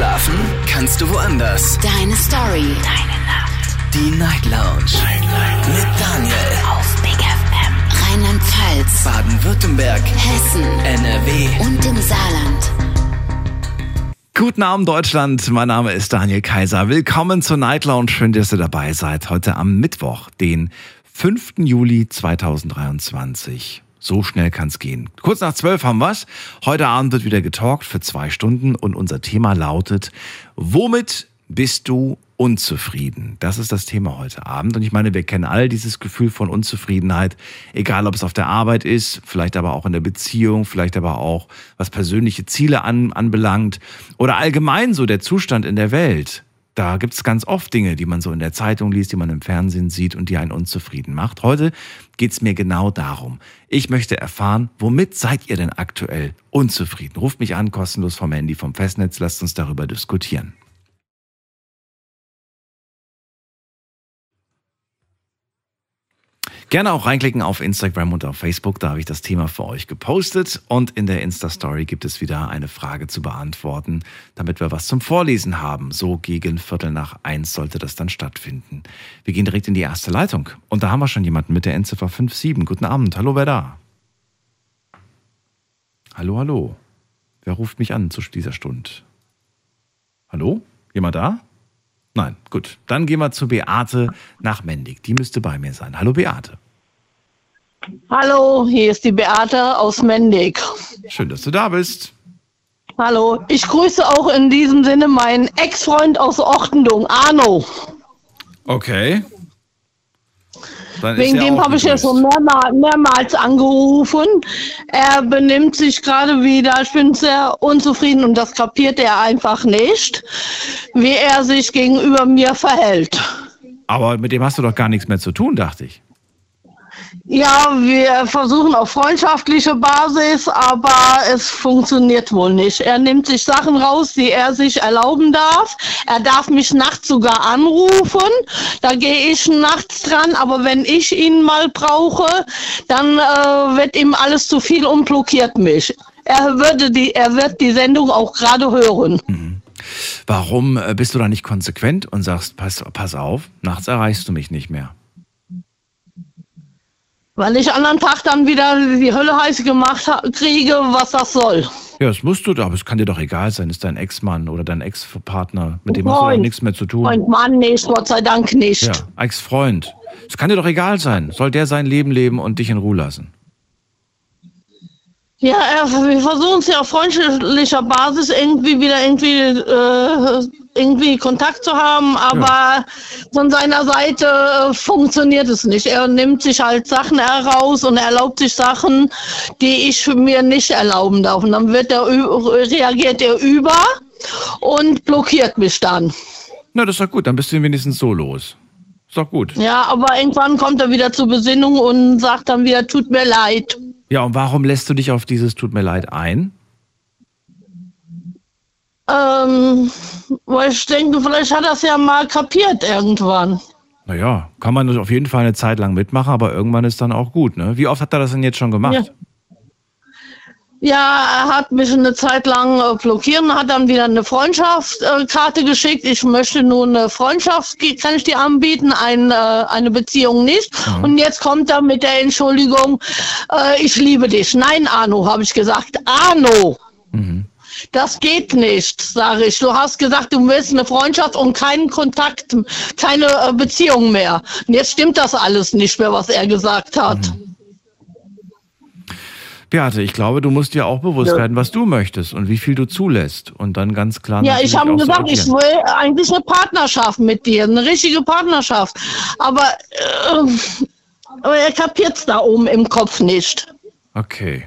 Schlafen kannst du woanders. Deine Story. Deine Nacht. Die Night Lounge. Night, Night. Mit Daniel. Auf Big FM. Rheinland-Pfalz. Baden-Württemberg. Hessen. NRW. Und im Saarland. Guten Abend Deutschland, mein Name ist Daniel Kaiser. Willkommen zur Night Lounge. Schön, dass ihr dabei seid. Heute am Mittwoch, den 5. Juli 2023. So schnell kann's gehen. Kurz nach zwölf haben wir's. Heute Abend wird wieder getalkt für zwei Stunden und unser Thema lautet, womit bist du unzufrieden? Das ist das Thema heute Abend. Und ich meine, wir kennen all dieses Gefühl von Unzufriedenheit, egal ob es auf der Arbeit ist, vielleicht aber auch in der Beziehung, vielleicht aber auch was persönliche Ziele an, anbelangt oder allgemein so der Zustand in der Welt. Da gibt es ganz oft Dinge, die man so in der Zeitung liest, die man im Fernsehen sieht und die einen unzufrieden macht. Heute geht es mir genau darum. Ich möchte erfahren, womit seid ihr denn aktuell unzufrieden? Ruft mich an, kostenlos vom Handy, vom Festnetz, lasst uns darüber diskutieren. Gerne auch reinklicken auf Instagram und auf Facebook, da habe ich das Thema für euch gepostet. Und in der Insta-Story gibt es wieder eine Frage zu beantworten, damit wir was zum Vorlesen haben. So gegen Viertel nach eins sollte das dann stattfinden. Wir gehen direkt in die erste Leitung. Und da haben wir schon jemanden mit der Endziffer 57. Guten Abend, hallo, wer da? Hallo, hallo. Wer ruft mich an zu dieser Stunde? Hallo? Jemand da? Nein, gut. Dann gehen wir zu Beate nach Mendig. Die müsste bei mir sein. Hallo Beate. Hallo, hier ist die Beate aus Mendig. Schön, dass du da bist. Hallo, ich grüße auch in diesem Sinne meinen Ex-Freund aus Ortendung, Arno. Okay. Dann Wegen dem habe ich ja schon mehrmals, mehrmals angerufen. Er benimmt sich gerade wieder. Ich bin sehr unzufrieden und das kapiert er einfach nicht, wie er sich gegenüber mir verhält. Aber mit dem hast du doch gar nichts mehr zu tun, dachte ich. Ja, wir versuchen auf freundschaftliche Basis, aber es funktioniert wohl nicht. Er nimmt sich Sachen raus, die er sich erlauben darf. Er darf mich nachts sogar anrufen. Da gehe ich nachts dran, aber wenn ich ihn mal brauche, dann äh, wird ihm alles zu viel und blockiert mich. Er würde die, er wird die Sendung auch gerade hören. Mhm. Warum äh, bist du da nicht konsequent und sagst, pass, pass auf, nachts erreichst du mich nicht mehr? Weil ich anderen Tag dann wieder die Hölle heiß gemacht kriege, was das soll. Ja, das musst du, aber es kann dir doch egal sein, ist dein Ex-Mann oder dein Ex-Partner, mit dem Freund, hast du doch nichts mehr zu tun. Freund, Mann nicht, Gott sei Dank nicht. Ja, Ex-Freund. Es kann dir doch egal sein. Soll der sein Leben leben und dich in Ruhe lassen? Ja, wir versuchen es ja auf freundschaftlicher Basis irgendwie wieder irgendwie, äh, irgendwie Kontakt zu haben, aber ja. von seiner Seite äh, funktioniert es nicht. Er nimmt sich halt Sachen heraus und erlaubt sich Sachen, die ich mir nicht erlauben darf. Und dann wird er, reagiert er über und blockiert mich dann. Na, das ist doch gut, dann bist du wenigstens so los. Ist doch gut. Ja, aber irgendwann kommt er wieder zur Besinnung und sagt dann wieder, tut mir leid. Ja, und warum lässt du dich auf dieses Tut mir leid ein? Ähm, weil ich denke, vielleicht hat er es ja mal kapiert irgendwann. Naja, kann man auf jeden Fall eine Zeit lang mitmachen, aber irgendwann ist dann auch gut, ne? Wie oft hat er das denn jetzt schon gemacht? Ja. Ja, er hat mich eine Zeit lang äh, blockiert hat dann wieder eine Freundschaftskarte geschickt. Ich möchte nur eine Freundschaft, kann ich dir anbieten, ein, äh, eine Beziehung nicht. Mhm. Und jetzt kommt er mit der Entschuldigung, äh, ich liebe dich. Nein, Arno, habe ich gesagt. Arno! Mhm. Das geht nicht, sage ich. Du hast gesagt, du willst eine Freundschaft und keinen Kontakt, keine Beziehung mehr. Und jetzt stimmt das alles nicht mehr, was er gesagt hat. Mhm. Beate, ich glaube, du musst dir auch bewusst ja. werden, was du möchtest und wie viel du zulässt. Und dann ganz klar. Ja, ich habe gesagt, ich will eigentlich eine Partnerschaft mit dir, eine richtige Partnerschaft. Aber, äh, aber er kapiert es da oben im Kopf nicht. Okay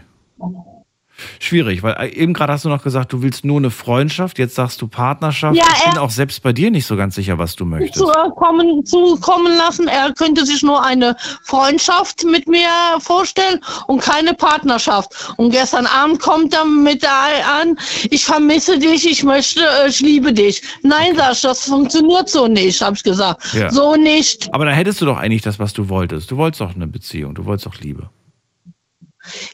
schwierig, weil äh, eben gerade hast du noch gesagt, du willst nur eine Freundschaft, jetzt sagst du Partnerschaft. Ja, ich bin auch selbst bei dir nicht so ganz sicher, was du möchtest. Zu kommen, zu kommen lassen, er könnte sich nur eine Freundschaft mit mir vorstellen und keine Partnerschaft. Und gestern Abend kommt er mit an, ich vermisse dich, ich möchte, äh, ich liebe dich. Nein, Sasch, das funktioniert so nicht, habe ich gesagt. Ja. So nicht. Aber dann hättest du doch eigentlich das, was du wolltest. Du wolltest doch eine Beziehung, du wolltest doch Liebe.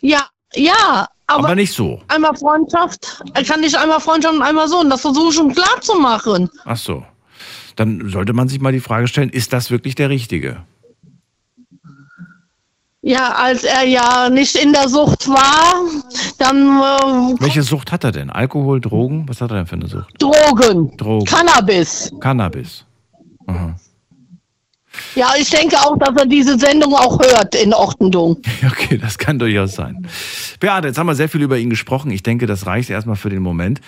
Ja, Ja, aber, Aber nicht so. einmal Freundschaft, er kann nicht einmal Freundschaft und einmal so. Und das versuche ich schon klar zu machen. Ach so. Dann sollte man sich mal die Frage stellen, ist das wirklich der Richtige? Ja, als er ja nicht in der Sucht war, dann äh, Welche Sucht hat er denn? Alkohol, Drogen? Was hat er denn für eine Sucht? Drogen, Drogen. Cannabis. Cannabis. Aha. Ja, ich denke auch, dass er diese Sendung auch hört in Ortendung. Okay, das kann durchaus sein. Beate, jetzt haben wir sehr viel über ihn gesprochen. Ich denke, das reicht erstmal für den Moment.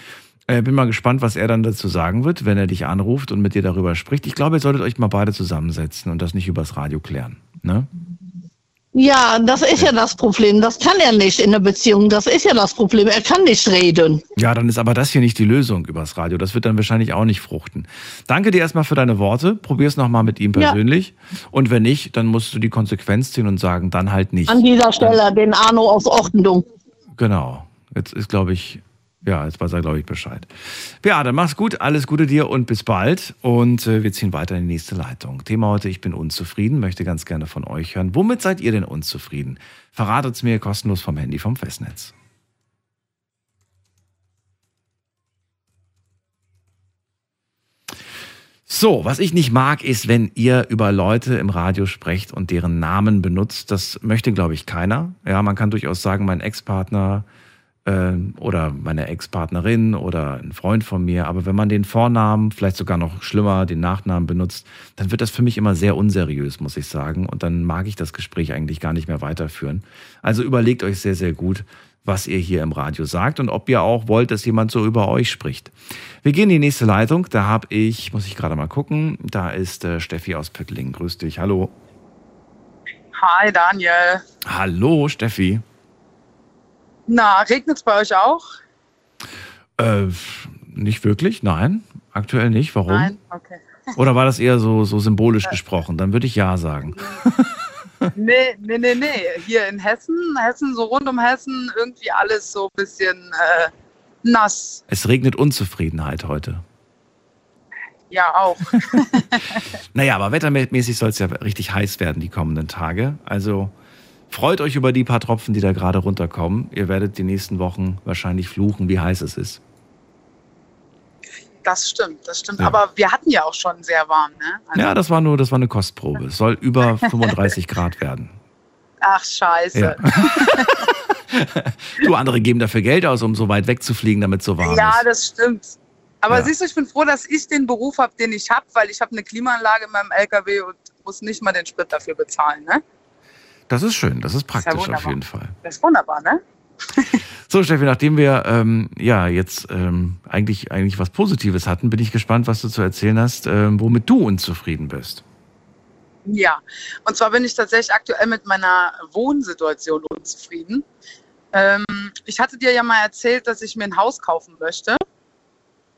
Äh, bin mal gespannt, was er dann dazu sagen wird, wenn er dich anruft und mit dir darüber spricht. Ich glaube, ihr solltet euch mal beide zusammensetzen und das nicht übers Radio klären. Ne? Ja, das ist ja das Problem. Das kann er nicht in der Beziehung. Das ist ja das Problem. Er kann nicht reden. Ja, dann ist aber das hier nicht die Lösung übers Radio. Das wird dann wahrscheinlich auch nicht fruchten. Danke dir erstmal für deine Worte. Probier's nochmal mit ihm Ja. persönlich. Und wenn nicht, dann musst du die Konsequenz ziehen und sagen, dann halt nicht. An dieser Stelle den Arno aus Ortendung. Genau. Jetzt ist, glaube ich, ja, jetzt weiß er, glaube ich, Bescheid. Beate, mach's gut, alles Gute dir und bis bald. Und äh, wir ziehen weiter in die nächste Leitung. Thema heute, ich bin unzufrieden, möchte ganz gerne von euch hören. Womit seid ihr denn unzufrieden? Verratet's mir kostenlos vom Handy vom Festnetz. So, was ich nicht mag, ist, wenn ihr über Leute im Radio sprecht und deren Namen benutzt. Das möchte, glaube ich, keiner. Ja, man kann durchaus sagen, mein Ex-Partner äh, oder meine Ex-Partnerin oder ein Freund von mir. Aber wenn man den Vornamen, vielleicht sogar noch schlimmer, den Nachnamen benutzt, dann wird das für mich immer sehr unseriös, muss ich sagen. Und dann mag ich das Gespräch eigentlich gar nicht mehr weiterführen. Also überlegt euch sehr, sehr gut, was ihr hier im Radio sagt und ob ihr auch wollt, dass jemand so über euch spricht. Wir gehen in die nächste Leitung. Da habe ich, muss ich gerade mal gucken, da ist äh, Steffi aus Pöttling. Grüß dich. Hallo. Hi Daniel. Hallo, Steffi. Na, regnet es bei euch auch? Äh, nicht wirklich, nein. Aktuell nicht. Warum? Nein? Okay. Oder war das eher so, so symbolisch gesprochen? Dann würde ich ja sagen. Nee, nee, nee, nee. Hier in Hessen, Hessen, so rund um Hessen, irgendwie alles so ein bisschen äh, nass. Es regnet Unzufriedenheit heute. Ja, auch. Naja, aber wettermäßig soll es ja richtig heiß werden die kommenden Tage. Also freut euch über die paar Tropfen, die da gerade runterkommen. Ihr werdet die nächsten Wochen wahrscheinlich fluchen, wie heiß es ist. Das stimmt, das stimmt. Ja. Aber wir hatten ja auch schon sehr warm, ne? Also, Ja, das war nur, das war eine Kostprobe. Es soll über 35 Grad werden. Ach, scheiße. Ja. Du, andere geben dafür Geld aus, um so weit wegzufliegen, damit es so warm Ja, ist. das stimmt. Aber Ja. siehst du, ich bin froh, dass ich den Beruf habe, den ich habe, weil ich habe eine Klimaanlage in meinem LKW und muss nicht mal den Sprit dafür bezahlen. Ne? Das ist schön, das ist praktisch auf wunderbar. jeden Fall. Das ist wunderbar, ne? So, Steffi, nachdem wir ähm, ja jetzt ähm, eigentlich, eigentlich was Positives hatten, bin ich gespannt, was du zu erzählen hast, ähm, womit du unzufrieden bist. Ja, und zwar bin ich tatsächlich aktuell mit meiner Wohnsituation unzufrieden. Ähm, ich hatte dir ja mal erzählt, dass ich mir ein Haus kaufen möchte.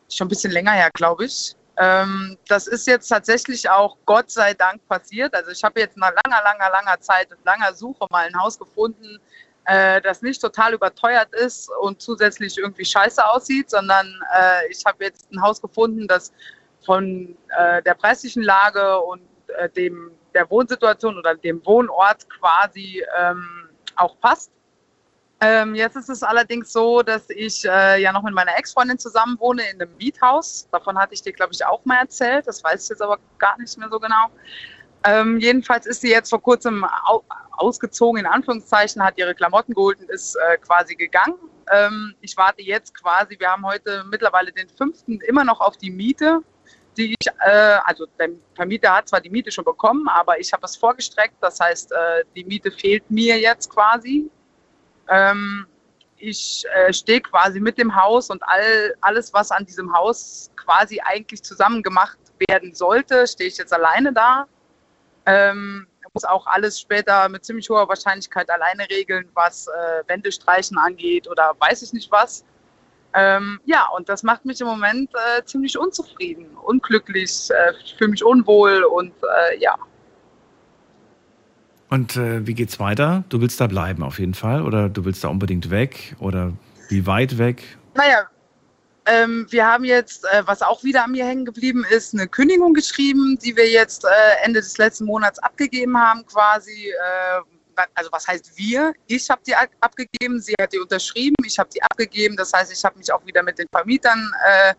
Schon ein bisschen länger her, glaube ich. Ähm, das ist jetzt tatsächlich auch Gott sei Dank passiert. Also ich habe jetzt nach langer, langer, langer Zeit und langer Suche mal ein Haus gefunden, äh, das nicht total überteuert ist und zusätzlich irgendwie scheiße aussieht, sondern äh, ich habe jetzt ein Haus gefunden, das von äh, der preislichen Lage und äh, dem der Wohnsituation oder dem Wohnort quasi ähm, auch passt. Ähm, jetzt ist es allerdings so, dass ich äh, ja noch mit meiner Ex-Freundin zusammen wohne in einem Miethaus. Davon hatte ich dir, glaube ich, auch mal erzählt. Das weiß ich jetzt aber gar nicht mehr so genau. Ähm, jedenfalls ist sie jetzt vor kurzem au ausgezogen, in Anführungszeichen, hat ihre Klamotten geholt und ist äh, quasi gegangen. Ähm, ich warte jetzt quasi, wir haben heute mittlerweile den fünften immer noch auf die Miete, die ich, äh, also der Vermieter hat zwar die Miete schon bekommen, aber ich habe es vorgestreckt. Das heißt, äh, die Miete fehlt mir jetzt quasi. Ähm, ich äh, stehe quasi mit dem Haus und all, alles, was an diesem Haus quasi eigentlich zusammen gemacht werden sollte, stehe ich jetzt alleine da. Ähm, muss auch alles später mit ziemlich hoher Wahrscheinlichkeit alleine regeln, was äh, Wände streichen angeht oder weiß ich nicht was. Ähm, ja, und das macht mich im Moment äh, ziemlich unzufrieden, unglücklich, äh, fühle mich unwohl und äh, ja. Und äh, wie geht's weiter? Du willst da bleiben auf jeden Fall oder du willst da unbedingt weg oder wie weit weg? Naja, ähm, wir haben jetzt, äh, was auch wieder an mir hängen geblieben ist, eine Kündigung geschrieben, die wir jetzt äh, Ende des letzten Monats abgegeben haben quasi. Äh, also was heißt wir? Ich habe die abgegeben, sie hat die unterschrieben, ich habe die abgegeben. Das heißt, ich habe mich auch wieder mit den Vermietern äh.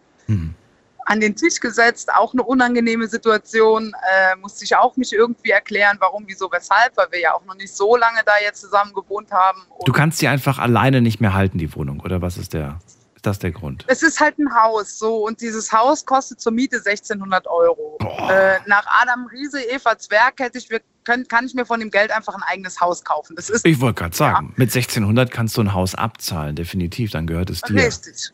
An den Tisch gesetzt. Auch eine unangenehme Situation. Äh, musste ich auch mich irgendwie erklären, warum, wieso, weshalb, weil wir ja auch noch nicht so lange da jetzt zusammen gewohnt haben. Und du kannst sie einfach alleine nicht mehr halten, die Wohnung, oder was ist der? Ist das der Grund? Es ist halt ein Haus, so und dieses Haus kostet zur Miete 1600 Euro. Äh, nach Adam Riese, Eva Zwerg hätte ich können, kann ich mir von dem Geld einfach ein eigenes Haus kaufen. Das ist, ich wollte gerade sagen, ja. mit 1600 kannst du ein Haus abzahlen, definitiv, dann gehört es dir. Richtig.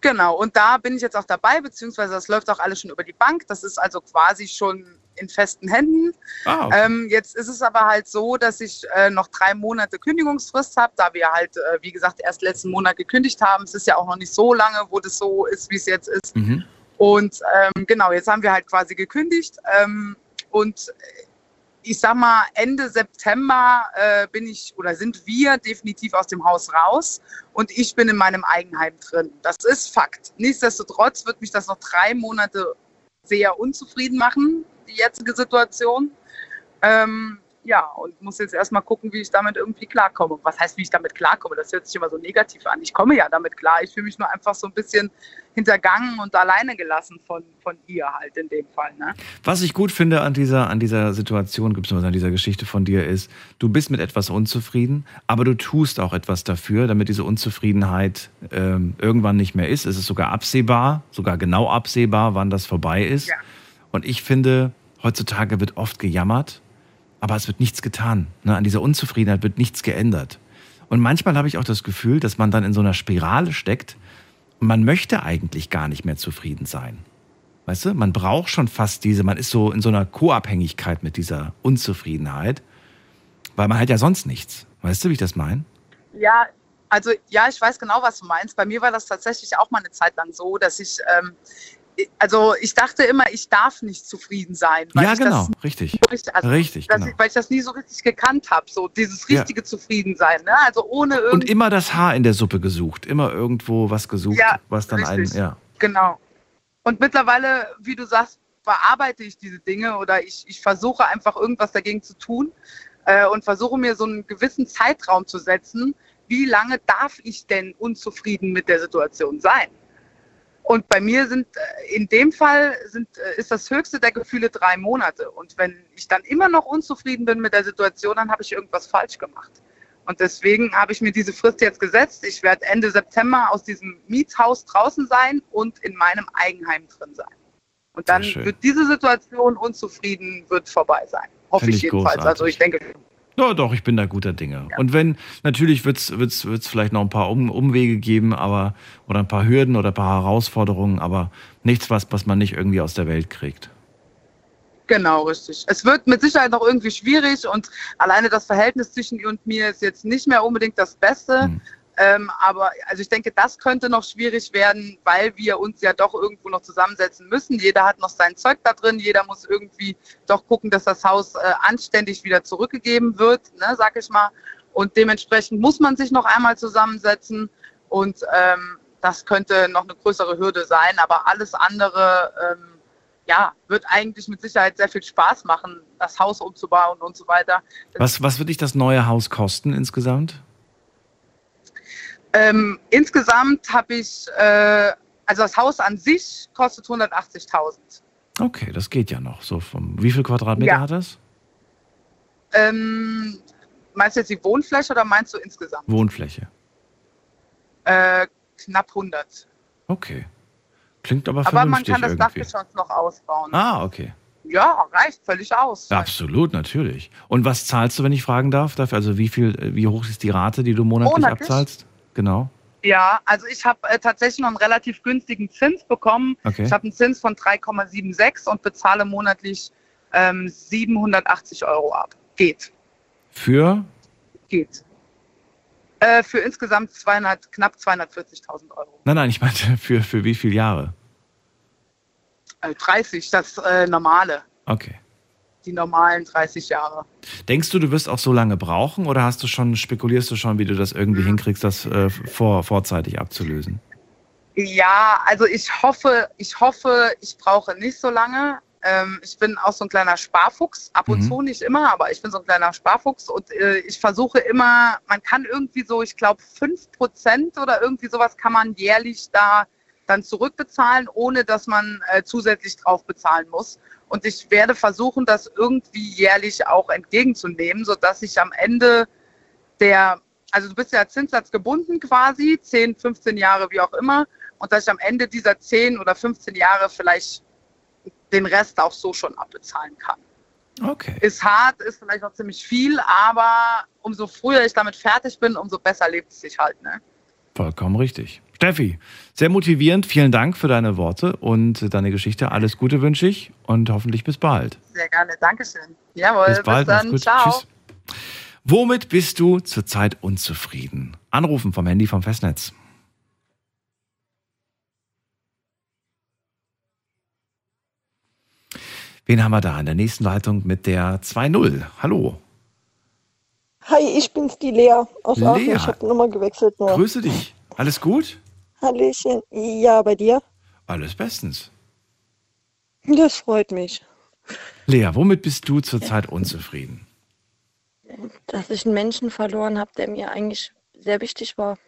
Genau, und da bin ich jetzt auch dabei, beziehungsweise das läuft auch alles schon über die Bank. Das ist also quasi schon in festen Händen. Ah, okay. ähm, jetzt ist es aber halt so, dass ich äh, noch drei Monate Kündigungsfrist habe, da wir halt, äh, wie gesagt, erst letzten Monat gekündigt haben. Es ist ja auch noch nicht so lange, wo das so ist, wie es jetzt ist. Mhm. Und ähm, genau, jetzt haben wir halt quasi gekündigt. Ähm, und ich sag mal, Ende September äh, bin ich oder sind wir definitiv aus dem Haus raus und ich bin in meinem Eigenheim drin. Das ist Fakt. Nichtsdestotrotz wird mich das noch drei Monate sehr unzufrieden machen, die jetzige Situation. Ähm, ja, und muss jetzt erstmal gucken, wie ich damit irgendwie klarkomme. Was heißt, wie ich damit klarkomme? Das hört sich immer so negativ an. Ich komme ja damit klar. Ich fühle mich nur einfach so ein bisschen hintergangen und alleine gelassen von, von ihr halt in dem Fall. Ne? Was ich gut finde an dieser, an dieser Situation, beziehungsweise an dieser Geschichte von dir ist, du bist mit etwas unzufrieden, aber du tust auch etwas dafür, damit diese Unzufriedenheit ähm, irgendwann nicht mehr ist. Es ist sogar absehbar, sogar genau absehbar, wann das vorbei ist. Ja. Und ich finde, heutzutage wird oft gejammert aber es wird nichts getan. Ne? An dieser Unzufriedenheit wird nichts geändert. Und manchmal habe ich auch das Gefühl, dass man dann in so einer Spirale steckt und man möchte eigentlich gar nicht mehr zufrieden sein. Weißt du, man braucht schon fast diese, man ist so in so einer Co-Abhängigkeit mit dieser Unzufriedenheit, weil man hat ja sonst nichts. Weißt du, wie ich das meine? Ja, also ja, ich weiß genau, was du meinst. Bei mir war das tatsächlich auch mal eine Zeit lang so, dass ich ähm, also ich dachte immer, ich darf nicht zufrieden sein. ja, genau, richtig. richtig, also, richtig genau. Ich, weil ich das nie so richtig gekannt habe, so dieses richtige ja. Zufriedensein. Ne? Also ohne Und immer das Haar in der Suppe gesucht, immer irgendwo was gesucht, ja, was dann richtig. einen, ja. Genau. Und mittlerweile, wie du sagst, bearbeite ich diese Dinge oder ich, ich versuche einfach irgendwas dagegen zu tun äh, und versuche mir so einen gewissen Zeitraum zu setzen, wie lange darf ich denn unzufrieden mit der Situation sein? Und bei mir sind äh, in dem Fall sind, äh, ist das höchste der Gefühle drei Monate. Und wenn ich dann immer noch unzufrieden bin mit der Situation, dann habe ich irgendwas falsch gemacht. Und deswegen habe ich mir diese Frist jetzt gesetzt. Ich werde Ende September aus diesem Mietshaus draußen sein und in meinem Eigenheim drin sein. Und dann wird diese Situation unzufrieden wird vorbei sein. Hoffe ich, ich jedenfalls. Großartig. Also ich denke ja, doch, ich bin da guter Dinge. Ja. Und wenn, natürlich wird es wird's, wird's vielleicht noch ein paar um, Umwege geben, aber, oder ein paar Hürden oder ein paar Herausforderungen, aber nichts, was, was man nicht irgendwie aus der Welt kriegt. Genau, richtig. Es wird mit Sicherheit noch irgendwie schwierig und alleine das Verhältnis zwischen ihr und mir ist jetzt nicht mehr unbedingt das Beste. Hm. Ähm, aber also ich denke, das könnte noch schwierig werden, weil wir uns ja doch irgendwo noch zusammensetzen müssen. Jeder hat noch sein Zeug da drin, jeder muss irgendwie doch gucken, dass das Haus äh, anständig wieder zurückgegeben wird, ne, sag ich mal. Und dementsprechend muss man sich noch einmal zusammensetzen und ähm, das könnte noch eine größere Hürde sein. Aber alles andere, ähm, ja, wird eigentlich mit Sicherheit sehr viel Spaß machen, das Haus umzubauen und so weiter. Was, was wird dich das neue Haus kosten insgesamt? Ähm, insgesamt habe ich, äh, also das Haus an sich kostet 180.000. Okay, das geht ja noch. So vom, wie viel Quadratmeter ja. hat das? Ähm, meinst du jetzt die Wohnfläche oder meinst du insgesamt? Wohnfläche. Äh, knapp 100. Okay. Klingt aber vernünftig Aber man kann das irgendwie. Dachgeschoss noch ausbauen. Ah, okay. Ja, reicht völlig aus. Absolut, natürlich. Und was zahlst du, wenn ich fragen darf? Dafür? Also wie viel, wie hoch ist die Rate, die du monatlich, monatlich? abzahlst? Genau. Ja, also ich habe äh, tatsächlich noch einen relativ günstigen Zins bekommen. Okay. Ich habe einen Zins von 3,76 und bezahle monatlich ähm, 780 Euro ab. Geht. Für? Geht. Äh, für insgesamt 200, knapp 240.000 Euro. Nein, nein, ich meinte für, für wie viele Jahre? Äh, 30, das äh, normale. Okay die normalen 30 Jahre. Denkst du, du wirst auch so lange brauchen oder hast du schon, spekulierst du schon, wie du das irgendwie mhm. hinkriegst, das äh, vor, vorzeitig abzulösen? Ja, also ich hoffe, ich hoffe, ich brauche nicht so lange. Ähm, ich bin auch so ein kleiner Sparfuchs, ab und Mhm. zu nicht immer, aber ich bin so ein kleiner Sparfuchs und äh, ich versuche immer, man kann irgendwie so, ich glaube, 5% oder irgendwie sowas kann man jährlich da dann zurückbezahlen, ohne dass man äh, zusätzlich drauf bezahlen muss. Und ich werde versuchen, das irgendwie jährlich auch entgegenzunehmen, sodass ich am Ende der, also du bist ja Zinssatz gebunden quasi, 10, 15 Jahre, wie auch immer, und dass ich am Ende dieser 10 oder 15 Jahre vielleicht den Rest auch so schon abbezahlen kann. Okay. Ist hart, ist vielleicht auch ziemlich viel, aber umso früher ich damit fertig bin, umso besser lebt es sich halt. Ne? Vollkommen richtig. Steffi, sehr motivierend. Vielen Dank für deine Worte und deine Geschichte. Alles Gute wünsche ich und hoffentlich bis bald. Sehr gerne, Dankeschön. Jawohl, Bis bald. bis dann. gut. Ciao. Tschüss. Womit bist du zurzeit unzufrieden? Anrufen vom Handy vom Festnetz. Wen haben wir da in der nächsten Leitung mit der 2.0? Hallo. Hi, ich bin's, die Lea aus Lea. Aachen. Ich habe die Nummer gewechselt nur. Grüße dich. Alles gut? Hallöchen. Ja, bei dir? Alles bestens. Das freut mich. Lea, womit bist du zurzeit unzufrieden? Dass ich einen Menschen verloren habe, der mir eigentlich sehr wichtig war.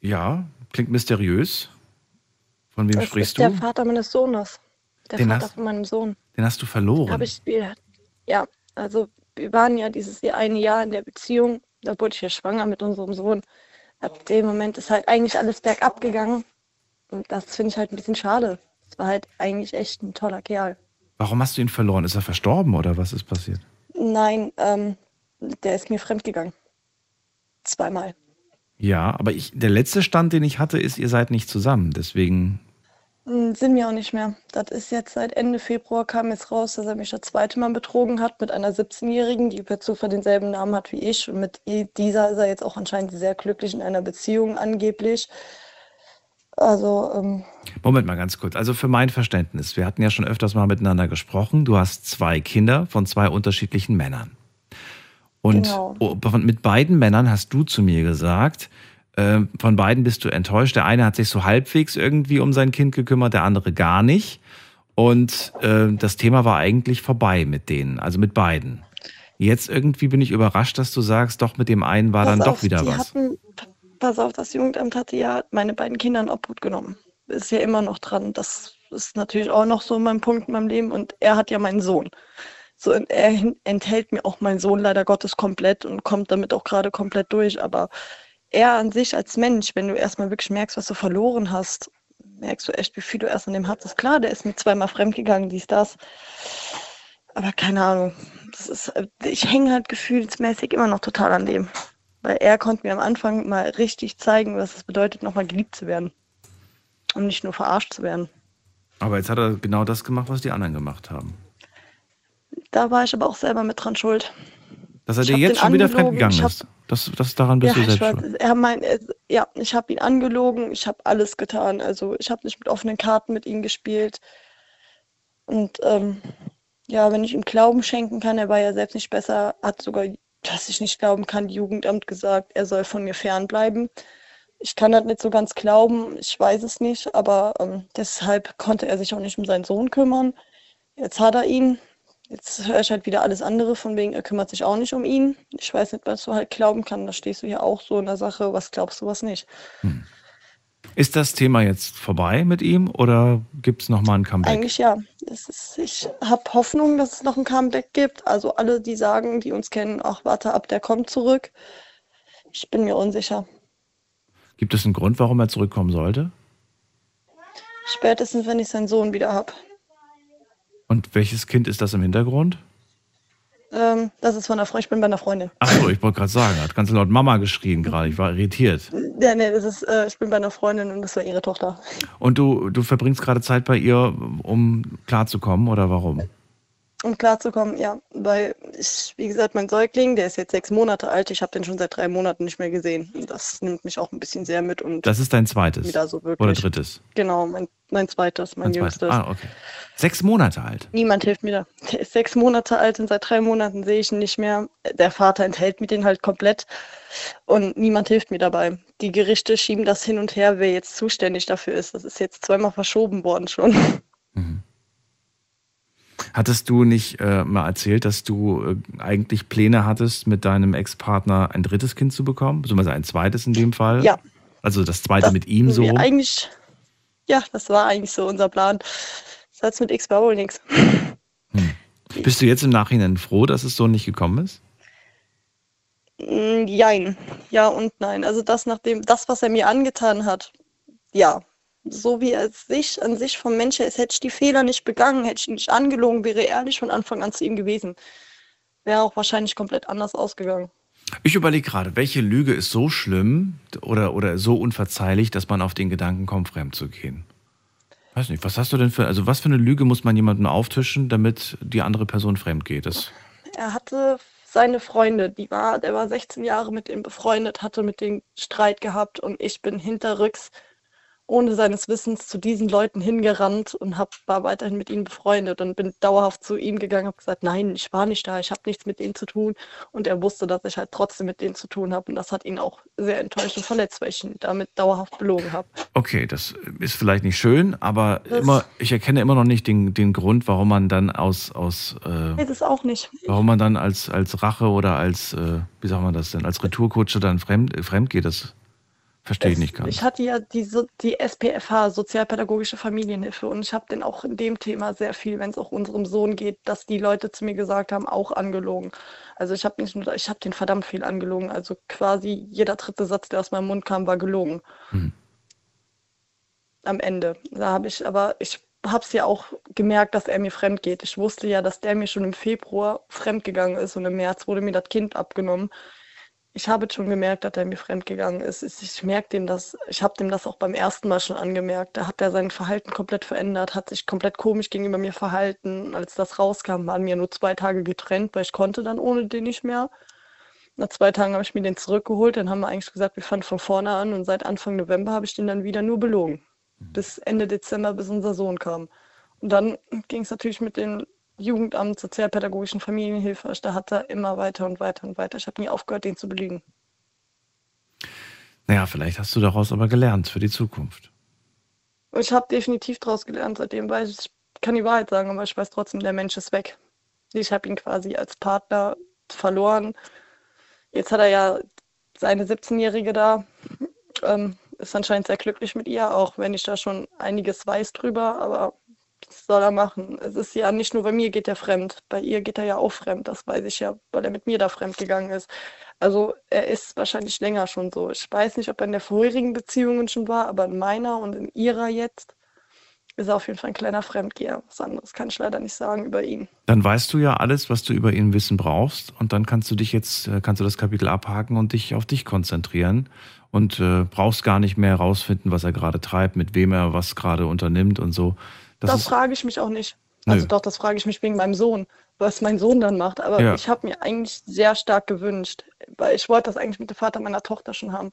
Ja, klingt mysteriös. Von wem Das sprichst ist der du? Vater meines Sohnes. Der Den Vater hast- von meinem Sohn. Den hast du verloren. Habe ich, ja, also wir waren ja dieses Jahr eine Jahr in der Beziehung. Da wurde ich ja schwanger mit unserem Sohn. Ab dem Moment ist halt eigentlich alles bergab gegangen. Und das finde ich halt ein bisschen schade. Es war halt eigentlich echt ein toller Kerl. Warum hast du ihn verloren? Ist er verstorben oder was ist passiert? Nein, ähm, der ist mir fremdgegangen. Zweimal. Ja, aber ich, der letzte Stand, den ich hatte, ist, ihr seid nicht zusammen. Deswegen, Sind wir auch nicht mehr. Das ist jetzt seit Ende Februar kam jetzt raus, dass er mich das zweite Mal betrogen hat mit einer 17-Jährigen, die per Zufall denselben Namen hat wie ich. Und mit dieser ist er jetzt auch anscheinend sehr glücklich in einer Beziehung angeblich. Also, ähm, Moment mal ganz kurz. Also für mein Verständnis, wir hatten ja schon öfters mal miteinander gesprochen. Du hast zwei Kinder von zwei unterschiedlichen Männern. Und Genau. o- von- mit beiden Männern hast du zu mir gesagt, von beiden bist du enttäuscht. Der eine hat sich so halbwegs irgendwie um sein Kind gekümmert, der andere gar nicht. Und äh, das Thema war eigentlich vorbei mit denen, also mit beiden. Jetzt irgendwie bin ich überrascht, dass du sagst, doch mit dem einen war dann pass doch auf, wieder die was. hatten, pass auf, das Jugendamt hatte ja meine beiden Kinder in Obhut genommen. Ist ja immer noch dran. Das ist natürlich auch noch so mein Punkt in meinem Leben. Und er hat ja meinen Sohn. So, er enthält mir auch meinen Sohn leider Gottes komplett und kommt damit auch gerade komplett durch. Aber er an sich als Mensch, wenn du erstmal wirklich merkst, was du verloren hast, merkst du echt, wie viel du erst an dem hattest. Klar, der ist mir zweimal fremdgegangen, dies, das. Aber keine Ahnung. Das ist, äh, ich hänge halt gefühlsmäßig immer noch total an dem. Weil er konnte mir am Anfang mal richtig zeigen, was es bedeutet, nochmal geliebt zu werden. Und nicht nur verarscht zu werden. Aber jetzt hat er genau das gemacht, was die anderen gemacht haben. Da war ich aber auch selber mit dran schuld. Dass er Ich dir jetzt schon wieder fremdgegangen ist. Das, das daran bist ja, du selbst weiß, schuld. er mein, äh, ja, ich habe ihn angelogen, ich habe alles getan. Also ich habe nicht mit offenen Karten mit ihm gespielt. Und ähm, ja, wenn ich ihm Glauben schenken kann, er war ja selbst nicht besser, hat sogar, dass ich nicht glauben kann, Jugendamt gesagt, er soll von mir fernbleiben. Ich kann das nicht so ganz glauben, ich weiß es nicht, aber ähm, deshalb konnte er sich auch nicht um seinen Sohn kümmern. Jetzt hat er ihn. Jetzt höre ich halt wieder alles andere, von wegen, er kümmert sich auch nicht um ihn. Ich weiß nicht, was du halt glauben kannst. Da stehst du hier auch so in der Sache, was glaubst du, was nicht. Ist das Thema jetzt vorbei mit ihm oder gibt es nochmal ein Comeback? Eigentlich ja. Ist, ich habe Hoffnung, dass es noch ein Comeback gibt. Also alle, die sagen, die uns kennen, ach, warte ab, der kommt zurück. Ich bin mir unsicher. Gibt es einen Grund, warum er zurückkommen sollte? Spätestens, wenn ich seinen Sohn wieder habe. Und welches Kind ist das im Hintergrund? Ähm, das ist von der Freundin, ich bin bei einer Freundin. Achso, ich wollte gerade sagen, er hat ganz laut Mama geschrien gerade. Ich war irritiert. Ja, nee, das ist, äh, ich bin bei einer Freundin und das war ihre Tochter. Und du, du verbringst gerade Zeit bei ihr, um klarzukommen oder warum? Um klarzukommen, ja, weil ich, wie gesagt, mein Säugling, der ist jetzt sechs Monate alt, ich habe den schon seit drei Monaten nicht mehr gesehen. Das nimmt mich auch ein bisschen sehr mit und Das ist dein zweites wieder so wirklich. oder drittes? Genau, mein, mein zweites, mein zweites. jüngstes. Ah, okay. Sechs Monate alt. Niemand hilft mir da. Der ist sechs Monate alt und seit drei Monaten sehe ich ihn nicht mehr. Der Vater enthält mir den halt komplett und niemand hilft mir dabei. Die Gerichte schieben das hin und her, wer jetzt zuständig dafür ist. Das ist jetzt zweimal verschoben worden schon. Hattest du nicht äh, mal erzählt, dass du äh, eigentlich Pläne hattest, mit deinem Ex-Partner ein drittes Kind zu bekommen? Beziehungsweise ein zweites in dem Fall? Ja. Also das zweite Das mit ihm so? Eigentlich, ja, das war eigentlich so unser Plan. Das hat mit X war wohl nichts. Bist du jetzt im Nachhinein froh, dass es so nicht gekommen ist? Mm, Jein. Ja und nein. Also das nachdem, das, was er mir angetan hat, ja. So wie er sich an sich vom Mensch her ist, hätte ich die Fehler nicht begangen, hätte ich ihn nicht angelogen, wäre ehrlich von Anfang an zu ihm gewesen. Wäre auch wahrscheinlich komplett anders ausgegangen. Ich überlege gerade, welche Lüge ist so schlimm oder, oder so unverzeihlich, dass man auf den Gedanken kommt, fremd zu gehen? Weiß nicht, was hast du denn für, also was für eine Lüge muss man jemandem auftischen, damit die andere Person fremd geht? Das, Er hatte seine Freunde, die war, der war 16 Jahre mit ihm befreundet, hatte mit denen Streit gehabt und ich bin hinterrücks ohne seines Wissens zu diesen Leuten hingerannt und hab, war weiterhin mit ihnen befreundet und bin dauerhaft zu ihm gegangen, habe gesagt, nein, ich war nicht da, ich habe nichts mit denen zu tun. Und er wusste, dass ich halt trotzdem mit denen zu tun habe. Und das hat ihn auch sehr enttäuscht und verletzt, weil ich ihn damit dauerhaft belogen habe. okay, das ist vielleicht nicht schön, aber Das- immer, ich erkenne immer noch nicht den, den Grund, warum man dann aus, aus äh, es auch nicht. warum man dann als, als Rache oder als, äh, wie sagt man das denn, als Retourkutsche dann fremd, fremd geht, das verstehe ich nicht ganz. Ich hatte ja die, die SPFH, Sozialpädagogische Familienhilfe, und ich habe den auch in dem Thema sehr viel, wenn es auch unserem Sohn geht, dass die Leute zu mir gesagt haben, auch angelogen. Also ich habe nicht nur, ich habe den verdammt viel angelogen. Also quasi jeder dritte Satz, der aus meinem Mund kam, war gelogen. Hm. Am Ende. Da habe ich, aber ich habe es ja auch gemerkt, dass er mir fremd geht. Ich wusste ja, dass der mir schon im Februar fremd gegangen ist und im März wurde mir das Kind abgenommen. Ich habe schon gemerkt, dass er mir fremdgegangen ist. Ich, merke dem das, ich habe dem das auch beim ersten Mal schon angemerkt. Da hat er sein Verhalten komplett verändert, hat sich komplett komisch gegenüber mir verhalten. Als das rauskam, waren wir nur zwei Tage getrennt, weil ich konnte dann ohne den nicht mehr. Nach zwei Tagen habe ich mir den zurückgeholt. Dann haben wir eigentlich gesagt, wir fangen von vorne an. Und seit Anfang November habe ich den dann wieder nur belogen. Bis Ende Dezember, bis unser Sohn kam. Und dann ging es natürlich mit dem Jugendamt, sozialpädagogischen Familienhilfe. Da hat er immer weiter und weiter und weiter. Ich habe nie aufgehört, den zu belügen. Naja, vielleicht hast du daraus aber gelernt für die Zukunft. Ich habe definitiv daraus gelernt, seitdem weiß ich, ich kann die Wahrheit sagen, aber ich weiß trotzdem, der Mensch ist weg. Ich habe ihn quasi als Partner verloren. Jetzt hat er ja seine 17-Jährige da, ähm, ist anscheinend sehr glücklich mit ihr, auch wenn ich da schon einiges weiß drüber, aber was soll er machen? Es ist ja nicht nur bei mir geht er fremd, bei ihr geht er ja auch fremd, das weiß ich ja, weil er mit mir da fremd gegangen ist. Also er ist wahrscheinlich länger schon so. Ich weiß nicht, ob er in der vorherigen Beziehungen schon war, aber in meiner und in ihrer jetzt ist er auf jeden Fall ein kleiner Fremdgeher. Was anderes kann ich leider nicht sagen über ihn. Dann weißt du ja alles, was du über ihn wissen brauchst und dann kannst du dich jetzt, äh, kannst du das Kapitel abhaken und dich auf dich konzentrieren und äh, brauchst gar nicht mehr herausfinden, was er gerade treibt, mit wem er was gerade unternimmt und so. Das, Das, frage ich mich auch nicht. Nö. Also doch, das frage ich mich wegen meinem Sohn, was mein Sohn dann macht. Aber Ja. ich habe mir eigentlich sehr stark gewünscht, weil ich wollte das eigentlich mit dem Vater meiner Tochter schon haben,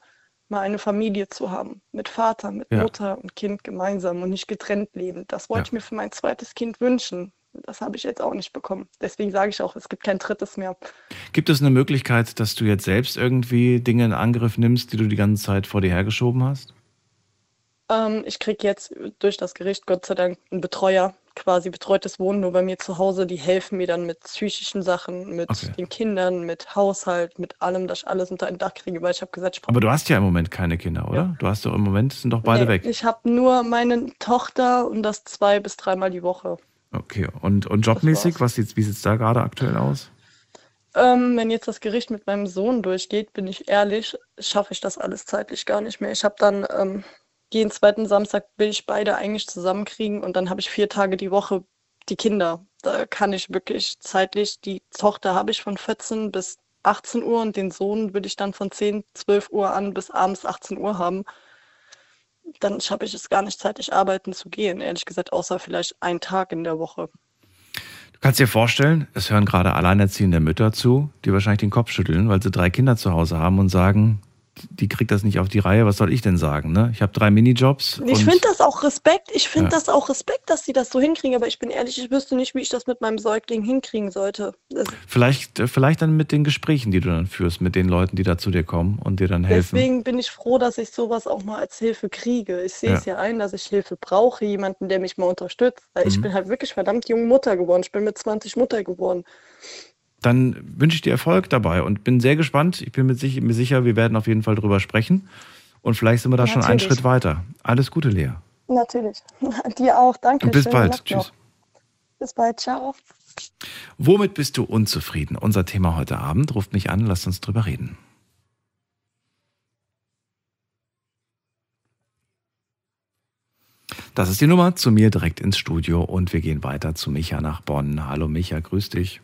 mal eine Familie zu haben. Mit Vater, mit Ja. Mutter und Kind gemeinsam und nicht getrennt leben. Das wollte Ja. ich mir für mein zweites Kind wünschen. Das habe ich jetzt auch nicht bekommen. Deswegen sage ich auch, es gibt kein drittes mehr. gibt es eine Möglichkeit, dass du jetzt selbst irgendwie Dinge in Angriff nimmst, die du die ganze Zeit vor dir hergeschoben hast? Ähm, ich kriege jetzt durch das Gericht Gott sei Dank einen Betreuer, quasi betreutes Wohnen nur bei mir zu Hause. Die helfen mir dann mit psychischen Sachen, mit Okay. den Kindern, mit Haushalt, mit allem, dass ich alles unter ein Dach kriege, weil ich habe gesagt, ich brauche Aber du hast ja im Moment keine Kinder, oder? Du hast doch im Moment, sind doch beide Nee, weg. Ich habe nur meine Tochter und das zwei bis dreimal die Woche. Okay, und, und jobmäßig, was jetzt, wie sieht es da gerade aktuell aus? Ähm, wenn jetzt das Gericht mit meinem Sohn durchgeht, bin ich ehrlich, schaffe ich das alles zeitlich gar nicht mehr. Ich habe dann ähm, jeden zweiten Samstag will ich beide eigentlich zusammenkriegen und dann habe ich vier Tage die Woche die Kinder. Da kann ich wirklich zeitlich, die Tochter habe ich von 14 bis 18 Uhr und den Sohn will ich dann von 10, 12 Uhr an bis abends 18 Uhr haben. Dann schaffe ich es gar nicht zeitlich arbeiten zu gehen, ehrlich gesagt, außer vielleicht einen Tag in der Woche. Du kannst dir vorstellen, es hören gerade alleinerziehende Mütter zu, die wahrscheinlich den Kopf schütteln, weil sie drei Kinder zu Hause haben und sagen, die kriegt das nicht auf die Reihe. Was soll ich denn sagen? Ne? Ich habe drei Minijobs. Ich finde das auch Respekt. Ich finde Ja. das auch Respekt, dass sie das so hinkriegen. Aber ich bin ehrlich, ich wüsste nicht, wie ich das mit meinem Säugling hinkriegen sollte. Das, Vielleicht, äh, vielleicht dann mit den Gesprächen, die du dann führst, mit den Leuten, die da zu dir kommen und dir dann helfen. deswegen bin ich froh, dass ich sowas auch mal als Hilfe kriege. Ich sehe es ja ein, dass ich Hilfe brauche, jemanden, der mich mal unterstützt. Weil ich Mhm. bin halt wirklich verdammt jung Mutter geworden. Ich bin mit 20 Mutter geworden. Dann wünsche ich dir Erfolg dabei und bin sehr gespannt. Ich bin mir sicher, wir werden auf jeden Fall drüber sprechen. Und vielleicht sind wir da schon einen Natürlich. Schritt weiter. Alles Gute, Lea. Natürlich. Dir auch. Danke. Und bis Schöne bald. Tschüss. noch. Bis bald. Ciao. Womit bist du unzufrieden? Unser Thema heute Abend. Ruft mich an, lasst uns drüber reden. Das ist die Nummer zu mir direkt ins Studio und wir gehen weiter zu Micha nach Bonn. Hallo Micha, grüß dich.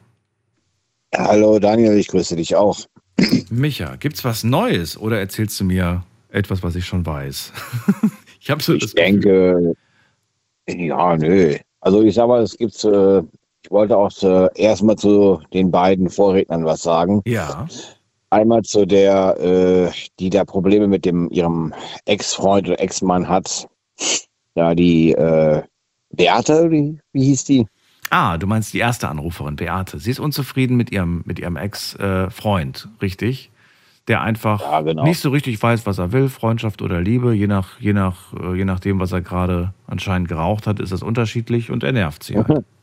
Hallo Daniel, ich grüße dich auch. Micha, gibt's was Neues oder erzählst du mir etwas, was ich schon weiß? ich habe so Ich Gefühl- denke, ja, nö. Also ich sag mal, es gibt, äh, ich wollte auch äh, erstmal zu den beiden Vorrednern was sagen. Ja, Einmal zu der, äh, die da Probleme mit dem ihrem Ex-Freund oder Ex-Mann hat. Ja, die äh, Beate, wie, wie hieß die? Ah, du meinst die erste Anruferin, Beate. Sie ist unzufrieden mit ihrem, mit ihrem Ex-Freund, richtig? Der einfach Ja, genau. nicht so richtig weiß, was er will, Freundschaft oder Liebe. Je, nach, je, nach, äh, je nachdem, was er gerade anscheinend geraucht hat, ist das unterschiedlich und er nervt sie halt.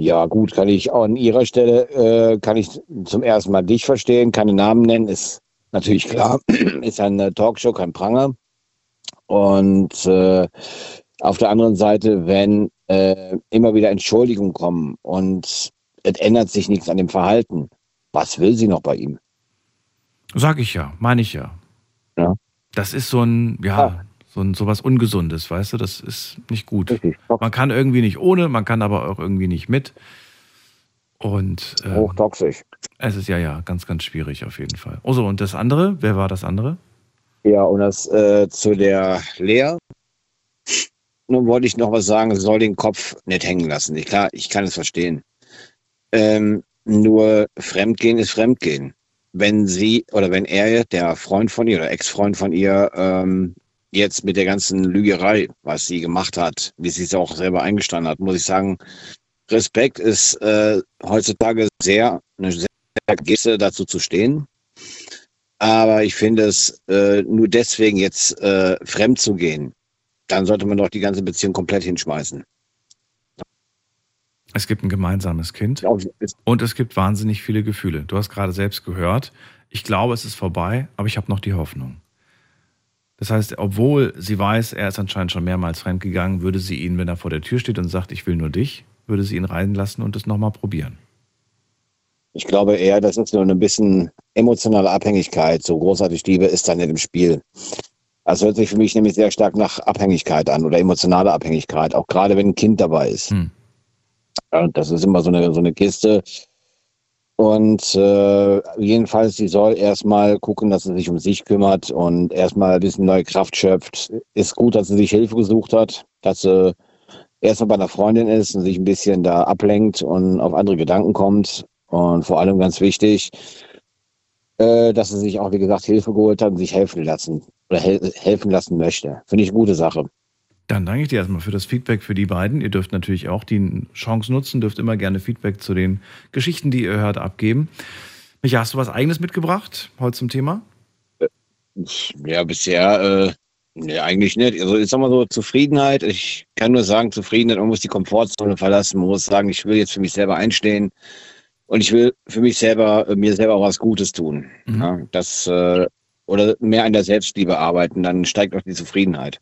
Ja, gut, kann ich auch an Ihrer Stelle, äh, kann ich zum ersten Mal dich verstehen, keine Namen nennen, ist natürlich klar, ist eine Talkshow, kein Pranger. Und äh, auf der anderen Seite, wenn äh, immer wieder Entschuldigungen kommen und es ändert sich nichts an dem Verhalten, was will sie noch bei ihm? Sag ich ja, meine ich ja. Ja. Das ist so ein, ja, Ah. so ein sowas Ungesundes, weißt du, das ist nicht gut. Richtig, Man kann irgendwie nicht ohne, man kann aber auch irgendwie nicht mit. Und ähm, hochtoxisch. es ist ja, ja, ganz, ganz schwierig auf jeden Fall. Oh so, und das andere, wer war das andere? Ja, und das äh, zu der Lea. Nun wollte ich noch was sagen, soll den Kopf nicht hängen lassen. Ich, klar, ich kann es verstehen. Ähm, nur Fremdgehen ist Fremdgehen. Wenn sie oder wenn er, der Freund von ihr oder Ex-Freund von ihr, ähm, jetzt mit der ganzen Lügerei, was sie gemacht hat, wie sie es auch selber eingestanden hat, muss ich sagen, Respekt ist äh, heutzutage sehr eine sehr Geste dazu zu stehen. Aber ich finde es äh, nur deswegen jetzt äh, fremd zu gehen, dann sollte man doch die ganze Beziehung komplett hinschmeißen. Es gibt ein gemeinsames Kind und es gibt wahnsinnig viele Gefühle. Du hast gerade selbst gehört, ich glaube, es ist vorbei, aber ich habe noch die Hoffnung. Das heißt, obwohl sie weiß, er ist anscheinend schon mehrmals fremdgegangen, würde sie ihn, wenn er vor der Tür steht und sagt, ich will nur dich, würde sie ihn reinlassen und es nochmal probieren. Ich glaube eher, das ist nur ein bisschen emotionale Abhängigkeit. So großartig Liebe ist da nicht im Spiel. Das hört sich für mich nämlich sehr stark nach Abhängigkeit an oder emotionale Abhängigkeit, auch gerade wenn ein Kind dabei ist. Hm. Ja, das ist immer so eine, so eine Kiste. Und äh, jedenfalls, sie soll erstmal gucken, dass sie sich um sich kümmert und erstmal ein bisschen neue Kraft schöpft. Ist gut, dass sie sich Hilfe gesucht hat, dass sie erstmal bei einer Freundin ist und sich ein bisschen da ablenkt und auf andere Gedanken kommt. Und vor allem ganz wichtig, äh, dass sie sich auch, wie gesagt, Hilfe geholt hat und sich helfen lassen oder hel helfen lassen möchte. Finde ich eine gute Sache. Dann danke ich dir erstmal für das Feedback für die beiden. Ihr dürft natürlich auch die Chance nutzen, dürft immer gerne Feedback zu den Geschichten, die ihr hört, abgeben. Micha, hast du was Eigenes mitgebracht heute zum Thema? Ja, bisher äh, nee, eigentlich nicht. Also ich sag mal so, Zufriedenheit, ich kann nur sagen, Zufriedenheit, man muss die Komfortzone verlassen, man muss sagen, ich will jetzt für mich selber einstehen und ich will für mich selber, äh, mir selber auch was Gutes tun. Mhm. Ja, das, äh, oder mehr an der Selbstliebe arbeiten, dann steigt auch die Zufriedenheit.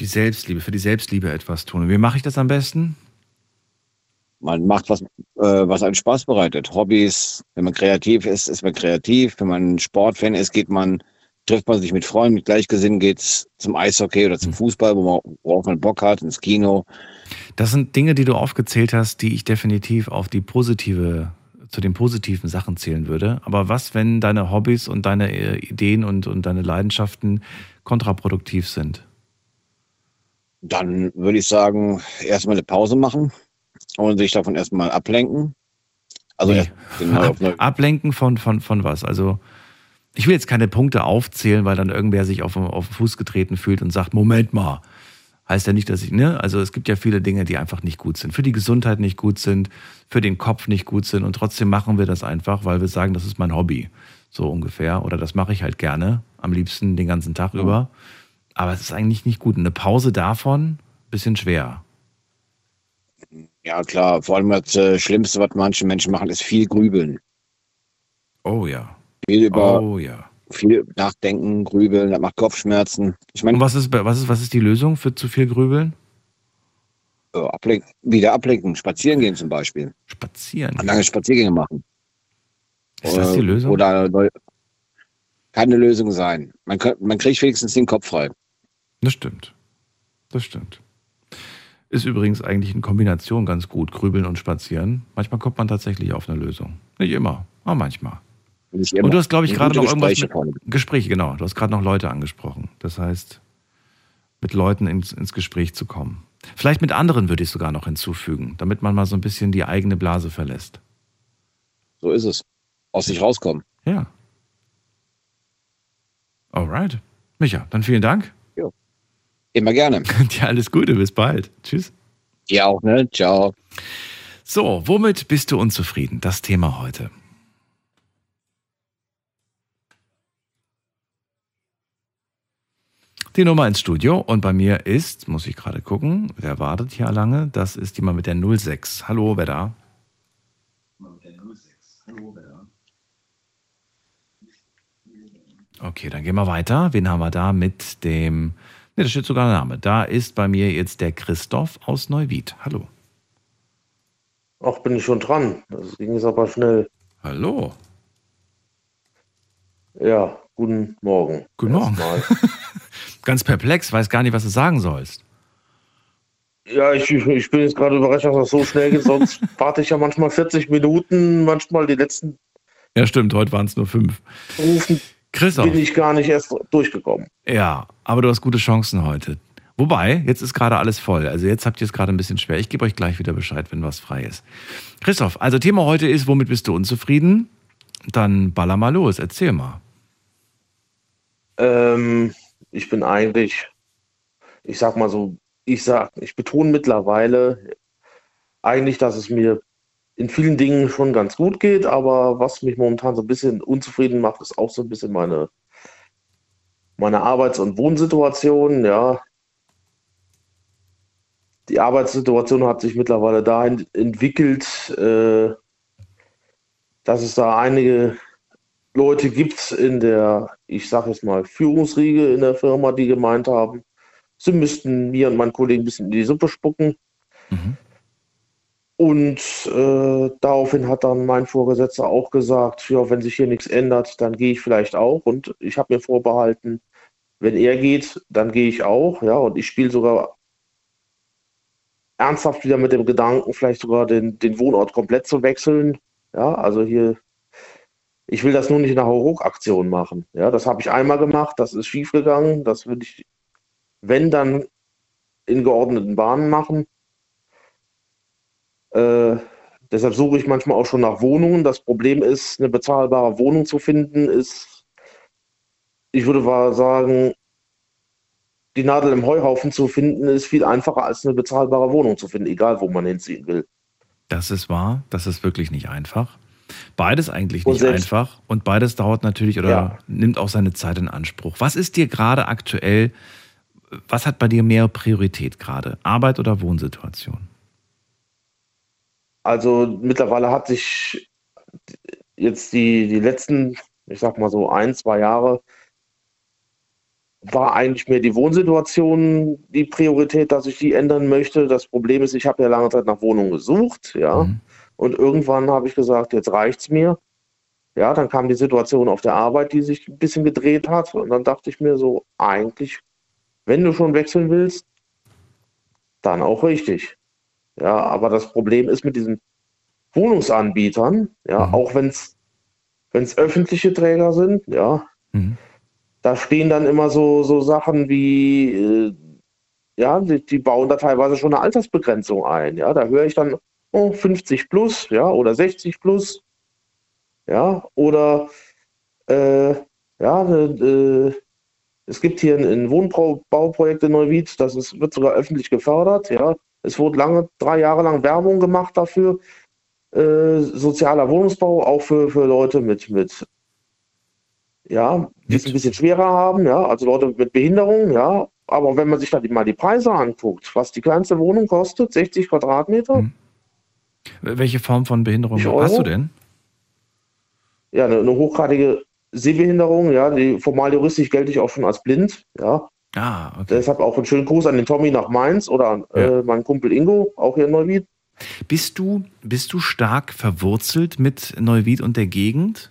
Die Selbstliebe, für die Selbstliebe etwas tun. Wie mache ich das am besten? Man macht was, äh, was einen Spaß bereitet. Hobbys, wenn man kreativ ist, ist man kreativ. Wenn man Sportfan ist, geht man, trifft man sich mit Freunden, mit Gleichgesinnten, geht's zum Eishockey oder zum Mhm. Fußball, wo man, worauf man Bock hat, ins Kino. Das sind Dinge, die du aufgezählt hast, die ich definitiv auf die positive, zu den positiven Sachen zählen würde. Aber was, wenn deine Hobbys und deine äh, Ideen und, und deine Leidenschaften kontraproduktiv sind? Dann würde ich sagen, erstmal eine Pause machen und sich davon erstmal ablenken. Also Wie? erst genau Ablenken von, von, von was? Also Ich will jetzt keine Punkte aufzählen, weil dann irgendwer sich auf, auf den Fuß getreten fühlt und sagt, Moment mal, heißt ja nicht, dass ich, ne? Also es gibt ja viele Dinge, die einfach nicht gut sind. Für die Gesundheit nicht gut sind, für den Kopf nicht gut sind und trotzdem machen wir das einfach, weil wir sagen, das ist mein Hobby. So ungefähr. Oder das mache ich halt gerne, am liebsten den ganzen Tag über. Aber es ist eigentlich nicht gut. Eine Pause davon, bisschen schwer. Ja, klar. Vor allem das äh, Schlimmste, was manche Menschen machen, ist viel grübeln. Oh ja. Viel über Oh ja. Viel nachdenken, grübeln, das macht Kopfschmerzen. Ich Und meine, was ist, was ist, was ist die Lösung für zu viel Grübeln? äh, ablenken, wieder ablenken, spazieren gehen zum Beispiel. Spazieren. Lange Spaziergänge machen. Ist das die Äh, Lösung? Oder neu, kann eine Lösung sein. Man, man kriegt wenigstens den Kopf frei. Das stimmt. Das stimmt. Ist übrigens eigentlich in Kombination ganz gut, Grübeln und Spazieren. Manchmal kommt man tatsächlich auf eine Lösung. Nicht immer, aber manchmal. Und du hast, glaube ich, gerade noch irgendwas Gespräche mit vorne. Gespräche, genau. Du hast gerade noch Leute angesprochen. Das heißt, mit Leuten ins, ins Gespräch zu kommen. Vielleicht mit anderen würde ich sogar noch hinzufügen, damit man mal so ein bisschen die eigene Blase verlässt. So ist es. Aus sich rauskommen. Ja. Alright. Micha, dann vielen Dank. Immer gerne. Dir alles Gute, bis bald. Tschüss. Ihr auch, ne? Ciao. So, womit bist du unzufrieden? Das Thema heute. Die Nummer ins Studio und bei mir ist, muss ich gerade gucken, wer wartet hier lange? Das ist jemand mit der 06. Hallo, wer da? Okay, dann gehen wir weiter. Wen haben wir da mit dem. Ne, da steht sogar ein Name. Da ist bei mir jetzt der Christoph aus Neuwied. Hallo. Ach, bin ich schon dran. Das ging jetzt aber schnell. Hallo. Ja, guten Morgen. Guten Morgen. Ganz perplex, weiß gar nicht, was du sagen sollst. Ja, ich, ich, ich bin jetzt gerade überrascht, dass das so schnell geht. Sonst warte ich ja manchmal 40 Minuten. Manchmal die letzten Ja, stimmt, heute waren es nur fünf. Rufen Christoph. bin ich gar nicht erst durchgekommen. Ja, aber du hast gute Chancen heute. Wobei, jetzt ist gerade alles voll. Also jetzt habt ihr es gerade ein bisschen schwer. Ich gebe euch gleich wieder Bescheid, wenn was frei ist. Christoph, also Thema heute ist, womit bist du unzufrieden? Dann baller mal los, erzähl mal. Ähm, ich bin eigentlich, ich sag mal so, ich sag, ich betone mittlerweile eigentlich, dass es mir in vielen Dingen schon ganz gut geht, aber was mich momentan so ein bisschen unzufrieden macht, ist auch so ein bisschen meine, meine Arbeits- und Wohnsituation, ja. Die Arbeitssituation hat sich mittlerweile dahin entwickelt, äh, dass es da einige Leute gibt in der, ich sage jetzt mal, Führungsriege in der Firma, die gemeint haben, sie müssten mir und meinen Kollegen ein bisschen in die Suppe spucken. Mhm. Und äh, daraufhin hat dann mein Vorgesetzter auch gesagt, ja, wenn sich hier nichts ändert, dann gehe ich vielleicht auch. Und ich habe mir vorbehalten, wenn er geht, dann gehe ich auch. Ja, und ich spiele sogar ernsthaft wieder mit dem Gedanken, vielleicht sogar den, den Wohnort komplett zu wechseln. Ja, also hier, ich will das nur nicht in einer Hauruck-Aktion machen. Ja, das habe ich einmal gemacht, das ist schiefgegangen. Das würde ich, wenn dann in geordneten Bahnen machen. Äh, deshalb suche ich manchmal auch schon nach Wohnungen. Das Problem ist, eine bezahlbare Wohnung zu finden, ist, ich würde sagen, die Nadel im Heuhaufen zu finden, ist viel einfacher als eine bezahlbare Wohnung zu finden, egal wo man hinziehen will. Das ist wahr, das ist wirklich nicht einfach. Beides eigentlich nicht einfach und beides dauert natürlich oder Ja. nimmt auch seine Zeit in Anspruch. Was ist dir gerade aktuell, was hat bei dir mehr Priorität gerade? Arbeit oder Wohnsituation? Also mittlerweile hat sich jetzt die, die letzten, ich sag mal so ein, zwei Jahre, war eigentlich mehr die Wohnsituation die Priorität, dass ich die ändern möchte. Das Problem ist, ich habe ja lange Zeit nach Wohnungen gesucht, ja. Mhm. Und irgendwann habe ich gesagt, jetzt reicht's mir. Ja, dann kam die Situation auf der Arbeit, die sich ein bisschen gedreht hat. Und dann dachte ich mir so, eigentlich, wenn du schon wechseln willst, dann auch richtig. Ja, aber das Problem ist mit diesen Wohnungsanbietern, ja, Mhm. auch wenn es öffentliche Träger sind, ja, Mhm. da stehen dann immer so, so Sachen wie, äh, ja, die, die bauen da teilweise schon eine Altersbegrenzung ein. Ja, da höre ich dann 50 plus, ja, oder 60 plus, ja, oder äh, Ja, äh, es gibt hier ein, ein Wohnbauprojekt in Neuwied, das ist, wird sogar öffentlich gefördert. Ja, es wurde lange, drei Jahre lang Werbung gemacht dafür. Äh, sozialer Wohnungsbau, auch für, für Leute mit, mit ja, die es ein bisschen schwerer haben, ja, also Leute mit Behinderung, ja. Aber wenn man sich dann mal die Preise anguckt, was die kleinste Wohnung kostet, 60 Quadratmeter. Hm. Welche Form von Behinderung hast du denn? Ja, eine, eine hochgradige Sehbehinderung, ja, die formal juristisch gelte ich auch schon als blind, ja. Ah, okay. Deshalb auch einen schönen Gruß an den Tommy nach Mainz oder an ja. äh, meinen Kumpel Ingo, auch hier in Neuwied. Bist du, bist du stark verwurzelt mit Neuwied und der Gegend?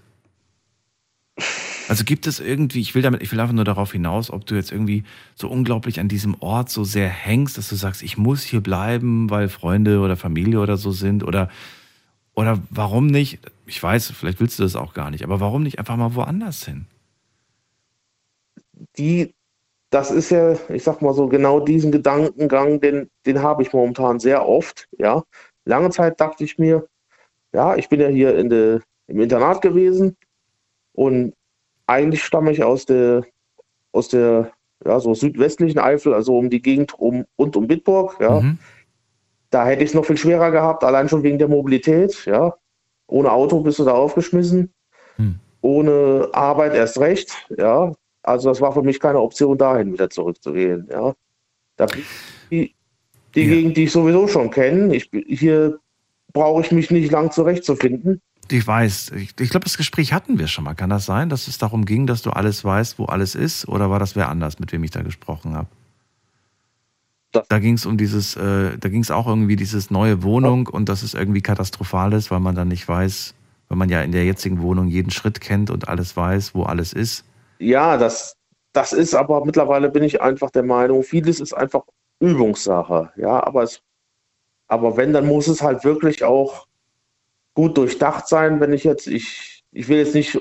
Also gibt es irgendwie, ich will damit, ich will einfach nur darauf hinaus, ob du jetzt irgendwie so unglaublich an diesem Ort so sehr hängst, dass du sagst, ich muss hier bleiben, weil Freunde oder Familie oder so sind oder, oder warum nicht? Ich weiß, vielleicht willst du das auch gar nicht, aber warum nicht einfach mal woanders hin? Die, das ist ja, ich sag mal so, genau diesen Gedankengang, den, den habe ich momentan sehr oft, ja. Lange Zeit dachte ich mir, ja, ich bin ja hier in de, im Internat gewesen und eigentlich stamme ich aus der, aus der ja, so südwestlichen Eifel, also um die Gegend um, rund um Bitburg. Ja. Mhm. Da hätte ich es noch viel schwerer gehabt, allein schon wegen der Mobilität. Ja. Ohne Auto bist du da aufgeschmissen. Mhm. Ohne Arbeit erst recht. Ja. Also das war für mich keine Option, dahin wieder zurückzugehen. Ja. Da die, die ja. Gegend, die ich sowieso schon kenne. hier brauche ich mich nicht lang zurechtzufinden. Ich weiß. Ich, ich glaube, das Gespräch hatten wir schon mal. Kann das sein, dass es darum ging, dass du alles weißt, wo alles ist? Oder war das wer anders, mit wem ich da gesprochen habe? Da ging es um dieses, äh, da ging es auch irgendwie dieses neue Wohnung und dass es irgendwie katastrophal ist, weil man dann nicht weiß, weil man ja in der jetzigen Wohnung jeden Schritt kennt und alles weiß, wo alles ist. Ja, das, das ist aber mittlerweile bin ich einfach der Meinung, vieles ist einfach Übungssache. Ja, aber es, aber wenn, dann muss es halt wirklich auch gut durchdacht sein, wenn ich jetzt, ich, ich will jetzt nicht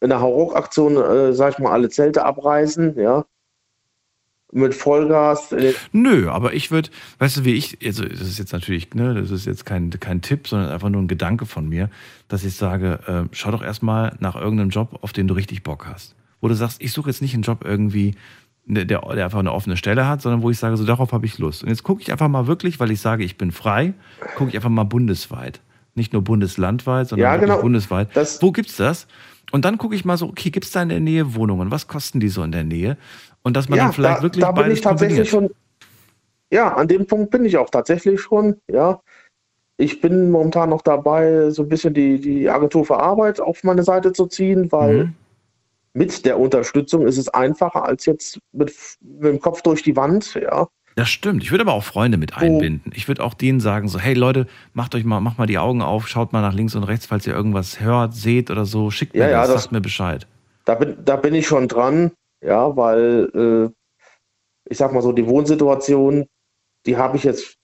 in der Hauruck-Aktion, äh, sag ich mal, alle Zelte abreißen, ja. Mit Vollgas. Nö, aber ich würde, weißt du, wie ich, also das ist jetzt natürlich, ne, das ist jetzt kein, kein Tipp, sondern einfach nur ein Gedanke von mir, dass ich sage, äh, schau doch erstmal nach irgendeinem Job, auf den du richtig Bock hast. Wo du sagst, ich suche jetzt nicht einen Job irgendwie, der, der einfach eine offene Stelle hat, sondern wo ich sage, so darauf habe ich Lust. Und jetzt gucke ich einfach mal wirklich, weil ich sage, ich bin frei, gucke ich einfach mal bundesweit. Nicht nur bundeslandweit, sondern ja, genau. bundesweit. Das Wo gibt's das? Und dann gucke ich mal so, okay, gibt es da in der Nähe Wohnungen? Was kosten die so in der Nähe? Und dass man ja, dann vielleicht da, wirklich da bin ich tatsächlich schon. Ja, an dem Punkt bin ich auch tatsächlich schon. Ja, ich bin momentan noch dabei, so ein bisschen die, die Agentur für Arbeit auf meine Seite zu ziehen, weil mhm. mit der Unterstützung ist es einfacher als jetzt mit, mit dem Kopf durch die Wand. Ja, das stimmt. Ich würde aber auch Freunde mit einbinden. Ich würde auch denen sagen, so, hey Leute, macht euch mal, macht mal die Augen auf, schaut mal nach links und rechts, falls ihr irgendwas hört, seht oder so, schickt mir ja, das, das, sagt mir Bescheid. Da bin, da bin ich schon dran, ja, weil äh, ich sag mal so, die Wohnsituation, die habe ich jetzt,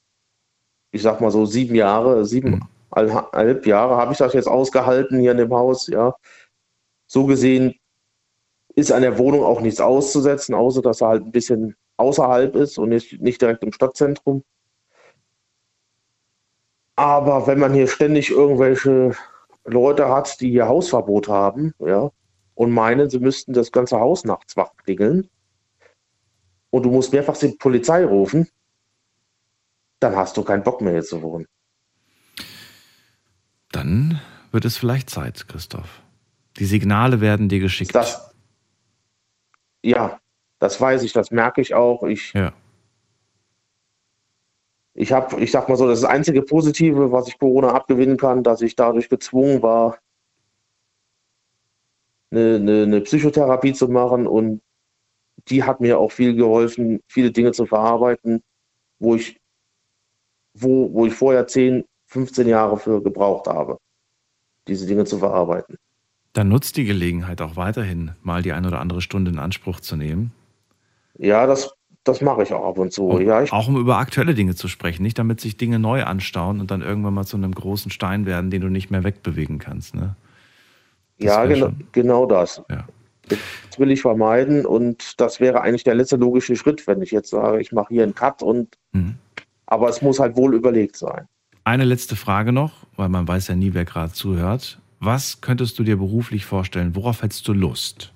ich sag mal so sieben Jahre, siebeneinhalb hm. Jahre habe ich das jetzt ausgehalten hier in dem Haus, ja. So gesehen ist an der Wohnung auch nichts auszusetzen, außer dass er halt ein bisschen außerhalb ist und nicht, nicht direkt im Stadtzentrum. Aber wenn man hier ständig irgendwelche Leute hat, die hier Hausverbot haben, ja, und meinen, sie müssten das ganze Haus nachts wach klingeln, und du musst mehrfach die Polizei rufen, dann hast du keinen Bock mehr hier zu wohnen. Dann wird es vielleicht Zeit, Christoph. Die Signale werden dir geschickt. Das, ja, das weiß ich, das merke ich auch. Ich, ja. ich habe, ich sag mal so, das, das einzige Positive, was ich Corona abgewinnen kann, dass ich dadurch gezwungen war, eine, eine, eine Psychotherapie zu machen und die hat mir auch viel geholfen, viele Dinge zu verarbeiten, wo ich, wo, wo ich vorher 10, 15 Jahre für gebraucht habe, diese Dinge zu verarbeiten. Dann nutzt die Gelegenheit auch weiterhin, mal die eine oder andere Stunde in Anspruch zu nehmen. Ja, das, das mache ich auch ab und zu. Und ja, ich, auch um über aktuelle Dinge zu sprechen, nicht damit sich Dinge neu anstauen und dann irgendwann mal zu einem großen Stein werden, den du nicht mehr wegbewegen kannst. Ne? ja, genau, genau das. Ja. Das will ich vermeiden und das wäre eigentlich der letzte logische Schritt, wenn ich jetzt sage, ich mache hier einen Cut und mhm. aber es muss halt wohl überlegt sein. Eine letzte Frage noch, weil man weiß ja nie, wer gerade zuhört. Was könntest du dir beruflich vorstellen? Worauf hättest du Lust?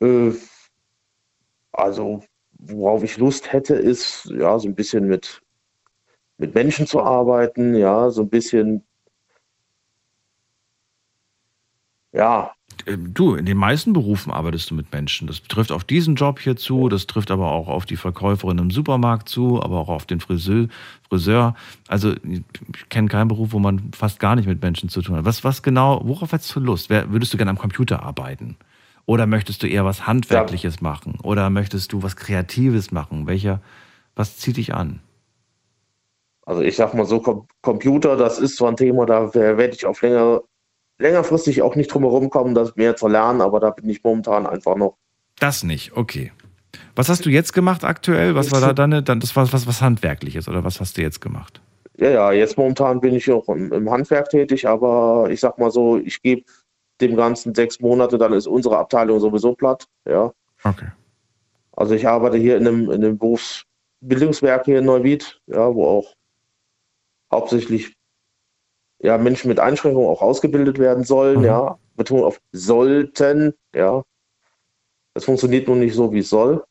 Äh, also, worauf ich Lust hätte, ist ja so ein bisschen mit, mit Menschen zu arbeiten, ja, so ein bisschen, ja, Ähm, Du, in den meisten Berufen arbeitest du mit Menschen. Das trifft auf diesen Job hier zu, das trifft aber auch auf die Verkäuferin im Supermarkt zu, aber auch auf den Friseur. Friseur. Also ich kenne keinen Beruf, wo man fast gar nicht mit Menschen zu tun hat. Was, was genau, worauf hättest du Lust? Wer, würdest du gerne am Computer arbeiten? Oder möchtest du eher was Handwerkliches machen? Oder möchtest du was Kreatives machen? Welcher, was zieht dich an? Also ich sag mal so, Com Computer, das ist zwar ein Thema, da werde ich auf länger, längerfristig auch nicht drum herum kommen, das mehr zu lernen, aber da bin ich momentan einfach noch. Das nicht, okay. Was hast du jetzt gemacht aktuell? Was war da deine, dann, das war was, was Handwerkliches oder was hast du jetzt gemacht? Ja, ja, jetzt momentan bin ich auch im, im Handwerk tätig, aber ich sag mal so, ich gebe dem Ganzen sechs Monate, dann ist unsere Abteilung sowieso platt, ja. Okay. Also ich arbeite hier in einem, in einem Berufsbildungswerk hier in Neuwied, ja, wo auch hauptsächlich ja, Menschen mit Einschränkungen auch ausgebildet werden sollen, Mhm. ja. Betonung auf sollten, ja. Das funktioniert nun nicht so, wie es soll.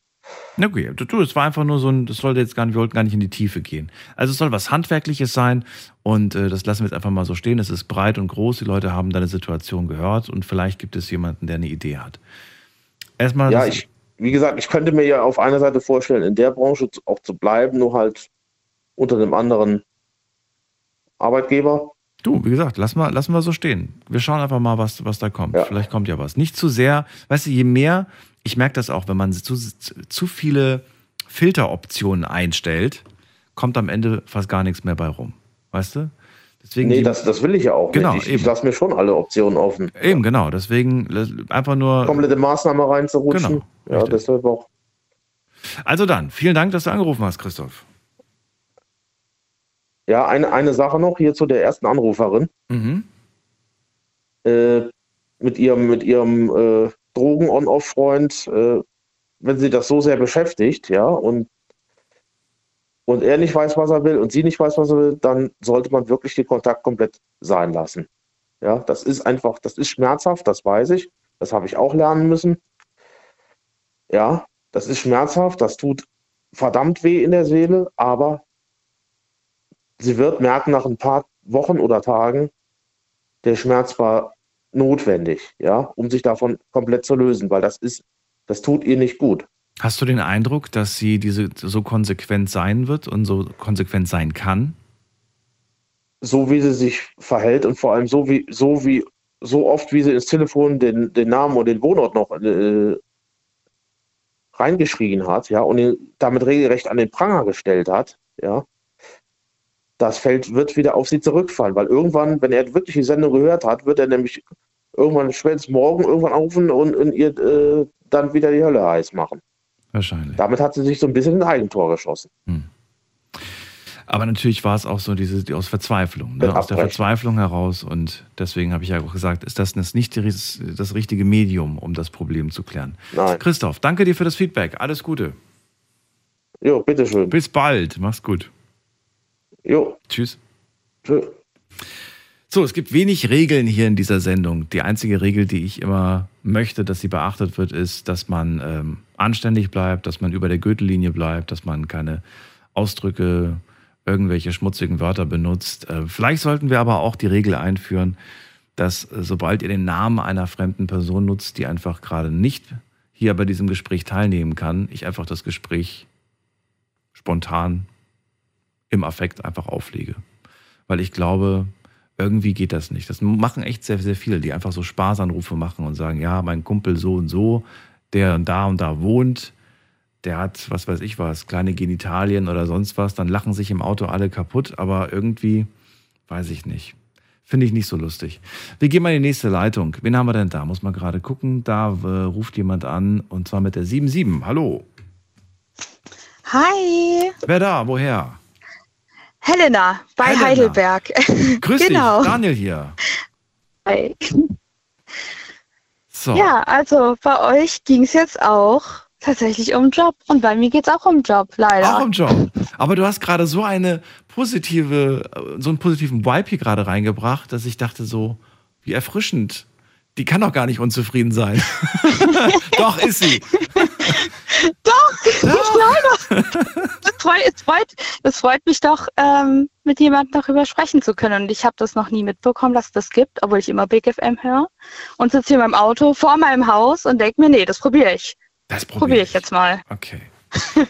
Na gut, du, es war einfach nur so ein, das sollte jetzt gar nicht, wir wollten gar nicht in die Tiefe gehen. Also es soll was Handwerkliches sein und äh, das lassen wir jetzt einfach mal so stehen. Es ist breit und groß, die Leute haben deine Situation gehört und vielleicht gibt es jemanden, der eine Idee hat. Erstmal, Ja, ich, wie gesagt, ich könnte mir ja auf einer Seite vorstellen, in der Branche auch zu bleiben, nur halt unter einem anderen Arbeitgeber. Du, wie gesagt, lass mal, lassen wir so stehen. Wir schauen einfach mal, was, was da kommt. Ja. Vielleicht kommt ja was. Nicht zu sehr, weißt du, je mehr, ich merke das auch, wenn man zu, zu viele Filteroptionen einstellt, kommt am Ende fast gar nichts mehr bei rum. Weißt du? Deswegen Nee, das, das will ich ja auch Genau, nicht. Ich, eben. ich lasse mir schon alle Optionen offen. Eben, genau. Deswegen einfach nur. Komplette Maßnahme reinzurutschen. Genau, ja, deshalb auch. Also dann, vielen Dank, dass du angerufen hast, Christoph. Ja, eine, eine Sache noch hier zu der ersten Anruferin. Mhm. Äh, mit ihrem, mit ihrem äh, Drogen-On-Off-Freund, äh, wenn sie das so sehr beschäftigt, ja, und, und er nicht weiß, was er will und sie nicht weiß, was er will, dann sollte man wirklich den Kontakt komplett sein lassen. Ja, das ist einfach, das ist schmerzhaft, das weiß ich. Das habe ich auch lernen müssen. Ja, das ist schmerzhaft, das tut verdammt weh in der Seele, aber sie wird merken nach ein paar Wochen oder Tagen, der Schmerz war notwendig, ja, um sich davon komplett zu lösen, weil das ist, das tut ihr nicht gut. Hast du den Eindruck, dass sie diese so konsequent sein wird und so konsequent sein kann? So wie sie sich verhält und vor allem so wie, so wie, so oft wie sie ins Telefon den, den Namen und den Wohnort noch äh, reingeschrien hat, ja, und ihn damit regelrecht an den Pranger gestellt hat, ja, das fällt, wird wieder auf sie zurückfallen, weil irgendwann, wenn er wirklich die Sendung gehört hat, wird er nämlich irgendwann spätestens morgen irgendwann anrufen und, und ihr äh, dann wieder die Hölle heiß machen. Wahrscheinlich. Damit hat sie sich so ein bisschen in ein Eigentor geschossen. Aber natürlich war es auch so diese die aus Verzweiflung, ne? aus der. Verzweiflung heraus. Und deswegen habe ich ja auch gesagt, ist das nicht das richtige Medium, um das Problem zu klären. Nein. Christoph, danke dir für das Feedback. Alles Gute. Jo, bitteschön. Bis bald. Mach's gut. Jo, Tschüss. tschö. So, es gibt wenig Regeln hier in dieser Sendung. Die einzige Regel, die ich immer möchte, dass sie beachtet wird, ist, dass man ähm, anständig bleibt, dass man über der Gürtellinie bleibt, dass man keine Ausdrücke, irgendwelche schmutzigen Wörter benutzt. Äh, vielleicht sollten wir aber auch die Regel einführen, dass äh, sobald ihr den Namen einer fremden Person nutzt, die einfach gerade nicht hier bei diesem Gespräch teilnehmen kann, ich einfach das Gespräch spontan im Affekt einfach auflege. Weil ich glaube, irgendwie geht das nicht. Das machen echt sehr, sehr viele, die einfach so Spaßanrufe machen und sagen, ja, mein Kumpel so und so, der da und da wohnt, der hat, was weiß ich was, kleine Genitalien oder sonst was, dann lachen sich im Auto alle kaputt, aber irgendwie, weiß ich nicht. Finde ich nicht so lustig. Wir gehen mal in die nächste Leitung. Wen haben wir denn da? Muss man gerade gucken. Da äh, ruft jemand an und zwar mit der 77. Hallo. Hi, Wer da? Woher? Helena bei Helena. Heidelberg. Grüß Genau. dich, Daniel hier. Hi. So. Ja, also bei euch ging es jetzt auch tatsächlich um Job und bei mir geht es auch um Job, leider. Auch im Job. Aber du hast gerade so eine positive, äh, so einen positiven Vibe hier gerade reingebracht, dass ich dachte so, wie erfrischend Die kann doch gar nicht unzufrieden sein. doch, ist sie. Doch, ich glaube. Das freut, es freut, es freut mich doch, ähm, mit jemandem darüber sprechen zu können. Und ich habe das noch nie mitbekommen, dass es das gibt, obwohl ich immer Big FM höre. Und sitze hier in meinem Auto vor meinem Haus und denke mir, nee, das probiere ich. Das Probiere probiere ich jetzt mal. Okay.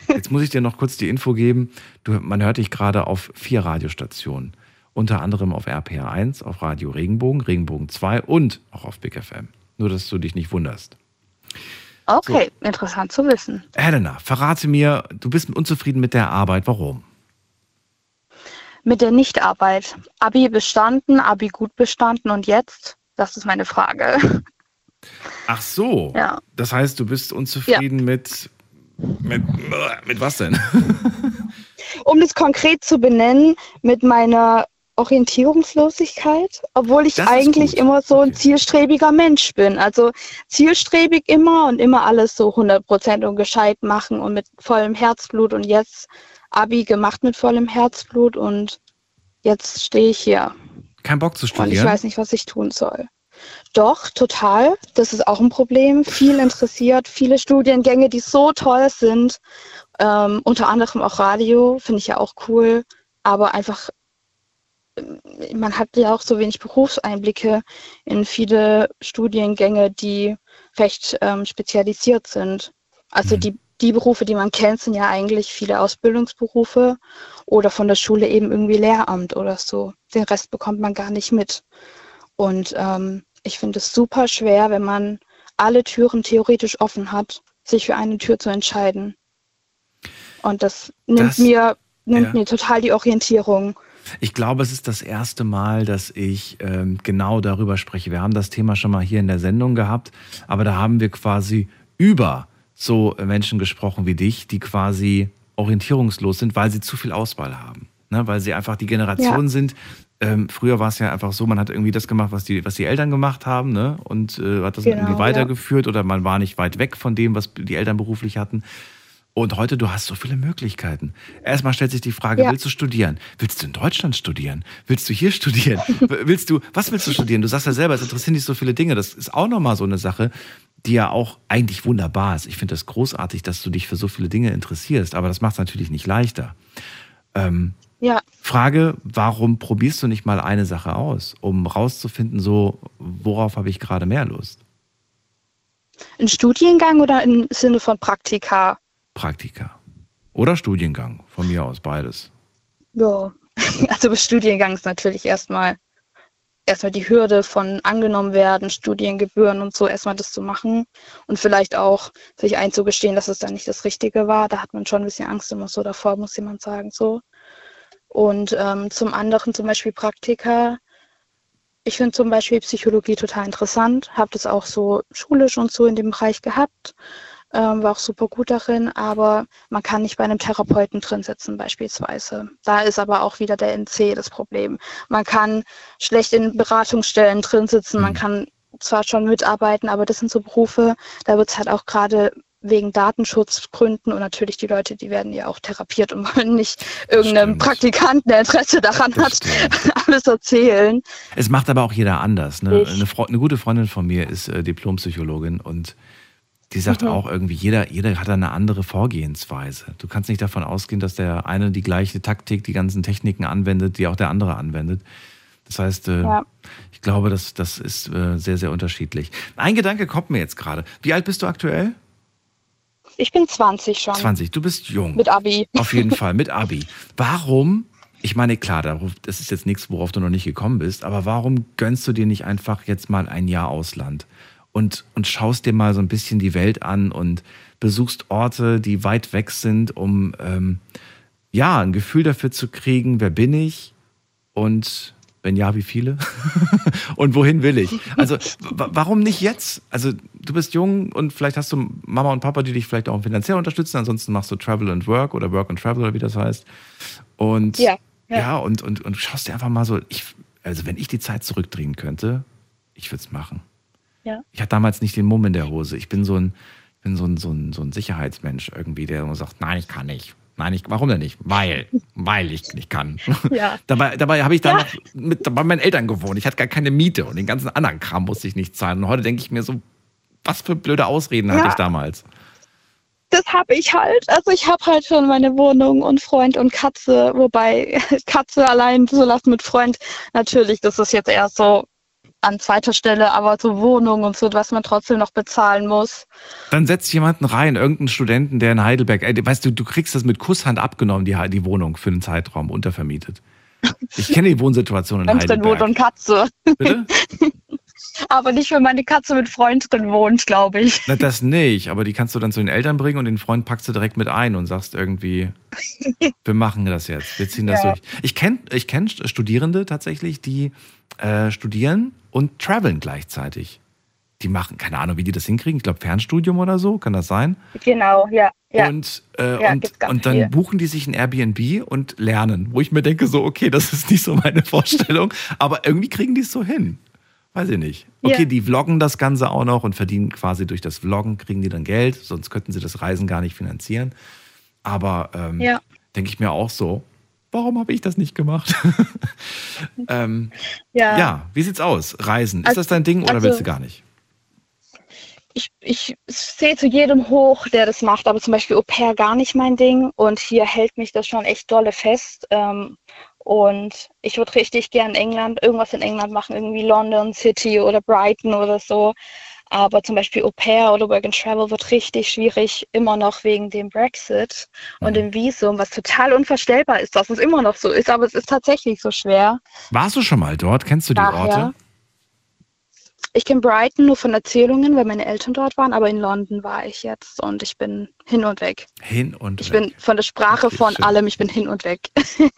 Jetzt muss ich dir noch kurz die Info geben. Du, man hört dich gerade auf vier Radiostationen. Unter anderem auf RPR 1, auf Radio Regenbogen, Regenbogen 2 und auch auf Big FM. Nur, dass du dich nicht wunderst. Okay, interessant zu wissen. Helena, verrate mir, du bist unzufrieden mit der Arbeit. Warum? Mit der Nichtarbeit. Abi bestanden, Abi gut bestanden und jetzt? Das ist meine Frage. Ach so. Ja. Das heißt, du bist unzufrieden mit, mit. Mit was denn? Um das konkret zu benennen, mit meiner Orientierungslosigkeit, obwohl ich Das eigentlich immer so ein Okay. zielstrebiger Mensch bin. Also zielstrebig immer und immer alles so 100% und gescheit machen und mit vollem Herzblut und jetzt Abi gemacht mit vollem Herzblut und jetzt stehe ich hier Kein Bock zu und ich studieren? weiß nicht, was ich tun soll. Doch, total. Das ist auch ein Problem. Viel interessiert, viele Studiengänge, die so toll sind. Ähm, unter anderem auch Radio, finde ich ja auch cool. Aber einfach, man hat ja auch so wenig Berufseinblicke in viele Studiengänge, die recht ähm, spezialisiert sind. Also Mhm. die, die Berufe, die man kennt, sind ja eigentlich viele Ausbildungsberufe oder von der Schule eben irgendwie Lehramt oder so. Den Rest bekommt man gar nicht mit. Und ähm, ich finde es super schwer, wenn man alle Türen theoretisch offen hat, sich für eine Tür zu entscheiden. Und das nimmt Das- mir nimmt ja. mir total die Orientierung. Ich glaube, es ist das erste Mal, dass ich ähm, genau darüber spreche. Wir haben das Thema schon mal hier in der Sendung gehabt, aber da haben wir quasi über so Menschen gesprochen wie dich, die quasi orientierungslos sind, weil sie zu viel Auswahl haben. Ne? Weil sie einfach die Generation Ja. sind. Ähm, früher war es ja einfach so, man hat irgendwie das gemacht, was die, was die Eltern gemacht haben, ne? Und äh, hat das Genau, irgendwie ja. weitergeführt oder man war nicht weit weg von dem, was die Eltern beruflich hatten. Und heute, du hast so viele Möglichkeiten. Erstmal stellt sich die Frage, Ja. willst du studieren? Willst du in Deutschland studieren? Willst du hier studieren? Willst du, was willst du studieren? Du sagst ja selber, es interessieren dich so viele Dinge. Das ist auch nochmal so eine Sache, die ja auch eigentlich wunderbar ist. Ich finde das großartig, dass du dich für so viele Dinge interessierst, aber das macht es natürlich nicht leichter. Ähm, Ja, Frage, warum probierst du nicht mal eine Sache aus, um rauszufinden, so, worauf habe ich gerade mehr Lust? ein Studiengang oder im Sinne von Praktika? Praktika. Oder Studiengang, von mir aus beides. Ja, also Studiengang ist natürlich erstmal erstmal die Hürde von angenommen werden, Studiengebühren und so, erstmal das zu machen und vielleicht auch sich einzugestehen, dass es dann nicht das Richtige war. Da hat man schon ein bisschen Angst immer so davor, muss jemand sagen, so. Und ähm, zum anderen zum Beispiel Praktika. Ich finde zum Beispiel Psychologie total interessant, habe das auch so schulisch und so in dem Bereich gehabt, ähm, war auch super gut darin, aber man kann nicht bei einem Therapeuten drin sitzen beispielsweise. Da ist aber auch wieder der NC das Problem. Man kann schlecht in Beratungsstellen drin sitzen, man Mhm. kann zwar schon mitarbeiten, aber das sind so Berufe, da wird es halt auch gerade wegen Datenschutzgründen und natürlich die Leute, die werden ja auch therapiert und wollen nicht irgendeinem. Praktikanten, der Interesse daran hat, alles erzählen. Es macht aber auch jeder anders. Ne? Eine, eine gute Freundin von mir ist äh, Diplompsychologin und die sagt Mhm. auch irgendwie, jeder, jeder hat da eine andere Vorgehensweise. Du kannst nicht davon ausgehen, dass der eine die gleiche Taktik, die ganzen Techniken anwendet, die auch der andere anwendet. Das heißt, äh, Ja. ich glaube, das, das ist äh, sehr, sehr unterschiedlich. Ein Gedanke kommt mir jetzt gerade. Wie alt bist du aktuell? Ich bin 20 schon 20. Du bist jung. mit Abi. Auf jeden Fall, mit Abi. Warum, ich meine, klar, das ist jetzt nichts, worauf du noch nicht gekommen bist, aber warum gönnst du dir nicht einfach jetzt mal ein Jahr Ausland und, und schaust dir mal so ein bisschen die Welt an und besuchst Orte, die weit weg sind, um ähm, ja, ein Gefühl dafür zu kriegen, wer bin ich und wenn ja, wie viele? und wohin will ich? Also, wa- warum nicht jetzt? Also, du bist jung und vielleicht hast du Mama und Papa, die dich vielleicht auch finanziell unterstützen. Ansonsten machst du Travel and Work oder Work and Travel oder wie das heißt. Und Ja, ja, ja. und, und, und schaust dir einfach mal so, ich, also wenn ich die Zeit zurückdrehen könnte, ich würde es machen. Ja. Ich hatte damals nicht den Mumm in der Hose. Ich bin so ein, bin so ein, so ein, so ein Sicherheitsmensch irgendwie, der immer sagt, nein, ich kann nicht. Nein, ich, warum denn nicht? Weil. weil ich nicht kann. Ja. Dabei, dabei habe ich da Ja. noch mit, bei meinen Eltern gewohnt. Ich hatte gar keine Miete und den ganzen anderen Kram musste ich nicht zahlen. Und heute denke ich mir so, was für blöde Ausreden hatte Ja. ich damals. Das habe ich halt. Also ich habe halt schon meine Wohnung und Freund und Katze, wobei Katze allein zu lassen mit Freund, natürlich, das ist jetzt eher so an zweiter Stelle, aber so Wohnung und so, was man trotzdem noch bezahlen muss. Dann setzt jemanden rein, irgendeinen Studenten, der in Heidelberg, ey, weißt du, du kriegst das mit Kusshand abgenommen, die, die Wohnung für einen Zeitraum untervermietet. Ich kenne die Wohnsituation in wohnt Heidelberg. und Katze. Bitte? Aber nicht, wenn meine Katze mit Freund drin wohnt, glaube ich. Na, das nicht, aber die kannst du dann zu den Eltern bringen und den Freund packst du direkt mit ein und sagst irgendwie, wir machen das jetzt, wir ziehen das Ja. durch. Ich kenne ich kenn Studierende tatsächlich, die äh, studieren und traveln gleichzeitig. Die machen, keine Ahnung, wie die das hinkriegen, ich glaube Fernstudium oder so, kann das sein? Genau, ja. ja. Und, äh, Ja, und, und dann viel. buchen die sich ein Airbnb und lernen, wo ich mir denke, so, okay, das ist nicht so meine Vorstellung, aber irgendwie kriegen die es so hin. Weiß ich nicht. Okay, Ja. die vloggen das Ganze auch noch und verdienen quasi durch das Vloggen, kriegen die dann Geld, sonst könnten sie das Reisen gar nicht finanzieren. Aber ähm, Ja. denke ich mir auch so, warum habe ich das nicht gemacht? ähm, ja. ja, wie sieht's aus? Reisen, ist Also- das dein Ding oder also- willst du gar nicht? ich, ich sehe zu jedem hoch, der das macht, aber zum Beispiel Au pair gar nicht mein Ding. Und hier hält mich das schon echt dolle fest. Ähm, und ich würde richtig gern England, irgendwas in England machen, irgendwie London City oder Brighton oder so. Aber zum Beispiel Au pair oder Work and Travel wird richtig schwierig, immer noch wegen dem Brexit und dem Visum, was total unvorstellbar ist, dass es immer noch so ist. Aber es ist tatsächlich so schwer. Warst du schon mal dort? Kennst du die Daher- Orte? Ich kenne Brighton nur von Erzählungen, weil meine Eltern dort waren, aber in London war ich jetzt und ich bin hin und weg. Hin und Ich weg. bin von der Sprache, von allem, ich bin hin und weg.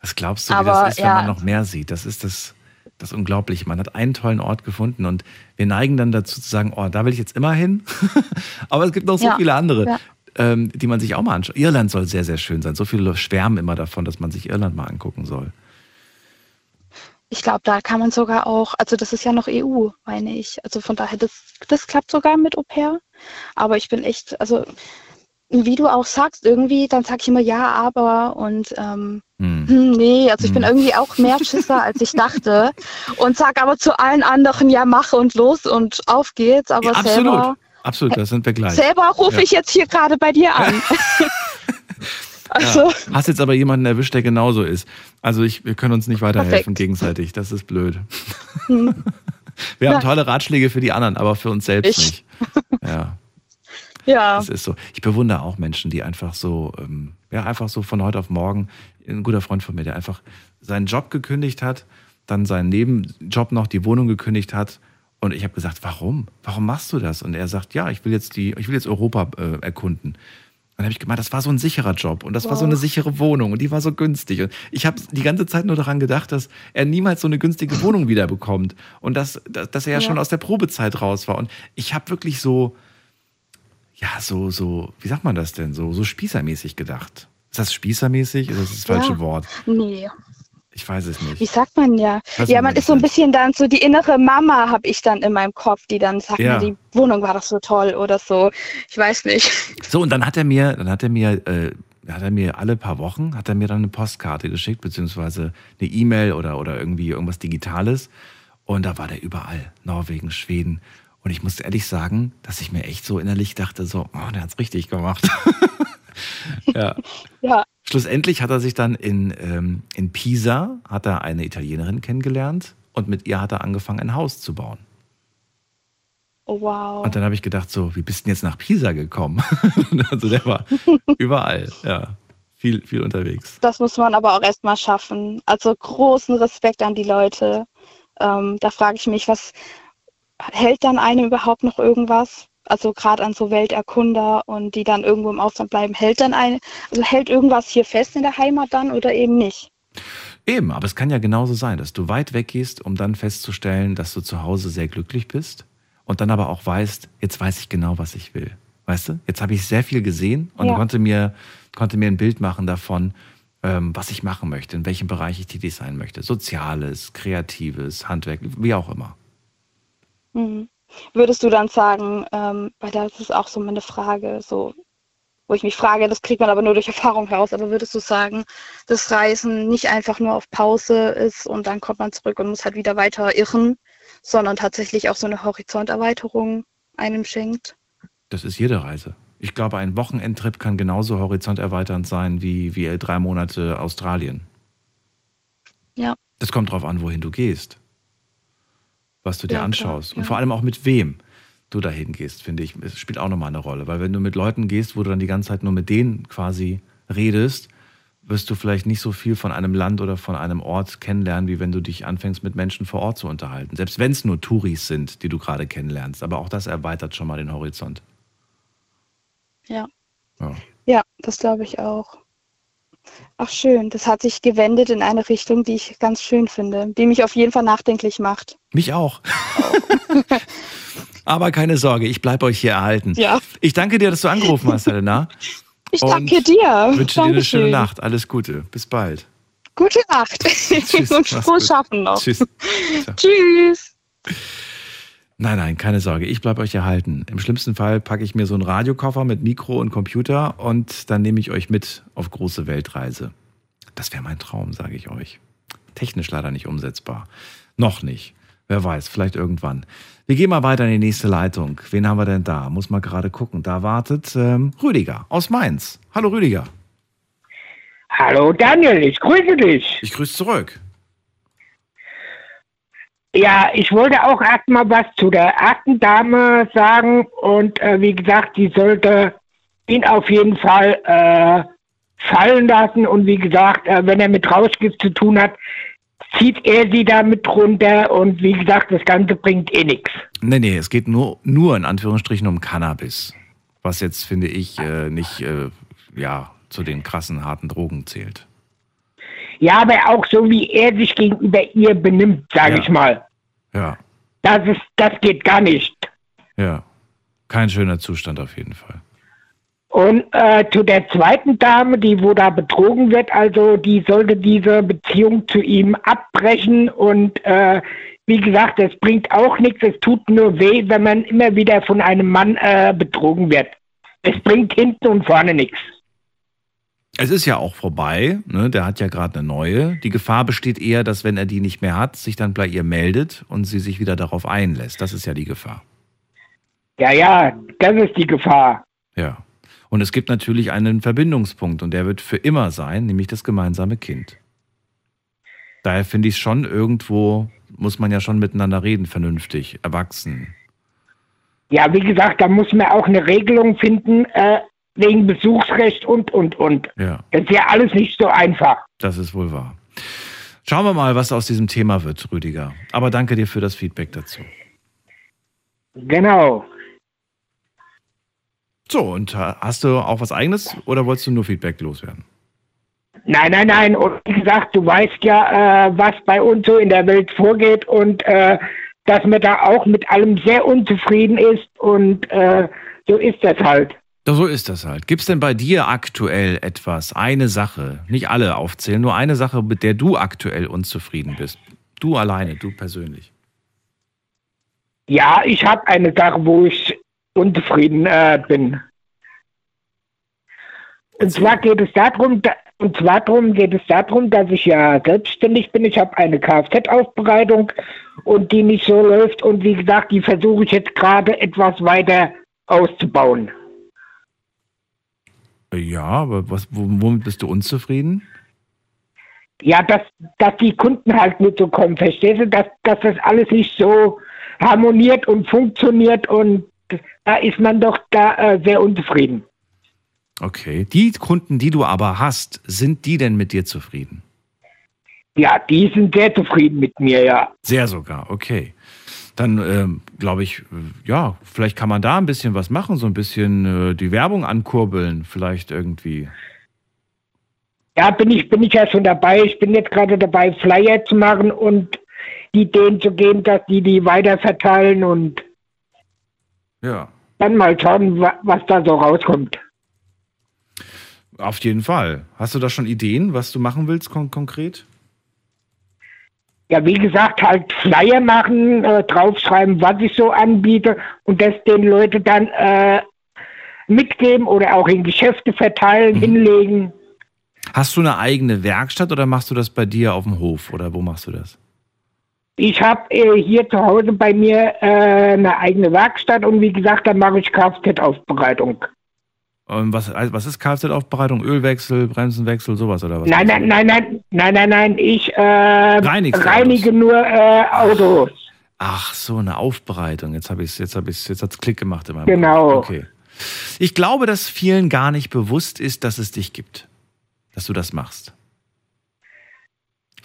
Was glaubst du, wie Aber, das ist, wenn ja. man noch mehr sieht? Das ist das, das Unglaubliche. Man hat einen tollen Ort gefunden und wir neigen dann dazu zu sagen, oh, da will ich jetzt immer hin. Aber es gibt noch so Ja, viele andere, ja. ähm, die man sich auch mal anschaut. Irland soll sehr, sehr schön sein. So viele schwärmen immer davon, dass man sich Irland mal angucken soll. Ich glaube, da kann man sogar auch, also das ist ja noch EU, meine ich. Also von daher, das, das klappt sogar mit Au pair. Aber ich bin echt, also wie du auch sagst, irgendwie, dann sag ich immer ja, aber und ähm, Hm. hm, nee, also ich bin Hm. irgendwie auch mehr Schisser, als ich dachte. Und sag aber zu allen anderen, ja, mach und los und auf geht's. Aber Ja, absolut. selber, Absolut, da sind wir gleich. selber rufe Ja. ich jetzt hier gerade bei dir an. also, Ja. Hast jetzt aber jemanden erwischt, der genauso ist. Also ich, wir können uns nicht weiterhelfen Perfekt. gegenseitig. Das ist blöd. Hm. Wir haben tolle Ratschläge für die anderen, aber für uns selbst Ich. nicht. Ja. Ja. Das ist so. Ich bewundere auch Menschen, die einfach so, ähm, ja, einfach so von heute auf morgen, ein guter Freund von mir, der einfach seinen Job gekündigt hat, dann seinen Nebenjob noch, die Wohnung gekündigt hat. Und ich habe gesagt, warum? Warum machst du das? Und er sagt, ja, ich will jetzt die, ich will jetzt Europa äh, erkunden. Dann habe ich gemeint, das war so ein sicherer Job und das war so eine sichere Wohnung und die war so günstig. Und ich habe die ganze Zeit nur daran gedacht, dass er niemals so eine günstige Wohnung wieder bekommt und dass, dass, dass er ja, Ja. schon aus der Probezeit raus war. Und ich habe wirklich so, ja, so, so, wie sagt man das denn? So, so spießermäßig gedacht. Ist das spießermäßig? Ist das das falsche Ja. Wort? Nee. Ich weiß es Wie nicht. sagt man ja? Weiß ja, man ist so ein bisschen dann so die innere Mama, habe ich dann in meinem Kopf, die dann sagt, Ja. die Wohnung war doch so toll oder so. Ich weiß nicht. So, und dann hat er mir, dann hat er mir, äh, hat er mir alle paar Wochen, hat er mir dann eine Postkarte geschickt, beziehungsweise eine E-Mail oder, oder irgendwie irgendwas Digitales. Und da war der überall. Norwegen, Schweden. Und ich muss ehrlich sagen, dass ich mir echt so innerlich dachte, so, oh, der hat's richtig gemacht. ja. Ja, Schlussendlich hat er sich dann in, ähm, in Pisa, hat er eine Italienerin kennengelernt und mit ihr hat er angefangen, ein Haus zu bauen. oh, wow. Und dann habe ich gedacht, so, wie bist du denn jetzt nach Pisa gekommen? also der war überall, ja, viel, viel unterwegs. Das muss man aber auch erstmal schaffen. Also großen Respekt an die Leute. Ähm, da frage ich mich, was hält dann einem überhaupt noch irgendwas? Also gerade an so Welterkunder und die dann irgendwo im Ausland bleiben, hält dann eine, also hält irgendwas hier fest in der Heimat dann oder eben nicht? Eben, aber es kann ja genauso sein, dass du weit weggehst, um dann festzustellen, dass du zu Hause sehr glücklich bist und dann aber auch weißt, jetzt weiß ich genau, was ich will. Weißt du? Jetzt habe ich sehr viel gesehen und Ja. konnte, mir, konnte mir ein Bild machen davon, ähm, was ich machen möchte, in welchem Bereich ich tätig sein möchte. Soziales, Kreatives, Handwerk, wie auch immer. Mhm. Würdest du dann sagen, ähm, weil das ist auch so meine Frage, so wo ich mich frage, das kriegt man aber nur durch Erfahrung heraus. Aber würdest du sagen, dass Reisen nicht einfach nur auf Pause ist und dann kommt man zurück und muss halt wieder weiter irren, sondern tatsächlich auch so eine Horizonterweiterung einem schenkt? Das ist jede Reise. Ich glaube, ein Wochenendtrip kann genauso horizonterweiternd sein wie, wie drei Monate Australien. Ja. Das kommt drauf an, wohin du gehst. Was du dir Ja, klar, anschaust. Und ja. vor allem auch mit wem du dahin gehst, finde ich. Es spielt auch nochmal eine Rolle. Weil wenn du mit Leuten gehst, wo du dann die ganze Zeit nur mit denen quasi redest, wirst du vielleicht nicht so viel von einem Land oder von einem Ort kennenlernen, wie wenn du dich anfängst, mit Menschen vor Ort zu unterhalten. Selbst wenn es nur Touris sind, die du gerade kennenlernst. Aber auch das erweitert schon mal den Horizont. Ja. Ja. Ja, das glaube ich auch. Ach schön, das hat sich gewendet in eine Richtung, die ich ganz schön finde, die mich auf jeden Fall nachdenklich macht. Mich auch. Aber keine Sorge, ich bleibe euch hier erhalten. Ja. Ich danke dir, dass du angerufen hast, Helena. Ich danke dir. Wünsche dir eine Dankeschön. schöne Nacht. Alles Gute. Bis bald. Gute Nacht. Tschüss, Und frohes. Schaffen noch. Tschüss. Tschüss. Nein, nein, keine Sorge, ich bleibe euch erhalten. Im schlimmsten Fall packe ich mir so einen Radiokoffer mit Mikro und Computer und dann nehme ich euch mit auf große Weltreise. Das wäre mein Traum, sage ich euch. Technisch leider nicht umsetzbar. Noch nicht. Wer weiß, vielleicht irgendwann. Wir gehen mal weiter in die nächste Leitung. Wen haben wir denn da? Muss mal gerade gucken. Da wartet ähm, Rüdiger aus Mainz. Hallo Rüdiger. Hallo Daniel, ich grüße dich. Ich grüße zurück. Ja, ich wollte auch erstmal was zu der ersten Dame sagen und äh, wie gesagt, die sollte ihn auf jeden Fall äh, fallen lassen und wie gesagt, äh, wenn er mit Rauschgift zu tun hat, zieht er sie damit runter und wie gesagt, das Ganze bringt eh nichts. Nee, nee, es geht nur, nur in Anführungsstrichen um Cannabis. Was jetzt, finde ich, äh, nicht äh, ja, zu den krassen, harten Drogen zählt. Ja, aber auch so wie er sich gegenüber ihr benimmt, sage Ja. ich mal. Ja, Das ist, das geht gar nicht. ja. Kein schöner Zustand auf jeden Fall. Und äh, zu der zweiten Dame, die wo da betrogen wird, also die sollte diese Beziehung zu ihm abbrechen und äh, wie gesagt, es bringt auch nichts, es tut nur weh, wenn man immer wieder von einem Mann äh, betrogen wird. Es bringt hinten und vorne nichts. Es ist ja auch vorbei, ne? der hat ja gerade eine neue. Die Gefahr besteht eher, dass wenn er die nicht mehr hat, sich dann bei ihr meldet und sie sich wieder darauf einlässt. Das ist ja die Gefahr. Ja, ja, das ist die Gefahr. Ja. Und es gibt natürlich einen Verbindungspunkt und der wird für immer sein, nämlich das gemeinsame Kind. Daher finde ich es schon irgendwo, muss man ja schon miteinander reden, vernünftig, erwachsen. Ja, wie gesagt, da muss man auch eine Regelung finden, äh, wegen Besuchsrecht und, und, und. Ja, Das ist ja alles nicht so einfach. das ist wohl wahr. Schauen wir mal, was aus diesem Thema wird, Rüdiger. Aber danke dir für das Feedback dazu. Genau. So, und äh, hast du auch was eigenes oder wolltest du nur Feedback loswerden? Nein, nein, nein. Und wie gesagt, du weißt ja, äh, was bei uns so in der Welt vorgeht und äh, dass man da auch mit allem sehr unzufrieden ist und äh, so ist das halt. Doch so ist das halt. Gibt es denn bei dir aktuell etwas, eine Sache, nicht alle aufzählen, nur eine Sache, mit der du aktuell unzufrieden bist? Du alleine, du persönlich. Ja, ich habe eine Sache, wo ich unzufrieden äh, bin. Und zwar geht es darum, da, und zwar darum geht es darum, dass ich ja selbstständig bin. Ich habe eine Kfz-Aufbereitung und die nicht so läuft. Und wie gesagt, die versuche ich jetzt gerade etwas weiter auszubauen. Ja, aber was, womit bist du unzufrieden? Ja, dass, dass die Kunden halt nicht so kommen, verstehst du? Dass, dass das alles nicht so harmoniert und funktioniert und da ist man doch da äh, sehr unzufrieden. Okay. Die Kunden, die du aber hast, sind die denn mit dir zufrieden? Ja, die sind sehr zufrieden mit mir, ja. Sehr sogar, okay. Dann ähm, glaube ich, äh, ja, vielleicht kann man da ein bisschen was machen, so ein bisschen äh, die Werbung ankurbeln, vielleicht irgendwie. Ja, bin ich, bin ich ja schon dabei. Ich bin jetzt gerade dabei, Flyer zu machen und die denen zu geben, dass die die weiterverteilen und Ja, dann mal schauen, wa was da so rauskommt. auf jeden Fall. Hast du da schon Ideen, was du machen willst kon konkret? Ja, wie gesagt, halt Flyer machen, äh, draufschreiben, was ich so anbiete und das den Leuten dann äh, mitgeben oder auch in Geschäfte verteilen, Mhm. hinlegen. Hast du eine eigene Werkstatt oder machst du das bei dir auf dem Hof oder wo machst du das? Ich habe äh, hier zu Hause bei mir äh, eine eigene Werkstatt und wie gesagt, da mache ich Kfz-Aufbereitung. Und was, also was ist Kfz-Aufbereitung? Ölwechsel, Bremsenwechsel, sowas oder was? Nein, nein, nein, nein, nein, nein, nein, ich äh, reinige nur äh, Autos. Ach so, eine Aufbereitung. Jetzt habe ich jetzt habe ich jetzt hat's Klick gemacht in meinem Genau. Kopf. Okay. Ich glaube, dass vielen gar nicht bewusst ist, dass es dich gibt, dass du das machst.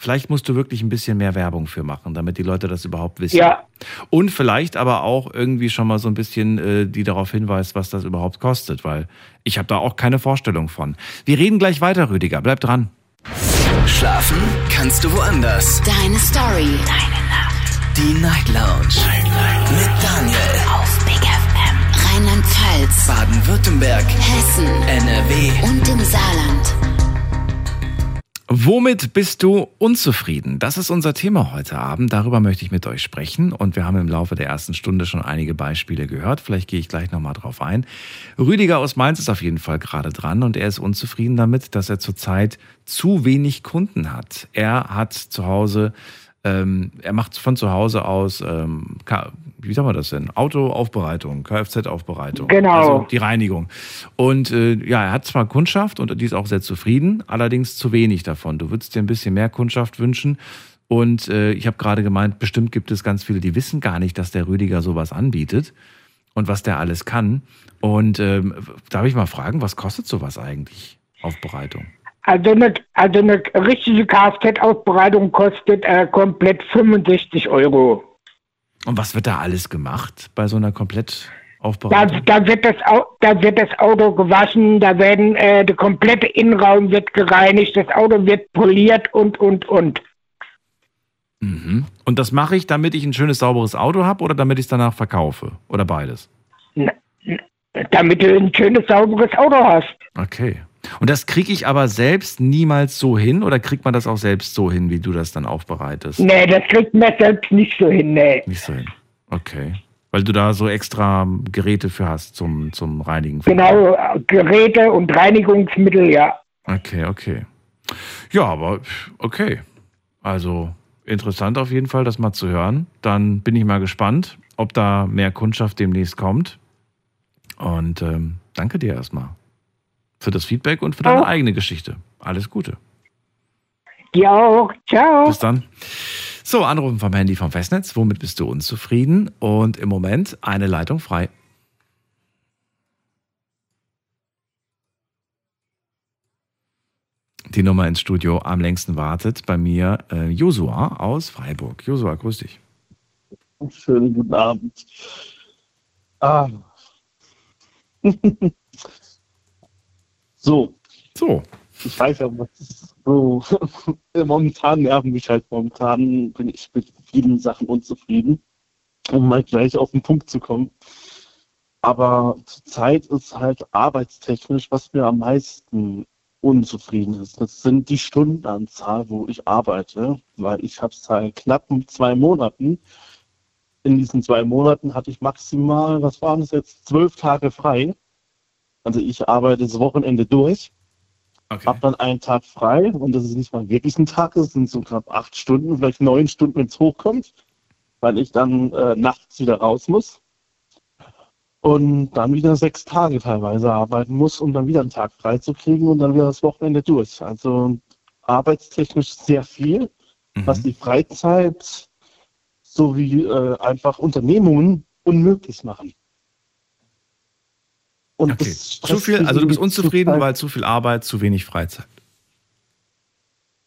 Vielleicht musst du wirklich ein bisschen mehr Werbung für machen, damit die Leute das überhaupt wissen. Ja. Und vielleicht aber auch irgendwie schon mal so ein bisschen äh, die darauf hinweist, was das überhaupt kostet, weil ich habe da auch keine Vorstellung von. Wir reden gleich weiter, Rüdiger. Bleib dran. Schlafen kannst du woanders. Deine Story. Deine Nacht. Die Night Lounge. Mit Daniel. Auf Big FM. Rheinland-Pfalz. Baden-Württemberg. Hessen. NRW. Und im Saarland. Womit bist du unzufrieden? Das ist unser Thema heute Abend. Darüber möchte ich mit euch sprechen. Und wir haben im Laufe der ersten Stunde schon einige Beispiele gehört. Vielleicht gehe ich gleich nochmal drauf ein. Rüdiger aus Mainz ist auf jeden Fall gerade dran und er ist unzufrieden damit, dass er zurzeit zu wenig Kunden hat. Er hat zu Hause, ähm, er macht von zu Hause aus, ähm, wie sagen wir das denn? Autoaufbereitung, Kfz-Aufbereitung. Genau. Also die Reinigung. Und äh, ja, er hat zwar Kundschaft und die ist auch sehr zufrieden, allerdings zu wenig davon. Du würdest dir ein bisschen mehr Kundschaft wünschen. Und äh, ich habe gerade gemeint, bestimmt gibt es ganz viele, die wissen gar nicht, dass der Rüdiger sowas anbietet und was der alles kann. Und ähm, darf ich mal fragen, was kostet sowas eigentlich? Aufbereitung. Also eine, also eine richtige Kfz-Aufbereitung kostet äh, komplett 65 Euro. Und was wird da alles gemacht bei so einer Da, Komplettaufbereitung? da, wird das, da wird das Auto gewaschen, da werden äh, der komplette Innenraum wird gereinigt, das Auto wird poliert und und und. Mhm. Und das mache ich, damit ich ein schönes, sauberes Auto habe oder damit ich es danach verkaufe? Oder beides? Damit du ein schönes, sauberes Auto hast. Okay. Und das kriege ich aber selbst niemals so hin oder kriegt man das auch selbst so hin, wie du das dann aufbereitest? Nee, das kriegt man selbst nicht so hin, nee. Nicht so hin. Okay. Weil du da so extra Geräte für hast zum, zum Reinigen. Genau, Geräte und Reinigungsmittel, ja. Okay, okay. Ja, aber okay. Also interessant auf jeden Fall, das mal zu hören. Dann bin ich mal gespannt, ob da mehr Kundschaft demnächst kommt. Und ähm, danke dir erstmal für das Feedback und für deine Ja. eigene Geschichte. Alles Gute. Auch. Ciao. Bis dann. So, Anrufen vom Handy vom Festnetz. Womit bist du unzufrieden? Und im Moment eine Leitung frei. Die Nummer ins Studio am längsten wartet bei mir äh, Josua aus Freiburg. Josua, grüß dich. Schönen guten Abend. Ah. so, So, ich weiß ja, was so. momentan nerven mich halt, momentan bin ich mit vielen Sachen unzufrieden, um mal gleich auf den Punkt zu kommen. Aber zurzeit ist halt arbeitstechnisch, was mir am meisten unzufrieden ist. Das sind die Stundenanzahl, wo ich arbeite, weil ich habe seit knappen zwei Monaten in diesen zwei Monaten hatte ich maximal, was waren es jetzt, zwölf Tage frei. Also ich arbeite das Wochenende durch, okay. habe dann einen Tag frei und das ist nicht mal wirklich ein Tag, das sind so knapp acht Stunden, vielleicht neun Stunden, wenn es hochkommt, weil ich dann äh, nachts wieder raus muss und dann wieder sechs Tage teilweise arbeiten muss, um dann wieder einen Tag frei zu kriegen und dann wieder das Wochenende durch. Also arbeitstechnisch sehr viel, was Mhm. die Freizeit sowie äh, einfach Unternehmungen unmöglich machen. Und Okay. Zu viel, also du bist unzufrieden, weil zu viel Arbeit, zu wenig Freizeit.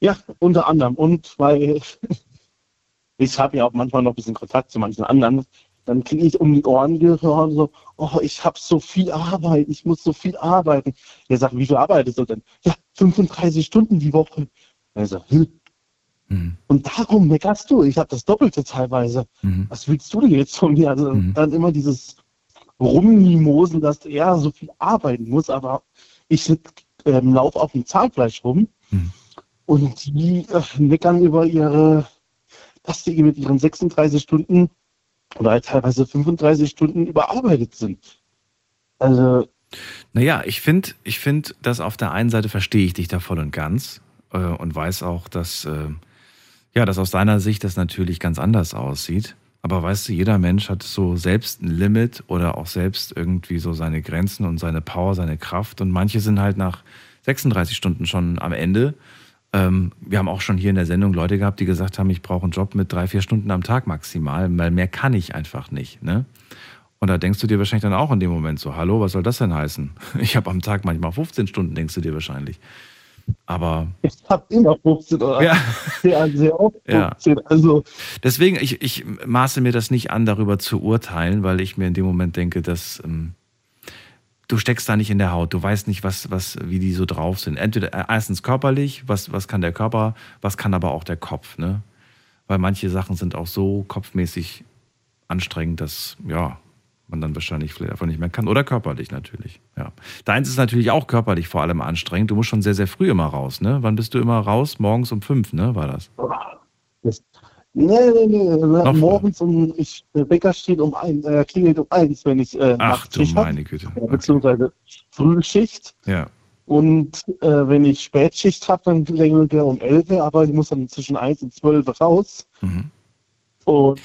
Ja, unter anderem. Und weil ich habe ja auch manchmal noch ein bisschen Kontakt zu manchen anderen, dann kriege ich um die Ohren gehört, so, oh, ich habe so viel Arbeit, ich muss so viel arbeiten. Er sagt, wie viel arbeitest du denn? Ja, 35 Stunden die Woche. Er sagt, hm. Mhm. Und darum meckerst du. Ich habe das Doppelte teilweise. Mhm. Was willst du denn jetzt von mir? Also Mhm. dann immer dieses Rummimosen, dass er so viel arbeiten muss, aber ich ähm, laufe auf dem Zahnfleisch rum Mhm. und die äh, meckern über ihre, dass die mit ihren 36 Stunden oder halt teilweise 35 Stunden überarbeitet sind. Also Naja, ich finde, ich find, dass auf der einen Seite verstehe ich dich da voll und ganz äh, und weiß auch, dass, äh, ja, dass aus deiner Sicht das natürlich ganz anders aussieht. Aber weißt du, jeder Mensch hat so selbst ein Limit oder auch selbst irgendwie so seine Grenzen und seine Power, seine Kraft. Und manche sind halt nach 36 Stunden schon am Ende. Ähm, wir haben auch schon hier in der Sendung Leute gehabt, die gesagt haben, ich brauche einen Job mit drei, vier Stunden am Tag maximal, weil mehr kann ich einfach nicht. Ne? Und da denkst du dir wahrscheinlich dann auch in dem Moment so, hallo, was soll das denn heißen? Ich habe am Tag manchmal 15 Stunden, denkst du dir wahrscheinlich. Aber. Ich habe immer 15 oder ja. sehr, sehr oft 15. Ja. Also. Deswegen, ich, ich maße mir das nicht an, darüber zu urteilen, weil ich mir in dem Moment denke, dass ähm, du steckst da nicht in der Haut. Du weißt nicht, was, was, wie die so drauf sind. Entweder äh, erstens körperlich, was, was kann der Körper, was kann aber auch der Kopf, ne? Weil manche Sachen sind auch so kopfmäßig anstrengend, dass, ja, man dann wahrscheinlich vielleicht einfach nicht mehr kann. Oder körperlich natürlich. Ja. Deins ist natürlich auch körperlich vor allem anstrengend. Du musst schon sehr, sehr früh immer raus, ne? Wann bist du immer raus? Morgens um fünf, ne? War das? das nee, nee, nee. Noch Morgens um, ich, der Bäcker steht um ein, äh, klingelt um eins, wenn ich äh, Ach du meine Güte. Okay. Beziehungsweise Frühschicht. Ja. Und äh, wenn ich Spätschicht habe, dann klingelt er um elf, aber ich muss dann zwischen eins und zwölf raus. Mhm. Und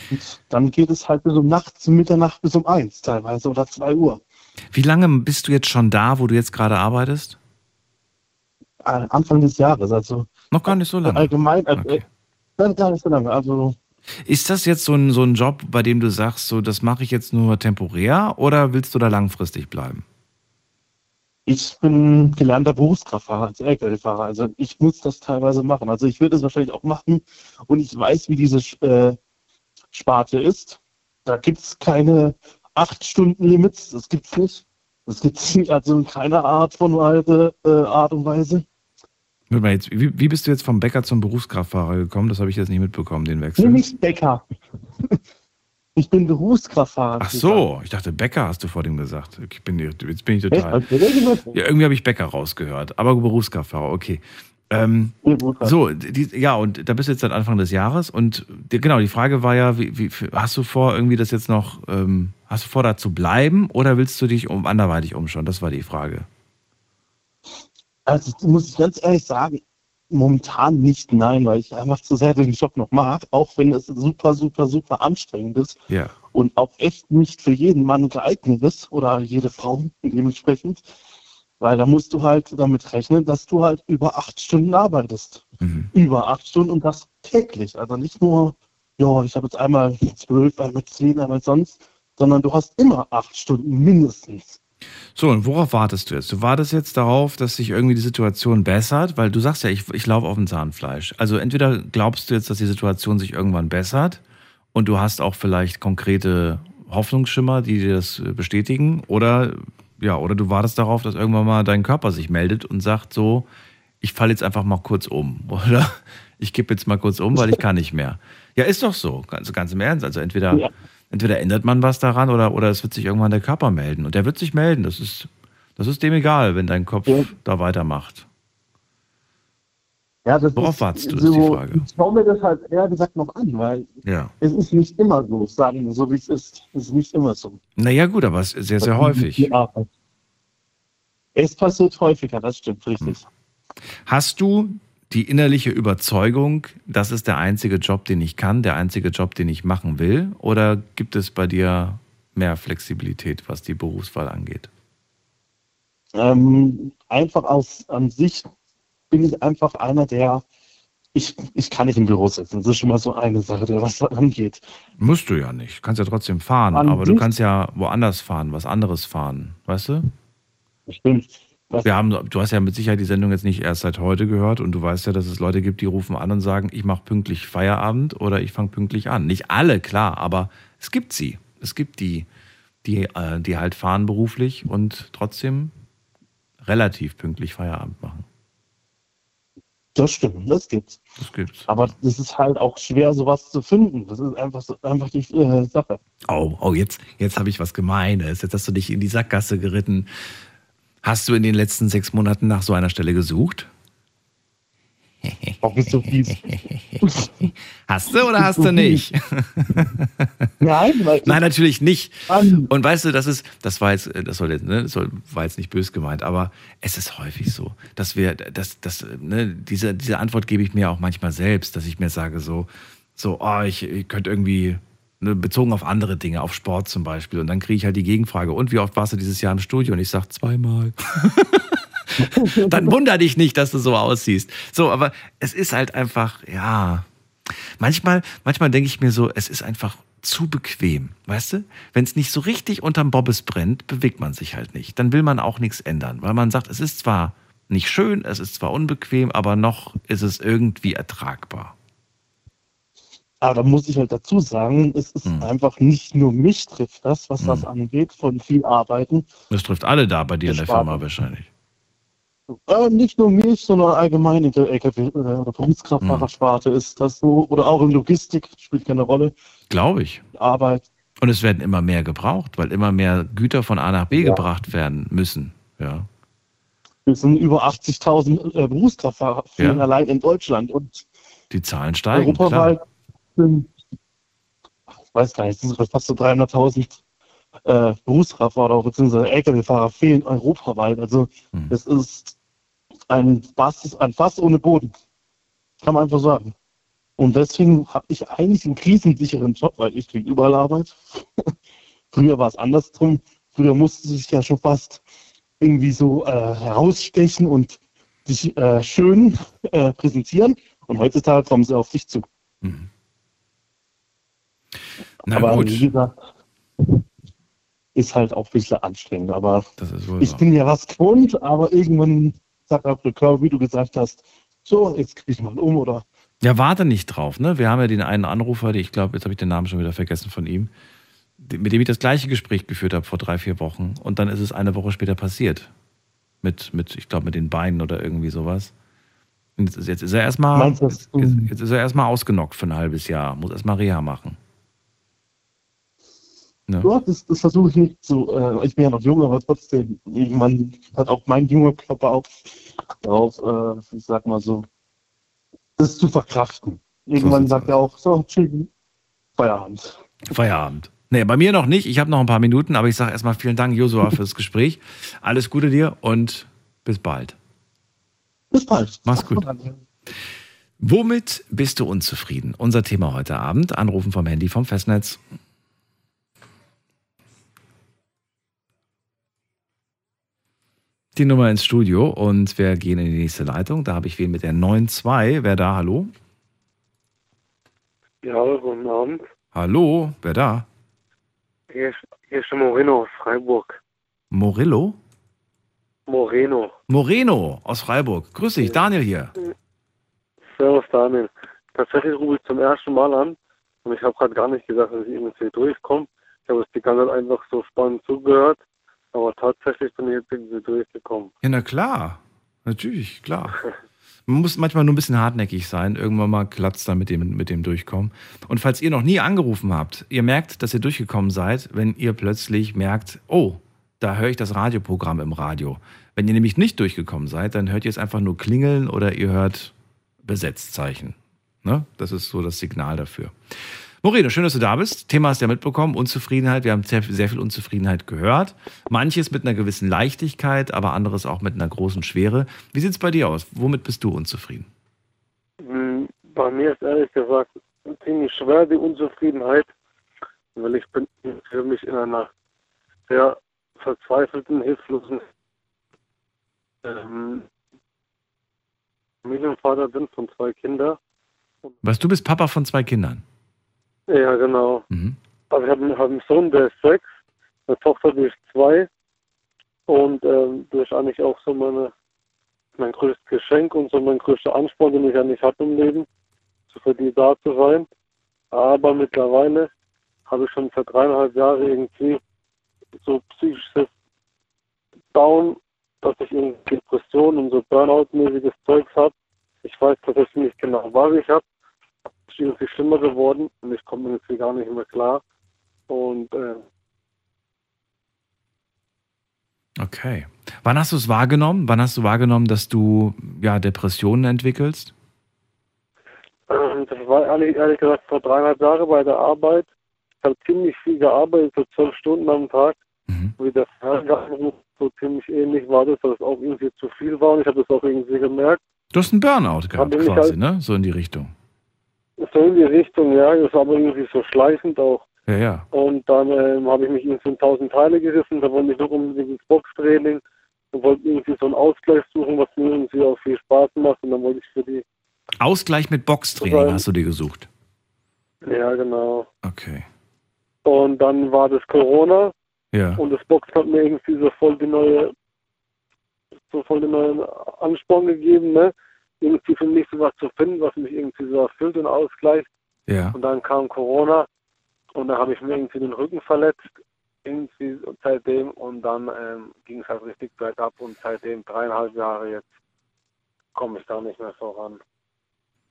dann geht es halt bis um nachts, Mitternacht bis um eins teilweise oder zwei Uhr. Wie lange bist du jetzt schon da, wo du jetzt gerade arbeitest? Äh, Anfang des Jahres, also. Noch gar nicht so lange. Allgemein, äh, okay. äh, gar nicht so lange. Also. Ist das jetzt so ein, so ein Job, bei dem du sagst, so das mache ich jetzt nur temporär oder willst du da langfristig bleiben? Ich bin gelernter Berufskraftfahrer als LKW-Fahrer. Also ich muss das teilweise machen. Also ich würde es wahrscheinlich auch machen und ich weiß, wie diese äh, Sparte ist. Da gibt es keine acht Stunden Limits, das gibt es nicht. Das gibt es also in keiner Art von Weise, äh, Art und Weise. Jetzt, wie, wie, bist du jetzt vom Bäcker zum Berufskraftfahrer gekommen? Das habe ich jetzt nicht mitbekommen, den Wechsel. Nee, nicht Bäcker. Ich bin Berufskraftfahrer. Ach so, ich dachte Bäcker hast du vor dem gesagt. Ich bin, jetzt bin ich total. Ja, irgendwie habe ich Bäcker rausgehört, aber Berufskraftfahrer, okay. Ähm, so, die, ja, und da bist du jetzt seit Anfang des Jahres und die, genau, die Frage war ja, wie, wie, hast du vor, irgendwie das jetzt noch, ähm, hast du vor, da zu bleiben oder willst du dich um anderweitig umschauen? Das war die Frage. Also, muss ich ganz ehrlich sagen, momentan nicht, nein, weil ich einfach zu sehr den Job noch mag, auch wenn es super, super, super anstrengend ist ja. und auch echt nicht für jeden Mann geeignet ist oder jede Frau dementsprechend. Weil da musst du halt damit rechnen, dass du halt über acht Stunden arbeitest. Mhm. Über acht Stunden und das täglich. Also nicht nur, ja, ich habe jetzt einmal zwölf, einmal zehn, einmal sonst, sondern du hast immer acht Stunden mindestens. So, und worauf wartest du jetzt? Du wartest jetzt darauf, dass sich irgendwie die Situation bessert, weil du sagst ja, ich, ich laufe auf dem Zahnfleisch. Also entweder glaubst du jetzt, dass die Situation sich irgendwann bessert und du hast auch vielleicht konkrete Hoffnungsschimmer, die dir das bestätigen, oder ja, oder du wartest darauf, dass irgendwann mal dein Körper sich meldet und sagt so, ich falle jetzt einfach mal kurz um. Oder ich kippe jetzt mal kurz um, weil ich kann nicht mehr. Ja, ist doch so. Ganz, ganz im Ernst. Also entweder, ja. entweder ändert man was daran oder, oder es wird sich irgendwann der Körper melden. Und der wird sich melden. Das ist, das ist dem egal, wenn dein Kopf ja. da weitermacht. Ja, das Worauf ist, wartest du, so, ist die Frage. Ich schaue mir das halt eher gesagt noch an, weil ja. es ist nicht immer so, sagen wir so, wie es ist. Es ist nicht immer so. Naja, gut, aber es ist sehr, sehr häufig. Es passiert häufiger, das stimmt, richtig. Hast du die innerliche Überzeugung, das ist der einzige Job, den ich kann, der einzige Job, den ich machen will? Oder gibt es bei dir mehr Flexibilität, was die Berufswahl angeht? Ähm, einfach aus an sich bin ich einfach einer, der ich, ich kann nicht im Büro sitzen. Das ist schon mal so eine Sache, der was angeht. Musst du ja nicht. Du kannst ja trotzdem fahren, an aber du kannst ja woanders fahren, was anderes fahren, weißt du? Stimmt. Wir haben, du hast ja mit Sicherheit die Sendung jetzt nicht erst seit heute gehört und du weißt ja, dass es Leute gibt, die rufen an und sagen, ich mache pünktlich Feierabend oder ich fange pünktlich an. Nicht alle, klar, aber es gibt sie. Es gibt die, die, äh, die halt fahren beruflich und trotzdem relativ pünktlich Feierabend machen. Das stimmt, das gibt's. Das gibt's. Aber es ist halt auch schwer, sowas zu finden. Das ist einfach, einfach die äh, Sache. Oh, oh, jetzt, jetzt habe ich was Gemeines. Jetzt hast du dich in die Sackgasse geritten. Hast du in den letzten sechs Monaten nach so einer Stelle gesucht? Auch nicht so fies. hast du oder hast du nicht? Nein, Nein, natürlich nicht. Und weißt du, das ist, das war jetzt, das soll jetzt, ne, das soll, war jetzt nicht bös gemeint, aber es ist häufig so, dass wir, dass, dass, ne, diese, diese Antwort gebe ich mir auch manchmal selbst, dass ich mir sage so, so, oh, ich, ich könnte irgendwie, ne, bezogen auf andere Dinge, auf Sport zum Beispiel, und dann kriege ich halt die Gegenfrage, und wie oft warst du dieses Jahr im Studio? Und ich sage zweimal. dann wunder dich nicht, dass du so aussiehst. So, aber es ist halt einfach, ja. Manchmal, manchmal denke ich mir so, es ist einfach zu bequem, weißt du? Wenn es nicht so richtig unterm Bobbes brennt, bewegt man sich halt nicht. Dann will man auch nichts ändern, weil man sagt, es ist zwar nicht schön, es ist zwar unbequem, aber noch ist es irgendwie ertragbar. Aber da muss ich halt dazu sagen, es ist Hm. einfach nicht nur mich trifft das, was das angeht, von viel Arbeiten. Das trifft alle da bei dir in der. Firma wahrscheinlich. Äh, nicht nur mich, sondern allgemein in der LKW- äh, oder Berufskraftfahrersparte ist das so. Oder auch in Logistik spielt keine Rolle. Glaube ich. Arbeit. Und es werden immer mehr gebraucht, weil immer mehr Güter von A nach B gebracht werden müssen. Ja. Wir sind über 80.000 äh, Berufskraftfahrer Ja. allein in Deutschland. Und Die Zahlen steigen. europaweit Klar. sind, ich weiß gar nicht, es sind fast so 300.000 äh, Berufskraftfahrer bzw. Lkw-Fahrer fehlen europaweit. Also Hm. es ist ein Fass, ein Fass ohne Boden. Kann man einfach sagen. Und deswegen habe ich eigentlich einen krisensicheren Job, weil ich kriege überall Arbeit. Früher war es andersrum. Früher musste sich ja schon fast irgendwie so äh, herausstechen und sich äh, schön äh, präsentieren. Und heutzutage kommen sie auf dich zu. Mhm. Na aber gut. gesagt, ist halt auch ein bisschen anstrengend. Aber ich wahr. bin ja was gewohnt, aber irgendwann Körper, wie du gesagt hast, so, jetzt krieg ich mal um oder Ja, warte nicht drauf, ne? Wir haben ja den einen Anrufer, ich glaube, jetzt habe ich den Namen schon wieder vergessen von ihm, mit dem ich das gleiche Gespräch geführt habe vor drei, vier Wochen. Und dann ist es eine Woche später passiert. Mit, mit ich glaube, mit den Beinen oder irgendwie sowas. Jetzt, ist- jetzt ist er erstmal jetzt, jetzt ist er erstmal ausgenockt für ein halbes Jahr. Muss erstmal Reha machen. Ja. Ja, das, das versuche ich nicht so. Äh, ich bin ja noch jung, aber trotzdem, irgendwann hat auch mein junger Körper auch darauf, äh, ich sag mal so, das zu verkraften. Irgendwann sagt er auch, so, chill, Feierabend. Feierabend. Nee, bei mir noch nicht. Ich habe noch ein paar Minuten, aber ich sage erstmal vielen Dank, Josua, fürs Gespräch. Alles Gute dir und bis bald. Bis bald. Mach's gut. Womit bist du unzufrieden? Unser Thema heute Abend. Anrufen vom Handy vom Festnetz. Die Nummer ins Studio und wir gehen in die nächste Leitung. Da habe ich wen mit der 92. Wer da? Hallo? Ja, guten Abend. Hallo? Wer da? Hier ist, hier ist Moreno aus Freiburg. Morillo? Moreno. Moreno aus Freiburg. Grüß dich, Daniel hier. Servus, Daniel. Tatsächlich rufe ich zum ersten Mal an und ich habe gerade gar nicht gesagt, dass ich irgendwie durchkomme. Ich habe es die ganze Zeit einfach so spannend zugehört, aber tatsächlich bin ich jetzt irgendwie durchgekommen. Ja, na klar. Natürlich, klar. Man muss manchmal nur ein bisschen hartnäckig sein. Irgendwann mal klappt dann mit dem, mit dem Durchkommen. Und falls ihr noch nie angerufen habt, ihr merkt, dass ihr durchgekommen seid, wenn ihr plötzlich merkt, oh, da höre ich das Radioprogramm im Radio. Wenn ihr nämlich nicht durchgekommen seid, dann hört ihr es einfach nur klingeln oder ihr hört Besetzzeichen. Ne? Das ist so das Signal dafür. Moreno, schön, dass du da bist. Thema hast du ja mitbekommen, Unzufriedenheit. Wir haben sehr, sehr viel Unzufriedenheit gehört. Manches mit einer gewissen Leichtigkeit, aber anderes auch mit einer großen Schwere. Wie sieht es bei dir aus? Womit bist du unzufrieden? Hm, Bei mir ist ehrlich gesagt ziemlich schwer die Unzufriedenheit, weil ich bin für mich in einer sehr verzweifelten, hilflosen ähm, Familienvater bin von zwei Kindern. Was, du bist Papa von zwei Kindern. Ja, genau. Mhm. Also ich habe hab einen Sohn, der ist sechs, eine Tochter, die ist zwei. Und ähm, das ist eigentlich auch so meine, mein größtes Geschenk und so mein größter Ansporn, den ich eigentlich hatte im Leben, so für die da zu sein. Aber mittlerweile habe ich schon seit dreieinhalb Jahren irgendwie so psychisches Down, dass ich irgendwie Depression und so Burnout-mäßiges Zeugs habe. Ich weiß tatsächlich nicht genau, was ich habe. Ist irgendwie schlimmer geworden und ich komme irgendwie gar nicht mehr klar. Und äh, Okay. Wann hast du es wahrgenommen? Wann hast du wahrgenommen, dass du ja Depressionen entwickelst? ähm, das war ehrlich, ehrlich gesagt vor dreieinhalb Jahren bei der Arbeit. Ich habe ziemlich viel gearbeitet, so zwölf Stunden am Tag. Wie der Fernsehanruf so ziemlich ähnlich war das, dass es auch irgendwie zu viel war und ich habe das auch irgendwie gemerkt. Du hast einen Burnout gehabt quasi, halt- ne? So in die Richtung. So in die Richtung, ja, das war aber irgendwie so schleichend auch. Ja, ja. Und dann ähm, habe ich mich irgendwie in tausend Teile gerissen, da wollte ich noch unbedingt ins Boxtraining und wollte irgendwie so einen Ausgleich suchen, was mir irgendwie auch viel Spaß macht und dann wollte ich für die, Ausgleich mit Boxtraining hast du dir gesucht. ja genau. Okay. Und dann war das Corona Ja. und das Boxen hat mir irgendwie so voll die neue, so voll den neuen Ansporn gegeben, ne? Irgendwie für mich sowas zu finden, was mich irgendwie so erfüllt und ausgleicht. Ja. Und dann kam Corona und dann habe ich mir irgendwie den Rücken verletzt, irgendwie seitdem und dann ähm, ging es halt richtig bergab und seitdem dreieinhalb Jahre jetzt komme ich da nicht mehr voran.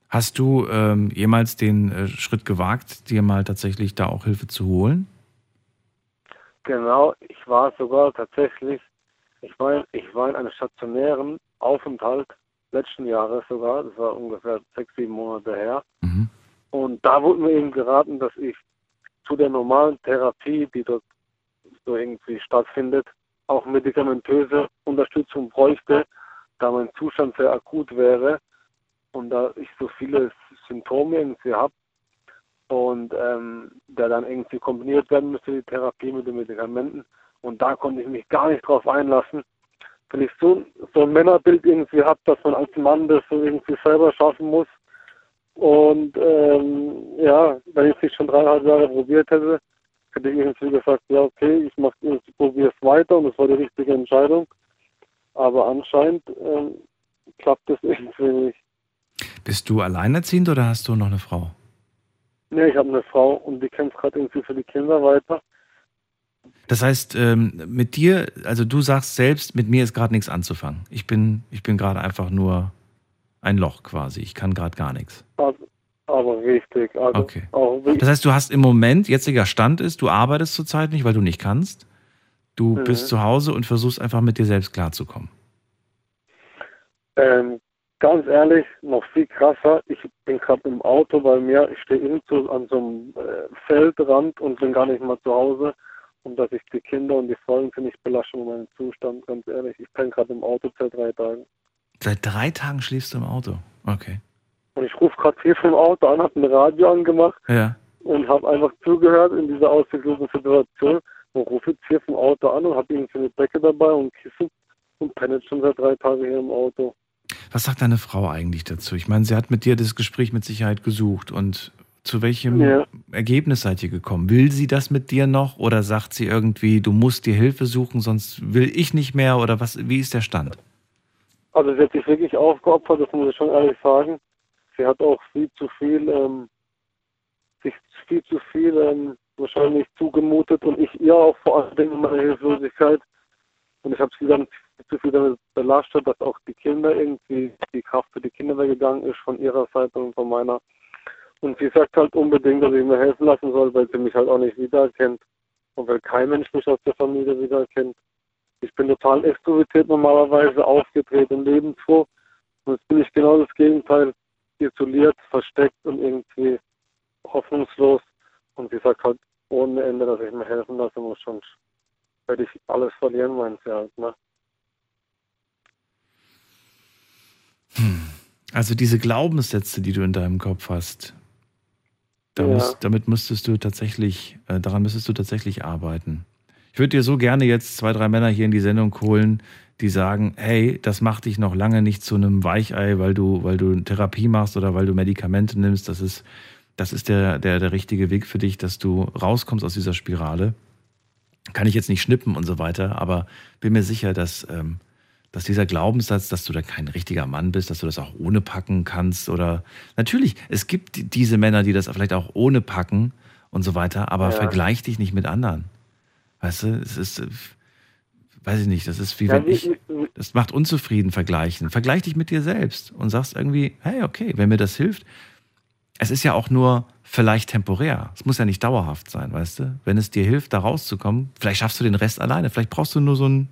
Hast du ähm, jemals den äh, Schritt gewagt, dir mal tatsächlich da auch Hilfe zu holen? Genau, ich war sogar tatsächlich, ich war, ich war in einem stationären Aufenthalt letzten Jahres sogar, das war ungefähr sechs, sieben Monate her. Und da wurde mir eben geraten, dass ich zu der normalen Therapie, die dort so irgendwie stattfindet, auch medikamentöse Unterstützung bräuchte, da mein Zustand sehr akut wäre und da ich so viele Symptome irgendwie habe und ähm, der dann irgendwie kombiniert werden müsste, die Therapie mit den Medikamenten. Und da konnte ich mich gar nicht drauf einlassen, weil ich so, so ein Männerbild irgendwie habe, dass man als Mann das so irgendwie selber schaffen muss. Und ähm, ja, wenn ich es nicht schon dreieinhalb Jahre probiert hätte, hätte ich irgendwie gesagt, ja okay, ich mach, ich probiere es weiter und das war die richtige Entscheidung. Aber anscheinend ähm, klappt das irgendwie nicht. Bist du alleinerziehend oder hast du noch eine Frau? Nee, ich habe eine Frau und die kämpft gerade irgendwie für die Kinder weiter. Das heißt, ähm, mit dir, also du sagst selbst, mit mir ist gerade nichts anzufangen. Ich bin, ich bin gerade einfach nur ein Loch quasi. Ich kann gerade gar nichts. Aber, aber richtig. Also Okay. Das heißt, du hast im Moment, jetziger Stand ist, du arbeitest zurzeit nicht, weil du nicht kannst. Du Mhm. bist zu Hause und versuchst einfach mit dir selbst klarzukommen. Ähm, ganz ehrlich, noch viel krasser. Ich bin gerade im Auto bei mir. Ich stehe irgendwo an so einem äh, Feldrand und bin gar nicht mal zu Hause. Und dass ich die Kinder und die Freunde nicht belasche mit meinem Zustand, ganz ehrlich. Ich bin gerade im Auto seit drei Tagen. Seit drei Tagen schläfst du im Auto. Okay. Und ich rufe gerade hier vom Auto an, habe ein Radio angemacht Ja. und habe einfach zugehört in dieser ausgeglückten Situation und rufe jetzt hier vom Auto an und habe irgendwie eine Decke dabei und Kissen und penne jetzt schon seit drei Tagen hier im Auto. Was sagt deine Frau eigentlich dazu? Ich meine, sie hat mit dir das Gespräch mit Sicherheit gesucht. Und zu welchem Ja. Ergebnis seid ihr gekommen? Will sie das mit dir noch oder sagt sie irgendwie, du musst dir Hilfe suchen, sonst will ich nicht mehr? Oder was? Wie ist der Stand? Also sie hat sich wirklich aufgeopfert, das muss ich schon ehrlich sagen. Sie hat auch viel zu viel, ähm, sich viel zu viel ähm, wahrscheinlich zugemutet und ich ihr auch vor allen Dingen meine Hilflosigkeit. Und ich habe sie dann viel zu viel damit belastet, dass auch die Kinder irgendwie, die Kraft für die Kinder weggegangen ist von ihrer Seite und von meiner. Und sie sagt halt unbedingt, dass ich mir helfen lassen soll, weil sie mich halt auch nicht wiedererkennt. Und weil kein Mensch mich aus der Familie wiedererkennt. Ich bin total extrovertiert normalerweise, aufgedreht und lebensfroh. Und jetzt bin ich genau das Gegenteil, isoliert, versteckt und irgendwie hoffnungslos. Und sie sagt halt ohne Ende, dass ich mir helfen lassen muss, sonst werde ich alles verlieren, meint sie halt. Ne? Also diese Glaubenssätze, die du in deinem Kopf hast, da Ja. musst, damit müsstest du tatsächlich, äh, daran müsstest du tatsächlich arbeiten. Ich würde dir so gerne jetzt zwei, drei Männer hier in die Sendung holen, die sagen, hey, das macht dich noch lange nicht zu einem Weichei, weil du, weil du Therapie machst oder weil du Medikamente nimmst. Das ist, das ist der, der, der richtige Weg für dich, dass du rauskommst aus dieser Spirale. Kann ich jetzt nicht schnippen und so weiter, aber bin mir sicher, dass, ähm, dass dieser Glaubenssatz, dass du da kein richtiger Mann bist, dass du das auch ohne packen kannst oder natürlich, es gibt die- diese Männer, die das vielleicht auch ohne packen und so weiter, aber Ja. vergleich dich nicht mit anderen. Weißt du, es ist, äh, weiß ich nicht, das ist wie Ja, wenn ich, das macht unzufrieden vergleichen. Vergleich dich mit dir selbst und sagst irgendwie, hey, okay, wenn mir das hilft, es ist ja auch nur vielleicht temporär. Es muss ja nicht dauerhaft sein, weißt du? Wenn es dir hilft, da rauszukommen, vielleicht schaffst du den Rest alleine. Vielleicht brauchst du nur so einen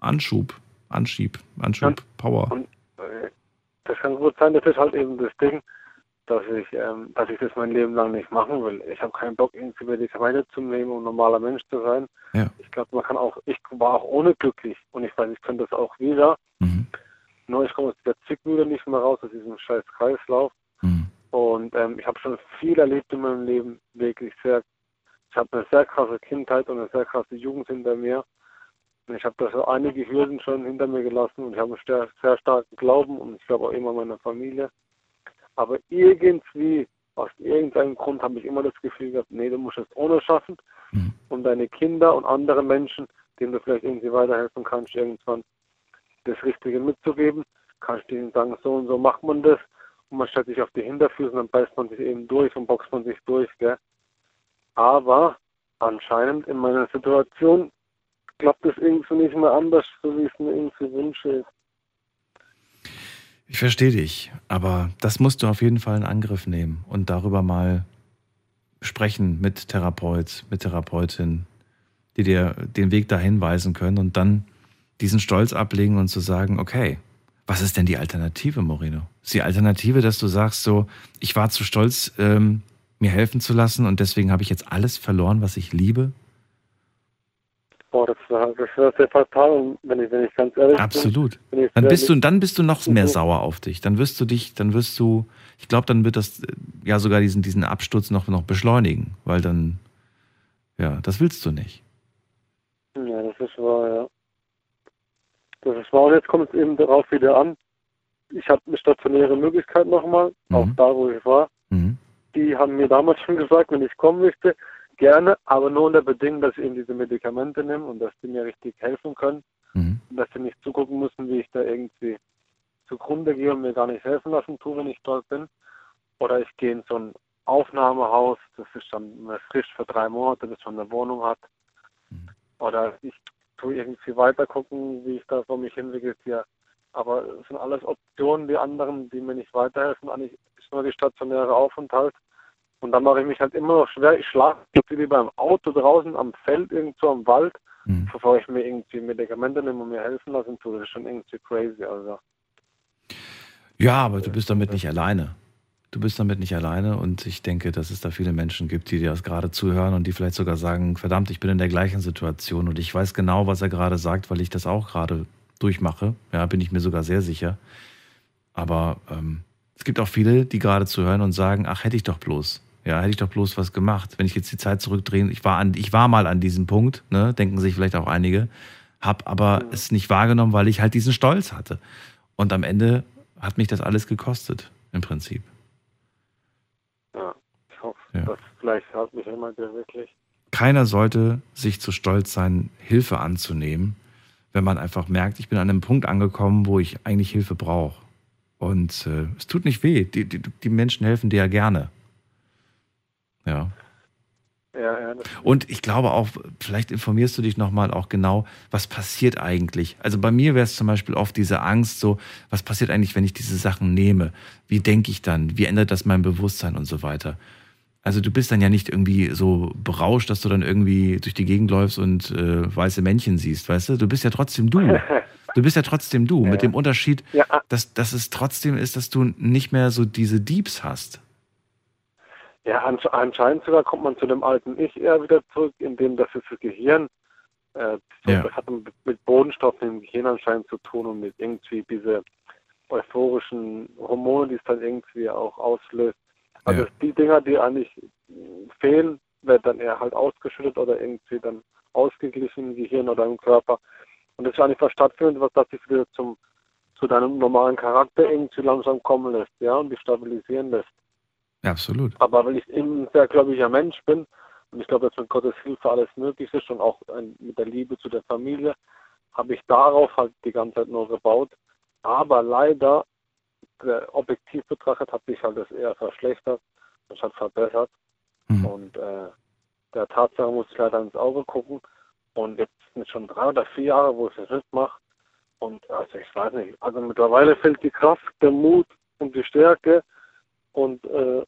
Anschub, Anschieb, Anschub, Power. Und, äh, das kann gut sein, das ist halt eben das Ding, dass ich, ähm, dass ich das mein Leben lang nicht machen will. Ich habe keinen Bock, irgendwie Medikamente zu nehmen, um ein normaler Mensch zu sein. Ja. Ich glaube, man kann auch, ich war auch ohne glücklich und ich weiß, ich könnte das auch wieder. Mhm. Nur ich komme aus der Zwickmühle nicht mehr raus, aus diesem scheiß Kreislauf. Mhm. Und ähm, ich habe schon viel erlebt in meinem Leben, wirklich sehr. Ich habe eine sehr krasse Kindheit und eine sehr krasse Jugend hinter mir. Ich habe da so einige Hürden schon hinter mir gelassen und ich habe einen sehr, sehr starken Glauben und ich glaube auch immer meiner Familie. Aber irgendwie, aus irgendeinem Grund, habe ich immer das Gefühl gehabt, nee, du musst es ohne schaffen. Und deine Kinder und andere Menschen, denen du vielleicht irgendwie weiterhelfen kannst, irgendwann das Richtige mitzugeben, kannst du ihnen sagen, so und so macht man das. Und man stellt sich auf die Hinterfüße und dann beißt man sich eben durch und boxt man sich durch, gell. Aber anscheinend in meiner Situation klappt es irgendwie nicht mehr anders, so wie ich es mir irgendwie wünsche. Ich verstehe dich, aber das musst du auf jeden Fall in Angriff nehmen und darüber mal sprechen mit Therapeut, mit Therapeutin, die dir den Weg dahin weisen können und dann diesen Stolz ablegen und zu sagen, okay, was ist denn die Alternative, Moreno? Ist die Alternative, dass du sagst so, ich war zu stolz, ähm, mir helfen zu lassen und deswegen habe ich jetzt alles verloren, was ich liebe? Boah, das wäre wär sehr fatal, wenn ich, wenn ich ganz ehrlich Absolut. bin. ich Dann bist du, dann bist du noch mehr sauer auf dich. Dann wirst du dich, dann wirst du, ich glaube, dann wird das äh, ja sogar diesen, diesen Absturz noch, noch beschleunigen, weil dann, ja, das willst du nicht. Ja, das ist wahr, ja. Das ist wahr. Und jetzt kommt es eben darauf wieder an. Ich habe eine stationäre Möglichkeit nochmal, auch da, wo ich war. Mhm. Die haben mir damals schon gesagt, wenn ich kommen möchte, gerne, aber nur unter Bedingung, dass ich eben diese Medikamente nehme und dass die mir richtig helfen können. Mhm. Und dass sie nicht zugucken müssen, wie ich da irgendwie zugrunde gehe und mir gar nicht helfen lassen tue, wenn ich dort bin. Oder ich gehe in so ein Aufnahmehaus, das ist dann frisch für drei Monate, bis man eine Wohnung hat. Oder ich tue irgendwie weiter gucken, wie ich da vor mich hin vegetiere. Aber es sind alles Optionen, die anderen, die mir nicht weiterhelfen. Eigentlich ist nur die stationäre Aufenthalt. Und dann mache ich mich halt immer noch schwer. Ich schlafe wie beim Auto draußen am Feld, irgendwo am Wald, bevor ich mir irgendwie Medikamente nehme und mir helfen lassen tue. Das ist schon irgendwie crazy. Also. Ja, aber du bist damit nicht alleine. Du bist damit nicht alleine und ich denke, dass es da viele Menschen gibt, die dir das gerade zuhören und die vielleicht sogar sagen, verdammt, ich bin in der gleichen Situation und ich weiß genau, was er gerade sagt, weil ich das auch gerade durchmache. Ja, bin ich mir sogar sehr sicher. Aber ähm, es gibt auch viele, die gerade zuhören und sagen, ach, hätte ich doch bloß. Ja, hätte ich doch bloß was gemacht. Wenn ich jetzt die Zeit zurückdrehe, ich war, an, ich war mal an diesem Punkt, ne, denken sich vielleicht auch einige, habe aber es nicht wahrgenommen, weil ich halt diesen Stolz hatte. Und am Ende hat mich das alles gekostet, im Prinzip. Ja, ich hoffe, Ja. dass vielleicht hat mich jemand, der wirklich. Keiner sollte sich zu stolz sein, Hilfe anzunehmen, wenn man einfach merkt, ich bin an einem Punkt angekommen, wo ich eigentlich Hilfe brauche. Und äh, es tut nicht weh. Die, die, die Menschen helfen dir ja gerne. Ja. Ja, ja, Und ich glaube auch, vielleicht informierst du dich nochmal auch genau, was passiert eigentlich. Also bei mir wäre es zum Beispiel oft diese Angst, so, was passiert eigentlich, wenn ich diese Sachen nehme? Wie denke ich dann? Wie ändert das mein Bewusstsein und so weiter? Also du bist dann ja nicht irgendwie so berauscht, dass du dann irgendwie durch die Gegend läufst und äh, weiße Männchen siehst, weißt du? Du bist ja trotzdem du. Du bist ja trotzdem du, mit dem Unterschied, Ja. dass, dass es trotzdem ist, dass du nicht mehr so diese Deeps hast. Ja, ansch anscheinend sogar kommt man zu dem alten Ich eher wieder zurück, indem das ist das Gehirn, äh, Ja. das hat mit, Bodenstoffen im Gehirn anscheinend zu tun und mit irgendwie diese euphorischen Hormone, die es dann irgendwie auch auslöst. Also Ja. die Dinger, die eigentlich fehlen, werden dann eher halt ausgeschüttet oder irgendwie dann ausgeglichen im Gehirn oder im Körper. Und das ist eigentlich was stattfindet, was das dich wieder zum zu deinem normalen Charakter irgendwie langsam kommen lässt, ja, und dich stabilisieren lässt. Ja, absolut. Aber weil ich eben ein sehr gläubiger Mensch bin und ich glaube, dass mit Gottes Hilfe alles möglich ist und auch mit der Liebe zu der Familie, habe ich darauf halt die ganze Zeit nur gebaut. Aber leider, der objektiv betrachtet, hat sich halt das eher verschlechtert, anstatt verbessert. Und äh, der Tatsache muss ich leider ins Auge gucken. Und jetzt sind es schon drei oder vier Jahre, wo ich das nicht mache. Und also ich weiß nicht, also mittlerweile fehlt die Kraft, der Mut und die Stärke. Und äh,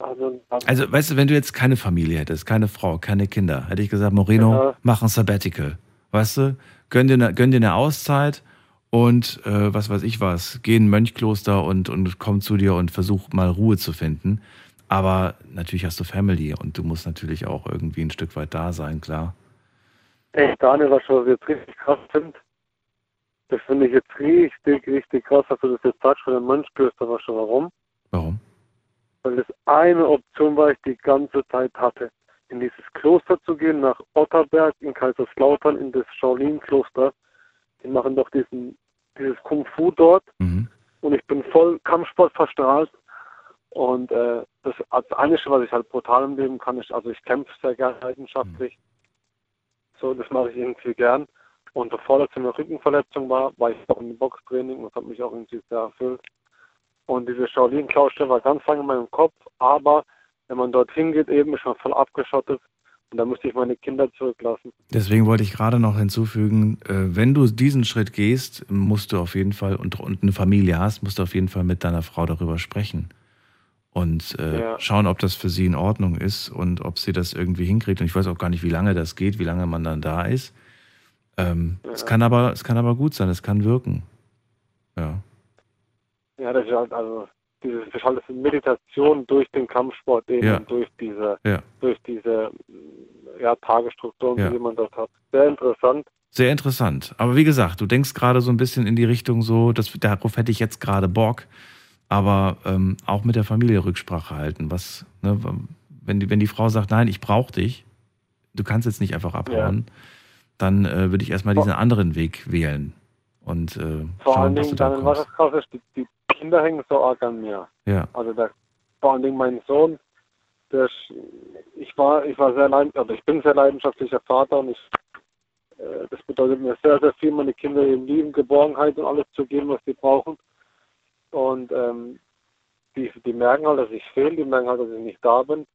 also, Also, weißt du, wenn du jetzt keine Familie hättest, keine Frau, keine Kinder, hätte ich gesagt, Moreno, Ja. mach ein Sabbatical. Weißt du, gönn dir, eine, gönn dir eine Auszeit und äh, was weiß ich was, geh in ein Mönchkloster und, und komm zu dir und versuch mal Ruhe zu finden. Aber natürlich hast du Family und du musst natürlich auch irgendwie ein Stück weit da sein, klar. Echt, Daniel, was ich jetzt richtig krass finde, das finde ich jetzt richtig, richtig krass, dass du das jetzt sagst von dem Mönchklöster, weißt du warum? Warum? Weil das eine Option war, ich die ganze Zeit hatte. In dieses Kloster zu gehen, nach Otterberg, in Kaiserslautern, in das Shaolin-Kloster. Die machen doch diesen, dieses Kung Fu dort. Mhm. Und ich bin voll Kampfsport verstrahlt. Und äh, das, das Einzige, was ich halt brutal im Leben kann, ist, also ich kämpfe sehr gerne leidenschaftlich. So, das mache ich irgendwie gern. Und bevor das eine Rückenverletzung war, war ich auch im Boxtraining und das hat mich auch irgendwie sehr erfüllt. Und diese Shaolin-Klaustelle war ganz lange in meinem Kopf, aber wenn man dorthin geht, eben ist man voll abgeschottet und da musste ich meine Kinder zurücklassen. Deswegen wollte ich gerade noch hinzufügen, äh, wenn du diesen Schritt gehst, musst du auf jeden Fall und, und eine Familie hast, musst du auf jeden Fall mit deiner Frau darüber sprechen und äh, Ja. schauen, ob das für sie in Ordnung ist und ob sie das irgendwie hinkriegt. Und ich weiß auch gar nicht, wie lange das geht, wie lange man dann da ist. Ähm, Es kann aber, es kann aber gut sein, es kann wirken. Ja. Ja, das ist halt also diese das ist halt eine Meditation durch den Kampfsport eben Ja. durch diese Ja. durch diese mm, ja, Tagesstrukturen, Ja. die man dort hat. Sehr interessant. Sehr interessant. Aber wie gesagt, du denkst gerade so ein bisschen in die Richtung so, das, darauf hätte ich jetzt gerade Bock, aber ähm, auch mit der Familie Rücksprache halten. Was, ne, wenn, die, wenn die Frau sagt, nein, ich brauche dich, du kannst jetzt nicht einfach abhauen, dann äh, würde ich erstmal diesen anderen Weg wählen und äh, Vor schauen, allen Dingen da dann, kommst. das krass ist, die, die Kinder hängen so arg an mir. Ja. Also der, vor allen Dingen mein Sohn, der ich war, ich war sehr leid, also ich bin sehr leidenschaftlicher Vater und ich, äh, das bedeutet mir sehr, sehr viel, meine Kinder eben lieben, Geborgenheit und alles zu geben, was sie brauchen. Und ähm, die, die merken halt, dass ich fehle, die merken halt, dass ich nicht da bin.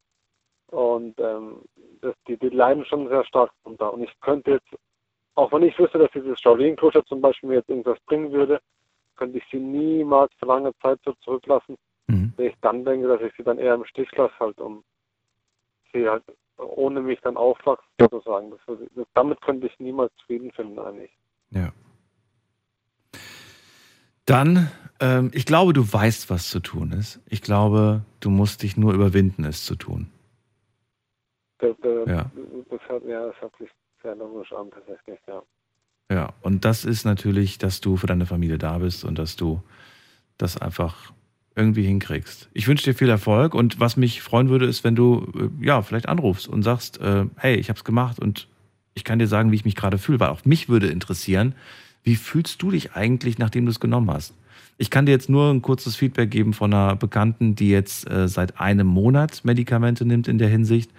Und ähm, das, die, die leiden schon sehr stark darunter. Und ich könnte jetzt, auch wenn ich wüsste, dass dieses Shaolin-Kloster zum Beispiel mir jetzt irgendwas bringen würde, könnte ich sie niemals für lange Zeit so zurücklassen. Mhm. Wenn ich dann denke, dass ich sie dann eher im Stich lasse, halt, um sie halt ohne mich dann aufwachsen, sozusagen. Das, das, damit könnte ich niemals Frieden finden, eigentlich. Ja. Dann, ähm, ich glaube, du weißt, was zu tun ist. Ich glaube, du musst dich nur überwinden, es zu tun. Das, das, Ja. das, hat, ja, das hat sich sehr logisch an, tatsächlich, ja. Ja, und das ist natürlich, dass du für deine Familie da bist und dass du das einfach irgendwie hinkriegst. Ich wünsche dir viel Erfolg und was mich freuen würde, ist, wenn du äh, ja vielleicht anrufst und sagst, äh, hey, ich habe es gemacht und ich kann dir sagen, wie ich mich gerade fühle, weil auch mich würde interessieren, wie fühlst du dich eigentlich, nachdem du es genommen hast? Ich kann dir jetzt nur ein kurzes Feedback geben von einer Bekannten, die jetzt äh, seit einem Monat Medikamente nimmt in der Hinsicht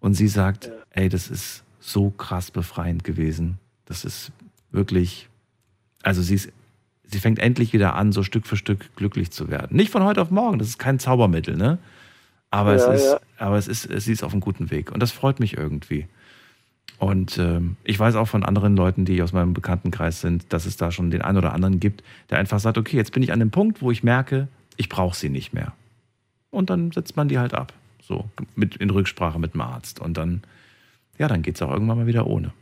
und sie sagt, ey, das ist so krass befreiend gewesen. Das ist wirklich, also sie ist, sie fängt endlich wieder an, so Stück für Stück glücklich zu werden. Nicht von heute auf morgen, das ist kein Zaubermittel, ne? Aber Ja, es ist, ja. aber es ist, sie ist auf einem guten Weg und das freut mich irgendwie. Und ähm, ich weiß auch von anderen Leuten, die aus meinem Bekanntenkreis sind, dass es da schon den einen oder anderen gibt, der einfach sagt, okay, jetzt bin ich an dem Punkt, wo ich merke, ich brauche sie nicht mehr. Und dann setzt man die halt ab, so mit in Rücksprache mit dem Arzt. Und dann, ja, dann geht es auch irgendwann mal wieder ohne.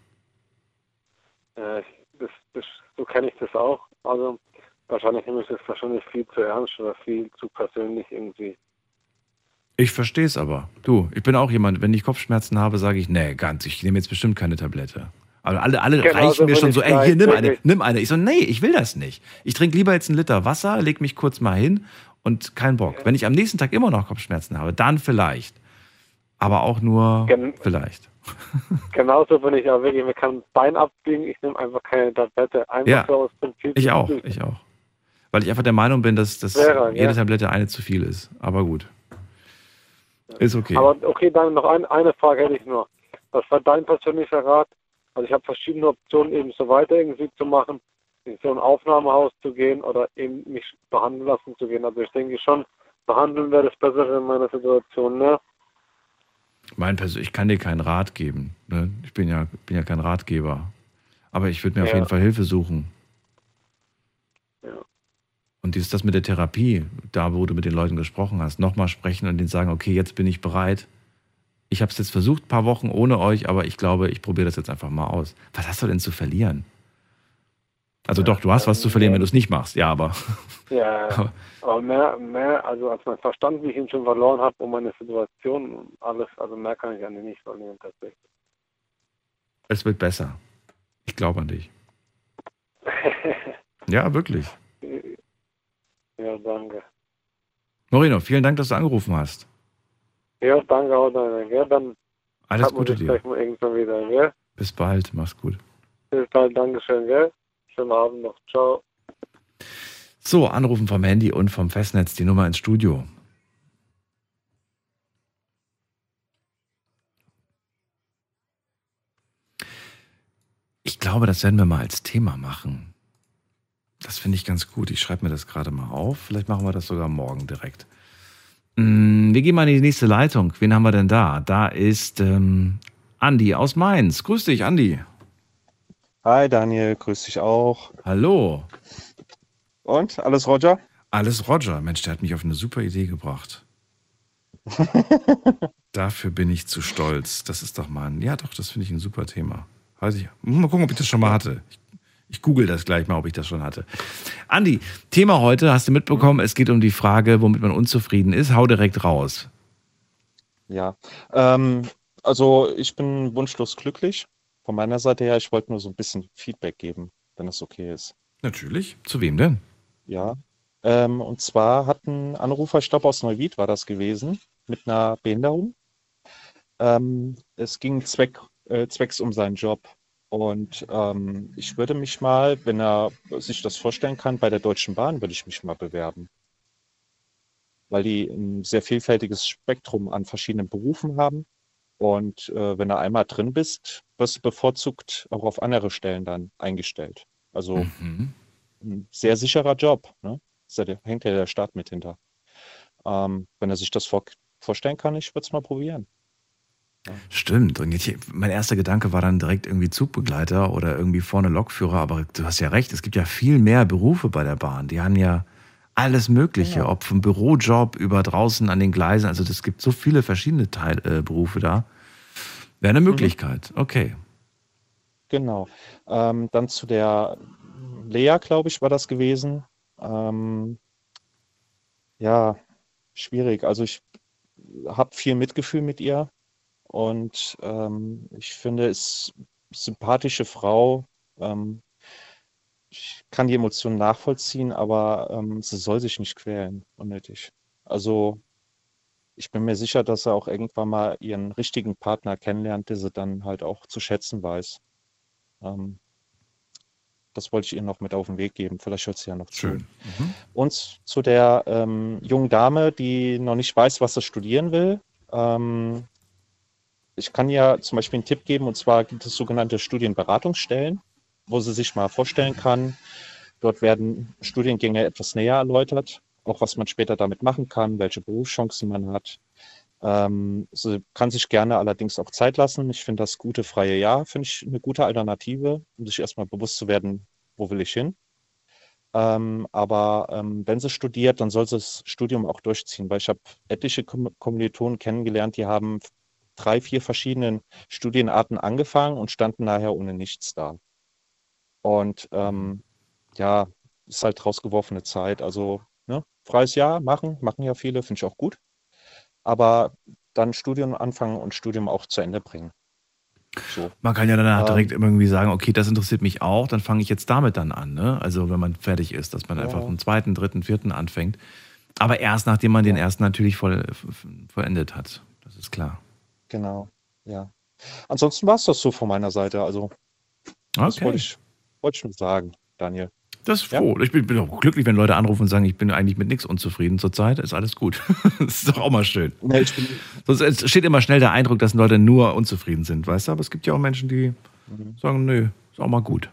Äh, das, das, so kenne ich das auch. Also wahrscheinlich nehme ich das wahrscheinlich viel zu ernst oder viel zu persönlich irgendwie. Ich verstehe es aber. Du, ich bin auch jemand, wenn ich Kopfschmerzen habe, sage ich, nee, ganz, ich nehme jetzt bestimmt keine Tablette. Aber alle, alle Genau reichen so mir schon so, ey, hier, nimm eine, nimm eine. Ich so, nee, ich will das nicht. Ich trinke lieber jetzt einen Liter Wasser, leg mich kurz mal hin und kein Bock. Wenn ich am nächsten Tag immer noch Kopfschmerzen habe, dann vielleicht. Aber auch nur Gen- vielleicht. Genauso bin ich auch wirklich, mir kann ein Bein abbiegen, ich nehme einfach keine Tablette. Einfach Ja. so aus Prinzip. Ich auch, ich auch. Weil ich einfach der Meinung bin, dass, dass Wäre, jede ja. Tablette eine zu viel ist. Aber gut. Ist okay. Aber okay, dann noch ein, eine Frage hätte ich nur. Was war dein persönlicher Rat? Also ich habe verschiedene Optionen, eben so weiter irgendwie zu machen, in so ein Aufnahmehaus zu gehen oder eben mich behandeln lassen zu gehen. Also ich denke schon, behandeln wäre das Bessere in meiner Situation, ne? Mein Persön ich kann dir keinen Rat geben. Ne? Ich bin ja, bin ja kein Ratgeber. Aber ich würde mir auf Ja. jeden Fall Hilfe suchen. Ja. Und dieses, das mit der Therapie, da wo du mit den Leuten gesprochen hast, nochmal sprechen und denen sagen, okay, jetzt bin ich bereit. Ich habe es jetzt versucht, ein paar Wochen ohne euch, aber ich glaube, ich probiere das jetzt einfach mal aus. Was hast du denn zu verlieren? Also doch, du hast was zu verlieren, wenn du es nicht machst. Ja, aber. Ja, aber mehr, mehr, also als mein Verstand, wie ich ihn schon verloren habe, um meine Situation und alles, also mehr kann ich an ihn nicht verlieren tatsächlich. Es wird besser. Ich glaube an dich. Ja, wirklich. ja, danke. Moreno, vielen Dank, dass du angerufen hast. Ja, danke auch, deine, gell? Dann Alles Gute dir. mal irgendwann wieder, gell? Bis bald. Mach's gut. Bis bald, Dankeschön, gell? Schönen Abend noch. Ciao. So, anrufen vom Handy und vom Festnetz die Nummer ins Studio. Ich glaube, das werden wir mal als Thema machen. Das finde ich ganz gut. Ich schreibe mir das gerade mal auf. Vielleicht machen wir das sogar morgen direkt. Mm, Wir gehen mal in die nächste Leitung. Wen haben wir denn da? Da ist ähm, Andi aus Mainz. Grüß dich, Andi. Hi Daniel, grüß dich auch. Hallo. Und, alles Roger? Alles Roger. Mensch, der hat mich auf eine super Idee gebracht. Dafür bin ich zu stolz. Das ist doch mal ein, ja doch, das finde ich ein super Thema. Weiß ich. Mal gucken, ob ich das schon mal hatte. Ich, ich google das gleich mal, ob ich das schon hatte. Andi, Thema heute, hast du mitbekommen, es geht um die Frage, womit man unzufrieden ist. Hau direkt raus. Ja, ähm, also ich bin wunschlos glücklich. Von meiner Seite her, ich wollte nur so ein bisschen Feedback geben, wenn es okay ist. Natürlich. Zu wem denn? Ja, ähm, und zwar hat ein Anrufer, ich glaube aus Neuwied war das gewesen, mit einer Behinderung. Ähm, es ging zweck, äh, zwecks um seinen Job. Und ähm, ich würde mich mal, wenn er sich das vorstellen kann, bei der Deutschen Bahn würde ich mich mal bewerben. Weil die ein sehr vielfältiges Spektrum an verschiedenen Berufen haben. Und äh, wenn du einmal drin bist, wirst du bevorzugt auch auf andere Stellen dann eingestellt. Also Mhm. ein sehr sicherer Job. Ne? Ja der, hängt ja der Staat mit hinter. Ähm, wenn er sich das vor, vorstellen kann, ich würde es mal probieren. Stimmt. Und jetzt, mein erster Gedanke war dann direkt irgendwie Zugbegleiter oder irgendwie vorne Lokführer. Aber du hast ja recht, es gibt ja viel mehr Berufe bei der Bahn. Die haben ja alles Mögliche, Genau. ob vom Bürojob über draußen an den Gleisen. Also es gibt so viele verschiedene Teil, äh, Berufe da. Wäre eine Möglichkeit. Okay. Genau. Ähm, dann zu der Lea, glaube ich, war das gewesen. Ähm, ja, schwierig. Also ich habe viel Mitgefühl mit ihr und ähm, ich finde, es ist eine sympathische Frau. Ähm, ich kann die Emotionen nachvollziehen, aber ähm, sie soll sich nicht quälen, unnötig. Also ich bin mir sicher, dass er auch irgendwann mal ihren richtigen Partner kennenlernt, der sie dann halt auch zu schätzen weiß. Ähm, das wollte ich ihr noch mit auf den Weg geben. Vielleicht hört sie ja noch zu. Schön. Mhm. Und zu der ähm, jungen Dame, die noch nicht weiß, was sie studieren will. Ähm, ich kann ja zum Beispiel einen Tipp geben, und zwar gibt es sogenannte Studienberatungsstellen, wo sie sich mal vorstellen kann. Dort werden Studiengänge etwas näher erläutert, auch was man später damit machen kann, welche Berufschancen man hat. Ähm, sie kann sich gerne allerdings auch Zeit lassen. Ich finde das gute freie Jahr, finde ich eine gute Alternative, um sich erstmal bewusst zu werden, wo will ich hin. Ähm, aber ähm, wenn sie studiert, dann soll sie das Studium auch durchziehen, weil ich habe etliche Komm- Kommilitonen kennengelernt, die haben drei, vier verschiedenen Studienarten angefangen und standen nachher ohne nichts da. Und ähm, ja, ist halt rausgeworfene Zeit. Also ne, freies Jahr machen, machen ja viele, finde ich auch gut. Aber dann Studium anfangen und Studium auch zu Ende bringen. So. Man kann ja danach Ähm, direkt irgendwie sagen, okay, das interessiert mich auch, dann fange ich jetzt damit dann an. Ne? Also wenn man fertig ist, dass man Ja. einfach einen zweiten, dritten, vierten anfängt. Aber erst nachdem man den ersten natürlich voll, vollendet hat. Das ist klar. Genau, ja. Ansonsten war es das so von meiner Seite. Also, das Okay. wollte ich, wollte ich nur sagen, Daniel. Das ist froh. Ich bin, bin auch glücklich, wenn Leute anrufen und sagen, ich bin eigentlich mit nichts unzufrieden zurzeit. Ist alles gut. das ist doch auch mal schön. Nee, Sonst entsteht immer schnell der Eindruck, dass Leute nur unzufrieden sind, weißt du? Aber es gibt ja auch Menschen, die Mhm. sagen, nö, ist auch mal gut.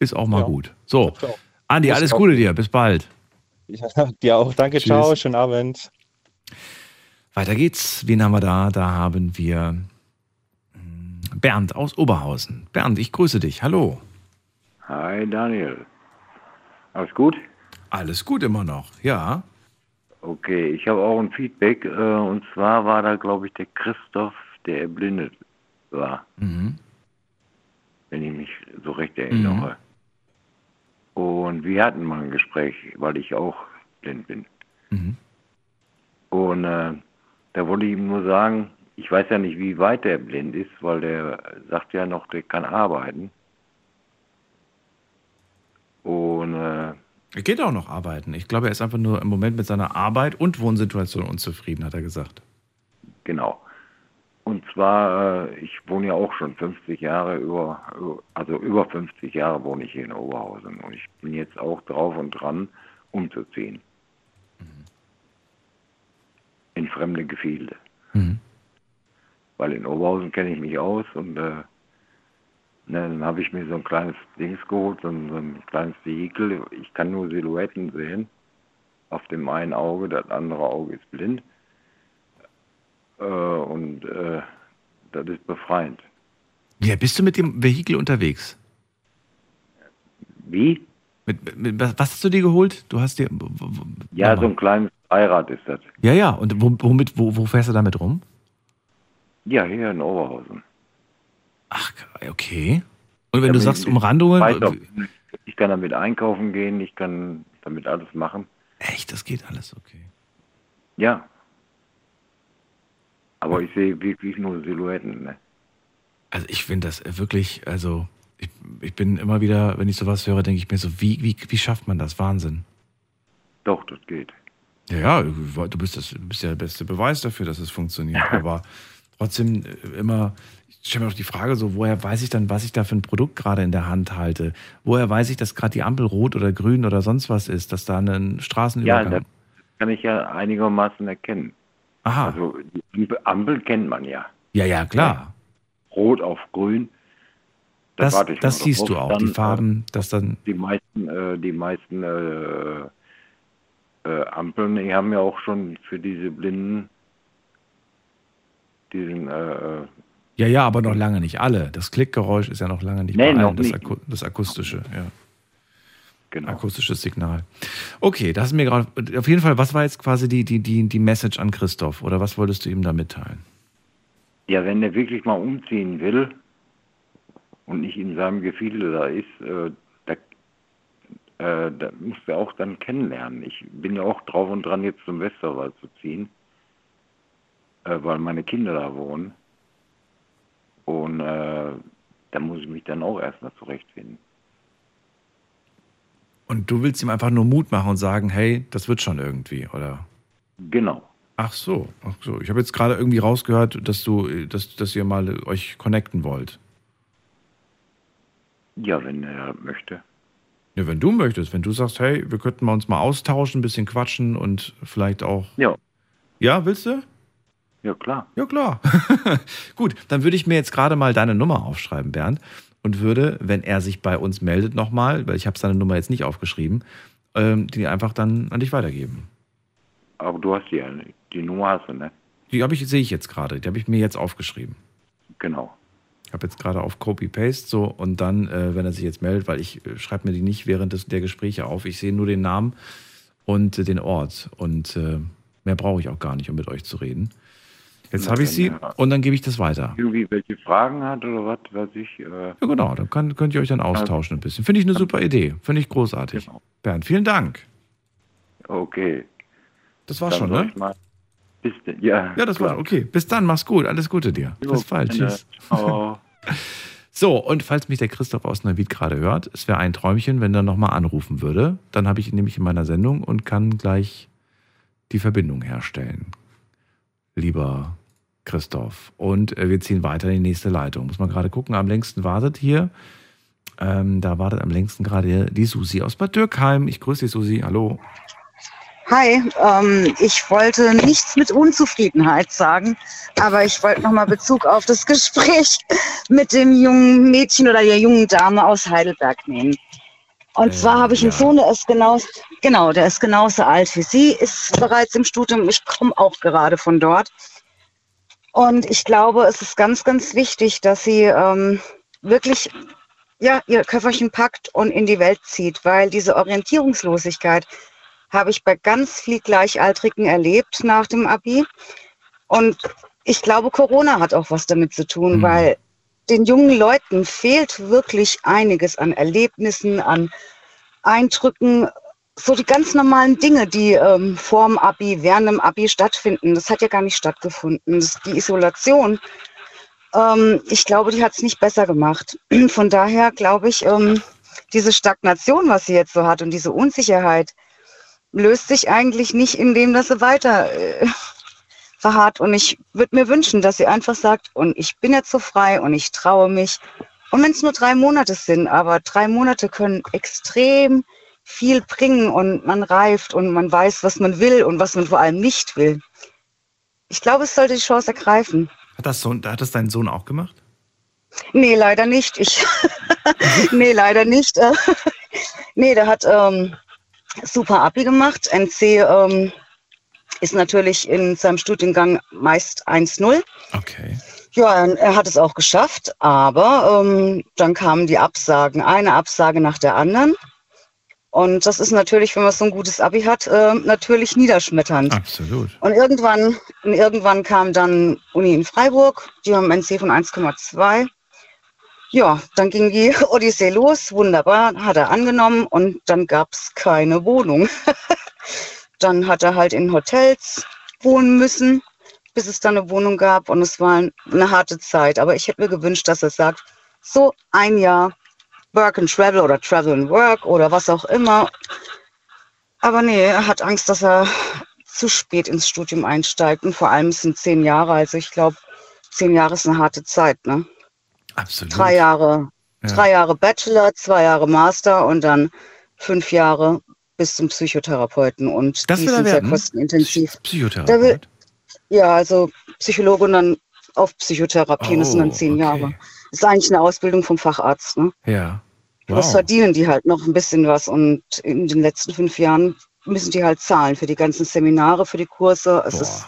Ist auch mal Ja. gut. So. Andi, alles. Gute dir. Bis bald. ja, dir auch. Danke, Tschüss. ciao, schönen Abend. Weiter geht's. Wen haben wir da? Da haben wir hm, Bernd aus Oberhausen. Bernd, ich grüße dich. Hallo. Hi Daniel. Alles gut? Alles gut immer noch. Ja. Okay, ich habe auch ein Feedback. Äh, und zwar war da, glaube ich, der Christoph, der erblindet war, Mhm. wenn ich mich so recht erinnere. Und wir hatten mal ein Gespräch, weil ich auch blind bin. Mhm. Und äh, da wollte ich ihm nur sagen, ich weiß ja nicht, wie weit der blind ist, weil der sagt ja noch, der kann arbeiten. Und äh, Er geht auch noch arbeiten. Ich glaube, er ist einfach nur im Moment mit seiner Arbeit und Wohnsituation unzufrieden, hat er gesagt. Genau. Und zwar, äh, ich wohne ja auch schon 50 Jahre über, also über 50 Jahre wohne ich hier in Oberhausen. Und ich bin jetzt auch drauf und dran, umzuziehen. In fremde Gefilde. Mhm. Weil in Oberhausen kenne ich mich aus und äh, ne, dann habe ich mir so ein kleines Dings geholt, so ein, so ein kleines Vehikel. Ich kann nur Silhouetten sehen. Auf dem einen Auge, das andere Auge ist blind. Äh, und äh, das ist befreiend. Ja, bist du mit dem Vehikel unterwegs? Wie? Mit, mit, was hast du dir geholt? Du hast dir. Ja, so ein kleines Dreirad ist das. Ja, ja. Und womit, wo, wo fährst du damit rum? Ja, hier in Oberhausen. Okay. Und wenn du sagst Umrandungen. weiter- Ich kann damit einkaufen gehen, ich kann damit alles machen. Echt, das geht alles, okay. Ja. Aber ich sehe wirklich nur Silhouetten. Ne? Also ich finde das wirklich, also ich, ich bin immer wieder, wenn ich sowas höre, denke ich mir so, wie, wie, wie schafft man das? Wahnsinn. Doch, das geht. Ja, ja, du bist, das, du bist ja der beste Beweis dafür, dass es funktioniert. Aber trotzdem äh, immer, ich stelle mir auch die Frage so, woher weiß ich dann, was ich da für ein Produkt gerade in der Hand halte? Woher weiß ich, dass gerade die Ampel rot oder grün oder sonst was ist, dass da ein Ja, Straßenübergang... das kann ich ja einigermaßen erkennen. Aha. Also die Ampel- kennt man ja. ja, ja, klar. Rot auf grün. Da Das, warte ich das siehst du auch, Dann, die Farben, dass dann... Die meisten, äh, die meisten äh, äh, Ampeln, die haben ja auch schon für diese Blinden diesen äh, Ja, ja, aber noch lange nicht alle. Das Klickgeräusch ist ja noch lange nicht Nee, bei allen, das. Aku das akustische, ja. Genau. Akustisches Signal. Okay, das ist mir gerade. Auf jeden Fall, was war jetzt quasi die, die, die, die Message an Christoph? Oder was wolltest du ihm da mitteilen? Ja, wenn er wirklich mal umziehen will und nicht in seinem Gefühl da ist, äh, da, äh, da muss er auch dann kennenlernen. Ich bin ja auch drauf und dran, jetzt zum Westerwald zu ziehen, äh, weil meine Kinder da wohnen. Und äh, da muss ich mich dann auch erstmal zurechtfinden. Und du willst ihm einfach nur Mut machen und sagen, hey, das wird schon irgendwie, oder? Genau. Ach so, ach so. Ich habe jetzt gerade irgendwie rausgehört, dass du, dass, dass ihr mal euch connecten wollt. Ja, wenn er möchte. Ja, wenn du möchtest, wenn du sagst, hey, wir könnten mal uns mal austauschen, ein bisschen quatschen und vielleicht auch. Ja. Ja, willst du? Ja, klar. Ja, klar. Gut, dann würde ich mir jetzt gerade mal deine Nummer aufschreiben, Bernd, und würde, wenn er sich bei uns meldet nochmal, weil ich habe seine Nummer jetzt nicht aufgeschrieben, ähm, die einfach dann an dich weitergeben. Aber du hast die, ja, die Nummer hast du, ne? Die habe ich, sehe ich jetzt gerade, die habe ich mir jetzt aufgeschrieben. Genau. Ich habe jetzt gerade auf Copy-Paste so und dann, äh, wenn er sich jetzt meldet, weil ich äh, schreibe mir die nicht während des, der Gespräche auf, ich sehe nur den Namen und äh, den Ort und äh, mehr brauche ich auch gar nicht, um mit euch zu reden. Jetzt habe ich sie ja. und dann gebe ich das weiter. Irgendwie welche Fragen hat oder was, weiß ich. Äh, Ja, genau, dann kann, könnt ihr euch dann austauschen ein bisschen. Finde ich eine super Idee. Finde ich großartig. Genau. Bernd, vielen Dank. okay. Das war's Dann schon, ne? Mal, bis denn, ja, Ja, das klar. war okay. Bis dann, mach's gut. Alles Gute dir. Jo, Bis bald. Tschüss. So, und falls mich der Christoph aus Neuwied gerade hört, es wäre ein Träumchen, wenn er nochmal anrufen würde. Dann habe ich ihn nämlich in meiner Sendung und kann gleich die Verbindung herstellen. Lieber Christoph. Und äh, wir ziehen weiter in die nächste Leitung. Muss man gerade gucken. Am längsten wartet hier. Ähm, da wartet am längsten gerade die Susi aus Bad Dürkheim. Ich grüße dich, Susi. Hallo. Hi, ähm, ich wollte nichts mit Unzufriedenheit sagen, aber ich wollte nochmal Bezug auf das Gespräch mit dem jungen Mädchen oder der jungen Dame aus Heidelberg nehmen. Und zwar habe ich einen Sohn, der ist genauso, genau, der ist genauso alt wie sie, ist bereits im Studium. Ich komme auch gerade von dort. Und ich glaube, es ist ganz, ganz wichtig, dass sie ähm, wirklich ja, ihr Köfferchen packt und in die Welt zieht, weil diese Orientierungslosigkeit habe ich bei ganz viel Gleichaltrigen erlebt nach dem Abi. Und ich glaube, Corona hat auch was damit zu tun, weil den jungen Leuten fehlt wirklich einiges an Erlebnissen, an, Eindrücken, so die ganz normalen Dinge, die ähm, vor dem Abi, während dem Abi stattfinden, das hat ja gar nicht stattgefunden. Das, die Isolation, ähm, ich glaube, die hat es nicht besser gemacht. Von daher glaube ich, ähm, diese Stagnation, was sie jetzt so hat und diese Unsicherheit, löst sich eigentlich nicht, indem dass sie weiter äh, verharrt. Und ich würde mir wünschen, dass sie einfach sagt, und ich bin jetzt so frei und ich traue mich. Und wenn es nur drei Monate sind, aber drei Monate können extrem viel bringen und man reift und man weiß, was man will und was man vor allem nicht will. Ich glaube, es sollte die Chance ergreifen. Hat das, Sohn, hat das dein Sohn auch gemacht? Nee, leider nicht. Ich nee, leider nicht. Nee, der hat ähm, super Abi gemacht. NC ähm, ist natürlich in seinem Studiengang meist 1-0. Okay. Ja, er hat es auch geschafft, aber ähm, dann kamen die Absagen, eine Absage nach der anderen. Und das ist natürlich, wenn man so ein gutes Abi hat, äh, natürlich niederschmetternd. Absolut. Und irgendwann, und irgendwann kam dann Uni in Freiburg, die haben ein NC von 1,2. Ja, dann ging die Odyssee los, wunderbar, hat er angenommen und dann gab es keine Wohnung. dann hat er halt in Hotels wohnen müssen, bis es dann eine Wohnung gab und es war eine harte Zeit. Aber ich hätte mir gewünscht, dass er sagt, so ein Jahr Work and Travel oder Travel and Work oder was auch immer. Aber nee, er hat Angst, dass er zu spät ins Studium einsteigt und vor allem sind zehn Jahre. Also ich glaube, zehn Jahre ist eine harte Zeit, ne? Absolut. Drei Jahre, Ja. drei Jahre Bachelor, zwei Jahre Master und dann fünf Jahre bis zum Psychotherapeuten. Und Das die sind sehr kostenintensiv. Psychotherapeut. will, ja, also Psychologe und dann auf Psychotherapie, das sind dann Oh, zehn okay. Jahre. Das ist eigentlich eine Ausbildung vom Facharzt. Ne? Ja. Das Wow. verdienen die halt noch ein bisschen was und in den letzten fünf Jahren müssen die halt zahlen für die ganzen Seminare, für die Kurse. Es ist,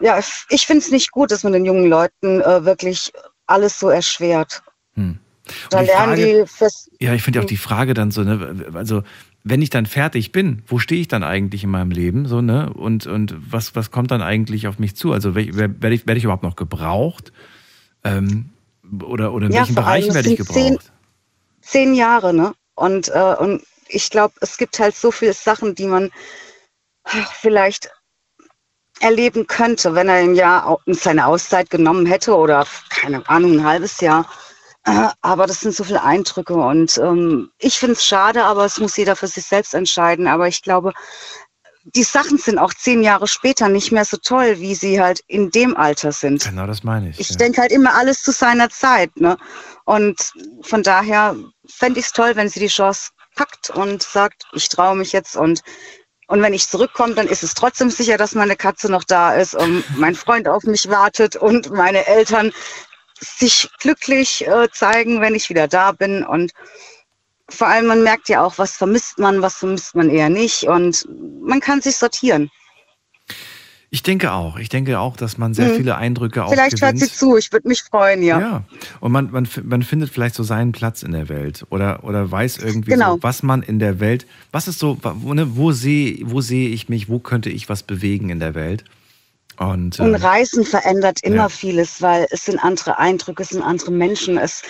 ja, ich- finde es nicht gut, dass man den jungen Leuten äh, wirklich alles so erschwert. Hm. Da die lernen Frage- die fest. Ja, ich finde auch die Frage dann so, ne, also wenn ich dann fertig bin, wo stehe ich dann eigentlich in meinem Leben, so, ne? Und, und was, was kommt dann eigentlich auf mich zu? Also werde ich, werde ich überhaupt noch gebraucht? Ähm, oder, oder in Ja, welchen Bereichen werde ich sind zehn- gebraucht? Zehn Jahre, ne? Und, äh, und ich glaube, es gibt halt so viele Sachen, die man vielleicht erleben könnte, wenn er ein Jahr seine Auszeit genommen hätte oder keine Ahnung, ein halbes Jahr. Äh, Aber das sind so viele Eindrücke und ähm, ich finde es schade, aber es muss jeder für sich selbst entscheiden. Aber ich glaube, die Sachen sind auch zehn Jahre später nicht mehr so toll, wie sie halt in dem Alter sind. Genau, das meine ich. Ich ja. denke halt immer alles zu seiner Zeit. Ne? Und von daher fände ich es toll, wenn sie die Chance packt und sagt, ich traue mich jetzt und und wenn ich zurückkomme, dann ist es trotzdem sicher, dass meine Katze noch da ist und mein Freund auf mich wartet und meine Eltern sich glücklich äh, zeigen, wenn ich wieder da bin. Und vor allem, man merkt ja auch, was vermisst man, was vermisst man eher nicht. Und man kann sich sortieren. Ich denke auch. Ich denke auch, dass man sehr Hm. viele Eindrücke auch Vielleicht hört sie gewinnt. zu, ich würde mich freuen, ja. Ja, und man, man, man findet vielleicht so seinen Platz in der Welt oder, oder weiß irgendwie Genau. so, was man in der Welt, was ist so, wo, ne, wo sehe wo sehe ich mich, wo könnte ich was bewegen in der Welt? Und, Und ähm, Reisen verändert immer ja. vieles, weil es sind andere Eindrücke, es sind andere Menschen. Es,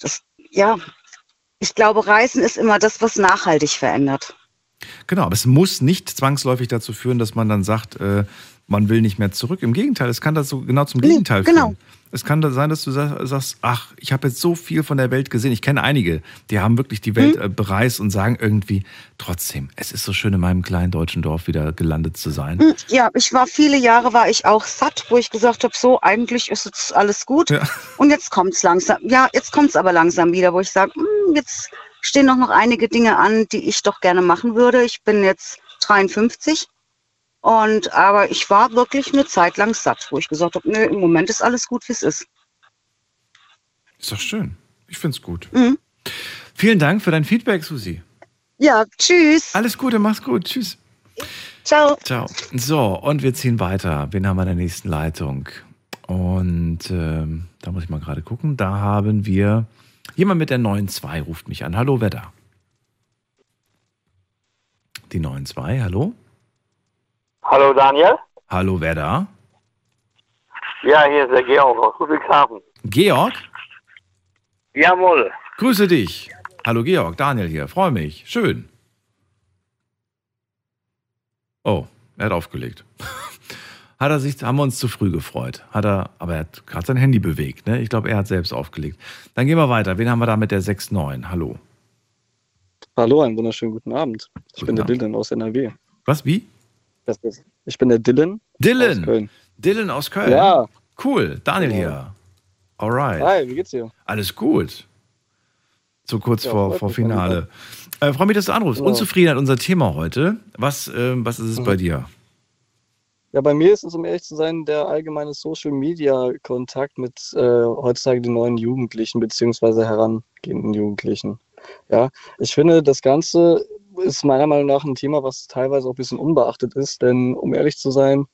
das, ja, ich glaube, Reisen ist immer das, was nachhaltig verändert. Genau, aber es muss nicht zwangsläufig dazu führen, dass man dann sagt, äh, man will nicht mehr zurück. Im Gegenteil, es kann das so genau zum Gegenteil genau. führen. Es kann sein, dass du sa- sagst, ach, ich habe jetzt so viel von der Welt gesehen. Ich kenne einige, die haben wirklich die Welt Hm? äh, bereist und sagen irgendwie, trotzdem, es ist so schön, in meinem kleinen deutschen Dorf wieder gelandet zu sein. Hm, Ja, ich war viele Jahre, war ich auch satt, wo ich gesagt habe, so, eigentlich ist jetzt alles gut. Ja. Und jetzt kommt's langsam. Ja, jetzt kommt's aber langsam wieder, wo ich sage, hm, jetzt stehen doch noch einige Dinge an, die ich doch gerne machen würde. Ich bin jetzt 53. Und aber ich war wirklich eine Zeit lang satt, wo ich gesagt habe, nö, im Moment ist alles gut, wie es ist. Ist doch schön. Ich finde es gut. Mhm. Vielen Dank für dein Feedback, Susi. Ja, tschüss. Alles Gute, mach's gut. Tschüss. Ciao. Ciao. So, und wir ziehen weiter. Wen haben wir in der nächsten Leitung? Und ähm, da muss ich mal gerade gucken. Da haben wir jemand mit der 9.2 ruft mich an. Hallo, wer da? Die 9.2, hallo? Hallo Daniel? Hallo, wer da? Ja, hier ist der Georg aus Ludwigshafen. Georg? Jawohl. Grüße dich. Hallo Georg, Daniel hier. Freue mich. Schön. Oh, er hat aufgelegt. Hat er sich, haben wir uns zu früh gefreut. Hat er, aber er hat gerade sein Handy bewegt. Ne? Ich glaube, er hat selbst aufgelegt. Dann gehen wir weiter. Wen haben wir da mit der 6.9? Hallo. Hallo, einen wunderschönen guten Abend. Ich Guten bin der Abend. Dylan aus NRW. Was, wie? Das ist, ich bin der Dylan. Dylan. Aus Köln. Dylan aus Köln. Ja. Cool. Daniel Genau. hier. Alright. Hi, wie geht's dir? Alles gut. So kurz Ja, vor, vor Finale. Äh, Freue mich, dass du anrufst. Genau. Unzufriedenheit, unser Thema heute. Was, ähm, was ist es Mhm. bei dir? Ja, bei mir ist es, um ehrlich zu sein, der allgemeine Social-Media-Kontakt mit äh, heutzutage den neuen Jugendlichen beziehungsweise herangehenden Jugendlichen. Ja, ich finde, das Ganze ist meiner Meinung nach ein Thema, was teilweise auch ein bisschen unbeachtet ist, denn um ehrlich zu sein,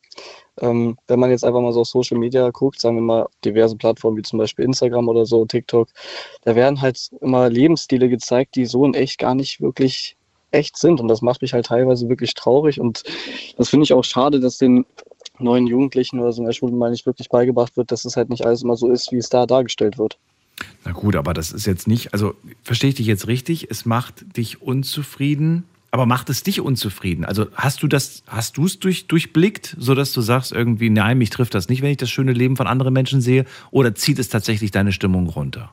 ähm, wenn man jetzt einfach mal so auf Social Media guckt, sagen wir mal diverse Plattformen wie zum Beispiel Instagram oder so, TikTok, da werden halt immer Lebensstile gezeigt, die so in echt gar nicht wirklich echt sind. Und das macht mich halt teilweise wirklich traurig. Und das finde ich auch schade, dass den neuen Jugendlichen oder so in der Schule mal nicht wirklich beigebracht wird, dass es halt nicht alles immer so ist, wie es da dargestellt wird. Na gut, aber das ist jetzt nicht, also verstehe ich dich jetzt richtig, es macht dich unzufrieden, aber macht es dich unzufrieden? Also hast du das, hast du es durch, durchblickt, sodass du sagst irgendwie, nein, mich trifft das nicht, wenn ich das schöne Leben von anderen Menschen sehe, oder zieht es tatsächlich deine Stimmung runter?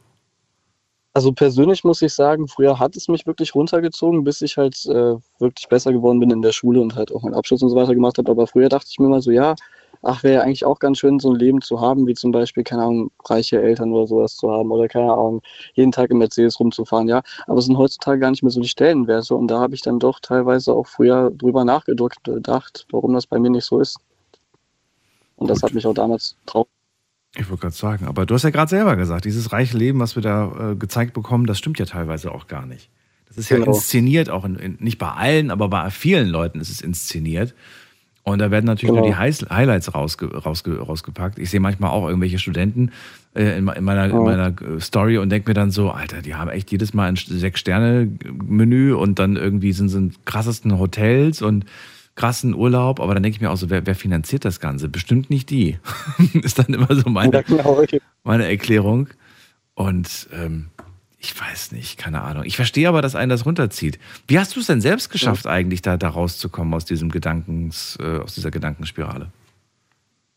Also persönlich muss ich sagen, früher hat es mich wirklich runtergezogen, bis ich halt äh, wirklich besser geworden bin in der Schule und halt auch meinen Abschluss und so weiter gemacht habe. Aber früher dachte ich mir mal so, ja, ach, wäre ja eigentlich auch ganz schön, so ein Leben zu haben, wie zum Beispiel, keine Ahnung, reiche Eltern oder sowas zu haben oder keine Ahnung, jeden Tag im Mercedes rumzufahren, ja. Aber es sind heutzutage gar nicht mehr so die Stellenwerte und da habe ich dann doch teilweise auch früher drüber nachgedacht, gedacht, warum das bei mir nicht so ist. Und das hat mich auch damals traurig. Ich wollte gerade sagen, aber du hast ja gerade selber gesagt, dieses reiche Leben, was wir da äh, gezeigt bekommen, das stimmt ja teilweise auch gar nicht. Das ist ja Genau. inszeniert, auch in, in, nicht bei allen, aber bei vielen Leuten ist es inszeniert. Und da werden natürlich Genau. nur die Highs- Highlights rausge, rausge, rausgepackt. Ich sehe manchmal auch irgendwelche Studenten äh, in, in, meiner, in Ja. meiner äh, Story und denke mir dann so, Alter, die haben echt jedes Mal ein Sechs-Sterne-Menü und dann irgendwie sind sie in krassesten Hotels und krassen Urlaub. Aber dann denke ich mir auch so, wer, wer finanziert das Ganze? Bestimmt nicht die. ist dann immer so meine, genau. meine Erklärung. Und ähm, ich weiß nicht, keine Ahnung. Ich verstehe aber, dass einen das runterzieht. Wie hast du es denn selbst geschafft, eigentlich da, da rauszukommen aus diesem Gedankens, äh, aus dieser Gedankenspirale?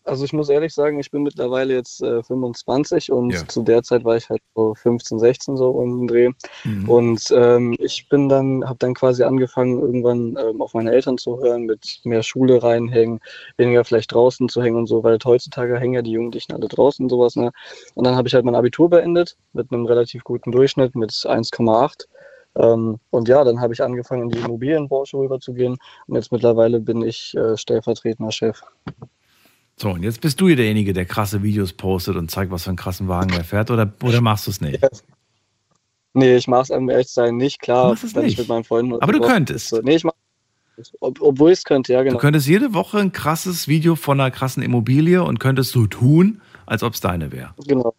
Also ich muss ehrlich sagen, ich bin mittlerweile jetzt äh, 25 und Ja. zu der Zeit war ich halt so 15, 16 so um den Dreh. Mhm. Und ähm, ich bin dann, habe dann quasi angefangen, irgendwann ähm, auf meine Eltern zu hören, mit mehr Schule reinhängen, weniger vielleicht draußen zu hängen und so, weil heutzutage hängen ja die Jugendlichen alle draußen und sowas. Ne? Und dann habe ich halt mein Abitur beendet mit einem relativ guten Durchschnitt mit 1,8. Ähm, und ja, dann habe ich angefangen, in die Immobilienbranche rüberzugehen. Und jetzt mittlerweile bin ich äh, stellvertretender Chef. So, und jetzt bist du hier derjenige, der krasse Videos postet und zeigt, was für einen krassen Wagen er fährt, oder, oder machst du es nicht? Nee, ich mache es um ehrlich zu sein nicht. Klar, machst es wenn nicht. ich mit meinen Freunden. Aber du könntest. Nee, ich mach ob, obwohl ich es könnte, ja, genau. Du könntest jede Woche ein krasses Video von einer krassen Immobilie und könntest so tun, als ob es deine wäre. Genau.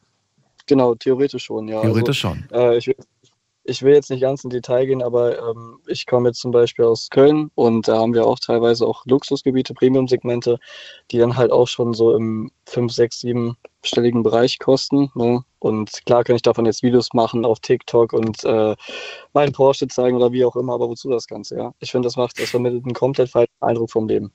Genau, theoretisch schon, ja. Theoretisch also, schon. Äh, ich, will, ich will jetzt nicht ganz in Detail gehen, aber ähm, ich komme jetzt zum Beispiel aus Köln und da haben wir auch teilweise auch Luxusgebiete, Premium-Segmente, die dann halt auch schon so im 5, 6, 7-stelligen Bereich kosten. Ne? Und klar kann ich davon jetzt Videos machen auf TikTok und äh, meinen Porsche zeigen oder wie auch immer, aber wozu das Ganze, ja? Ich finde, das macht, das vermittelt einen komplett falschen Eindruck vom Leben.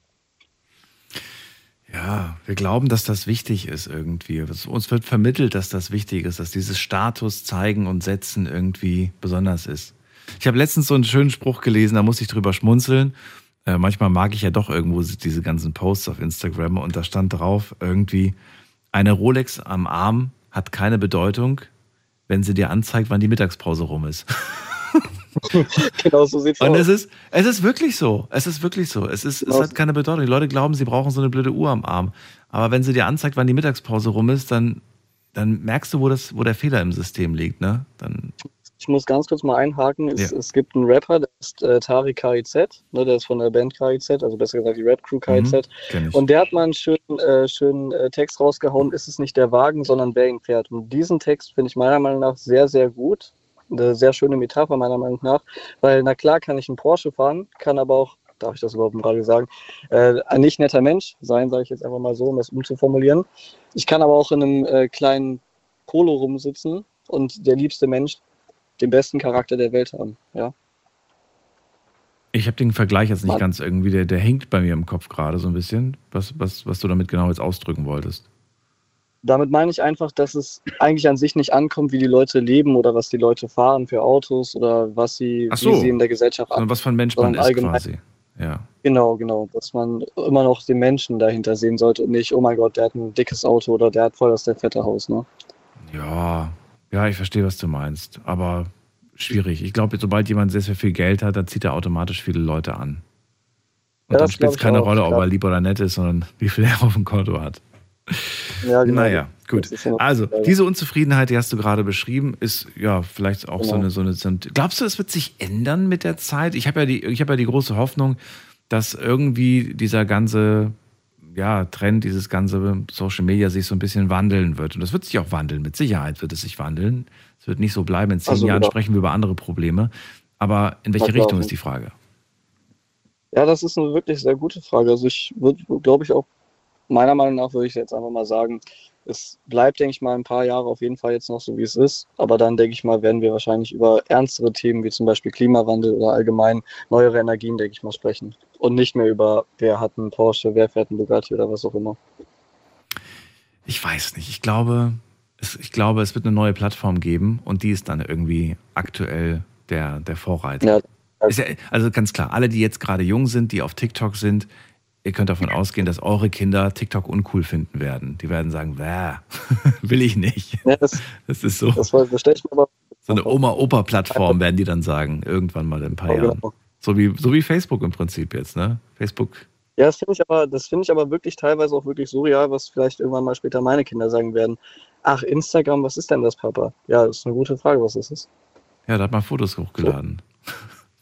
Ja, wir glauben, dass das wichtig ist irgendwie. Uns wird vermittelt, dass das wichtig ist, dass dieses Status zeigen und setzen irgendwie besonders ist. Ich habe letztens so einen schönen Spruch gelesen, da musste ich drüber schmunzeln. Äh, manchmal mag ich ja doch irgendwo diese ganzen Posts auf Instagram und da stand drauf irgendwie, eine Rolex am Arm hat keine Bedeutung, wenn sie dir anzeigt, wann die Mittagspause rum ist. genau so sieht's Und aus. es ist, es ist wirklich so. Es ist wirklich so. Es, ist, es hat keine Bedeutung. Die Leute glauben, sie brauchen so eine blöde Uhr am Arm. Aber wenn sie dir anzeigt, wann die Mittagspause rum ist, dann, dann merkst du, wo, das, wo der Fehler im System liegt. Ne? Dann, Ich muss ganz kurz mal einhaken. Es, Ja. es gibt einen Rapper, der ist äh, Tari KIZ, ne, der ist von der Band KIZ, also besser gesagt die Rap-Crew KIZ. Mhm. Und der hat mal einen schönen, äh, schönen äh, Text rausgehauen, ist es nicht der Wagen, sondern wer ihn fährt. Und diesen Text finde ich meiner Meinung nach sehr, sehr gut. Eine sehr schöne Metapher meiner Meinung nach, weil na klar kann ich einen Porsche fahren, kann aber auch, darf ich das überhaupt im Radio sagen, äh, ein nicht netter Mensch sein, sage ich jetzt einfach mal so, um das umzuformulieren. Ich kann aber auch in einem äh, kleinen Polo rumsitzen und der liebste Mensch den besten Charakter der Welt haben. Ja. Ich habe den Vergleich jetzt nicht Mann. ganz irgendwie, der, der hinkt bei mir im Kopf gerade so ein bisschen, was, was, was du damit genau jetzt ausdrücken wolltest. Damit meine ich einfach, dass es eigentlich an sich nicht ankommt, wie die Leute leben oder was die Leute fahren für Autos oder was sie, so. wie sie in der Gesellschaft Sondern was für ein Mensch man ist allgemein- quasi. Ja. Genau, genau. Dass man immer noch den Menschen dahinter sehen sollte und nicht, oh mein Gott, der hat ein dickes Auto oder der hat voll das der fette Haus, ne? Ja, ja, ich verstehe, was du meinst. Aber schwierig. Ich glaube, sobald jemand sehr, sehr viel Geld hat, dann zieht er automatisch viele Leute an. Und Ja, dann spielt es keine auch, Rolle, ob er lieb oder nett ist, sondern wie viel er auf dem Konto hat. Ja, genau. Naja, gut. Also, diese Unzufriedenheit, die hast du gerade beschrieben, ist ja vielleicht auch so Genau. eine, so eine. So eine glaubst du, es wird sich ändern mit der Zeit? Ich habe ja, die- ich hab ja die große Hoffnung, dass irgendwie dieser ganze ja, Trend, dieses ganze Social Media sich so ein bisschen wandeln wird. Und das wird sich auch wandeln. Mit Sicherheit wird es sich wandeln. Es wird nicht so bleiben. In zehn Also, Jahren genau. sprechen wir über andere Probleme. Aber in welche Na klar. Richtung ist die Frage? Ja, das ist eine wirklich sehr gute Frage. Also ich würde, glaube ich, auch, meiner Meinung nach würde ich jetzt einfach mal sagen, es bleibt, denke ich mal, ein paar Jahre auf jeden Fall jetzt noch so, wie es ist. Aber dann, denke ich mal, werden wir wahrscheinlich über ernstere Themen wie zum Beispiel Klimawandel oder allgemein neuere Energien, denke ich mal, sprechen. Und nicht mehr über, wer hat einen Porsche, wer fährt einen Bugatti oder was auch immer. Ich weiß nicht. Ich glaube, es, ich glaube, es wird eine neue Plattform geben und die ist dann irgendwie aktuell der, der Vorreiter. Ist ja, also ganz klar, alle, die jetzt gerade jung sind, die auf TikTok sind, ihr könnt davon ausgehen, dass eure Kinder TikTok uncool finden werden. Die werden sagen, will ich nicht. Ja, das, ist so. Das, das mir aber So eine Oma-Opa-Plattform werden die dann sagen, irgendwann mal in ein paar Ja, Jahren. genau. So wie, so wie Facebook im Prinzip jetzt, ne? Facebook. Ja, das finde ich aber, das finde ich aber wirklich teilweise auch wirklich surreal, was vielleicht irgendwann mal später meine Kinder sagen werden. Ach, Instagram, was ist denn das, Papa? Ja, das ist eine gute Frage, was ist es? Ja, da hat man Fotos hochgeladen.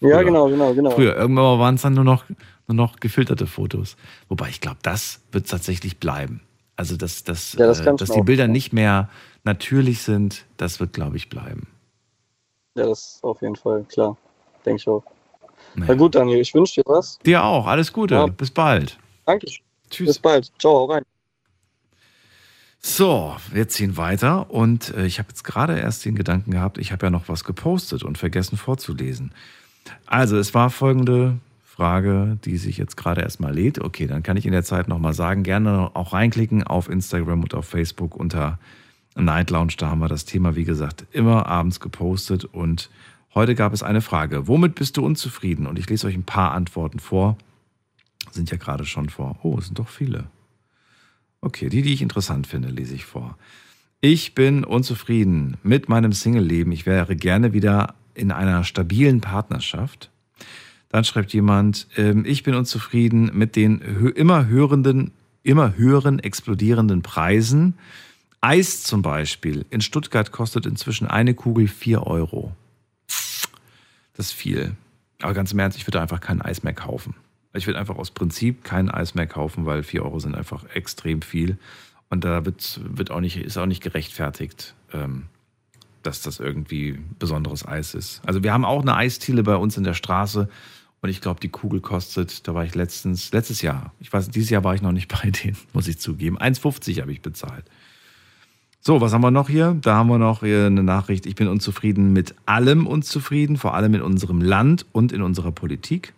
Ja, genau, genau, genau. Früher, irgendwann waren es dann nur noch, nur noch gefilterte Fotos. Wobei ich glaube, das wird tatsächlich bleiben. Also, dass, dass, Ja, das äh, dass die Bilder ja. nicht mehr natürlich sind, das wird, glaube ich, bleiben. Ja, das ist auf jeden Fall klar. Denke ich auch. Na gut, Daniel, ich wünsche dir was. Dir auch, alles Gute. Ja. Bis bald. Danke. Tschüss. Bis bald. Ciao, hau rein. So, wir ziehen weiter und äh, ich habe jetzt gerade erst den Gedanken gehabt, ich habe ja noch was gepostet und vergessen vorzulesen. Also, es war folgende Frage, die sich jetzt gerade erstmal lädt. Okay, dann kann ich in der Zeit nochmal sagen, gerne auch reinklicken auf Instagram und auf Facebook unter Night Lounge. Da haben wir das Thema, wie gesagt, immer abends gepostet und heute gab es eine Frage. Womit bist du unzufrieden? Und ich lese euch ein paar Antworten vor. Sind ja gerade schon vor. Oh, es sind doch viele. Okay, die, die ich interessant finde, lese ich vor. Ich bin unzufrieden mit meinem Single-Leben. Ich wäre gerne wieder in einer stabilen Partnerschaft. Dann schreibt jemand, ähm, ich bin unzufrieden mit den hö immer hörenden, immer höheren explodierenden Preisen. Eis zum Beispiel in Stuttgart kostet inzwischen eine Kugel 4 Euro. Das ist viel. Aber ganz im Ernst, ich würde einfach kein Eis mehr kaufen. Ich würde einfach aus Prinzip kein Eis mehr kaufen, weil 4 Euro sind einfach extrem viel. Und da wird, wird auch nicht, ist auch nicht gerechtfertigt, ähm, dass das irgendwie besonderes Eis ist. Also wir haben auch eine Eisdiele bei uns in der Straße und ich glaube, die Kugel kostet, da war ich letztens, letztes Jahr, ich weiß, dieses Jahr war ich noch nicht bei denen, muss ich zugeben. 1,50 habe ich bezahlt. So, was haben wir noch hier? Da haben wir noch hier eine Nachricht. Ich bin unzufrieden mit allem unzufrieden, vor allem in unserem Land und in unserer Politik.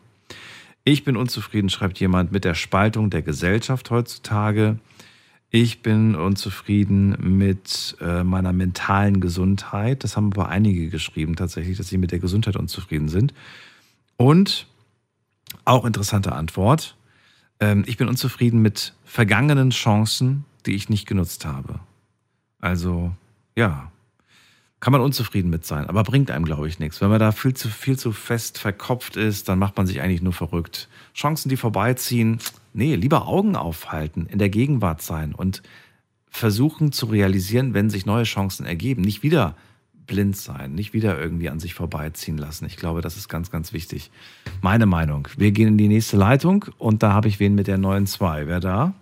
Ich bin unzufrieden, schreibt jemand, mit der Spaltung der Gesellschaft heutzutage. Ich bin unzufrieden mit äh, meiner mentalen Gesundheit. Das haben aber einige geschrieben tatsächlich, dass sie mit der Gesundheit unzufrieden sind. Und auch interessante Antwort. Ähm, ich bin unzufrieden mit vergangenen Chancen, die ich nicht genutzt habe. Also, ja, kann man unzufrieden mit sein, aber bringt einem, glaube ich, nichts. Wenn man da viel zu, viel zu fest verkopft ist, dann macht man sich eigentlich nur verrückt. Chancen, die vorbeiziehen, nee, lieber Augen aufhalten, in der Gegenwart sein und versuchen zu realisieren, wenn sich neue Chancen ergeben. Nicht wieder blind sein, nicht wieder irgendwie an sich vorbeiziehen lassen. Ich glaube, das ist ganz, ganz wichtig. Meine Meinung. Wir gehen in die nächste Leitung und da habe ich wen mit der neuen 2. Wer da?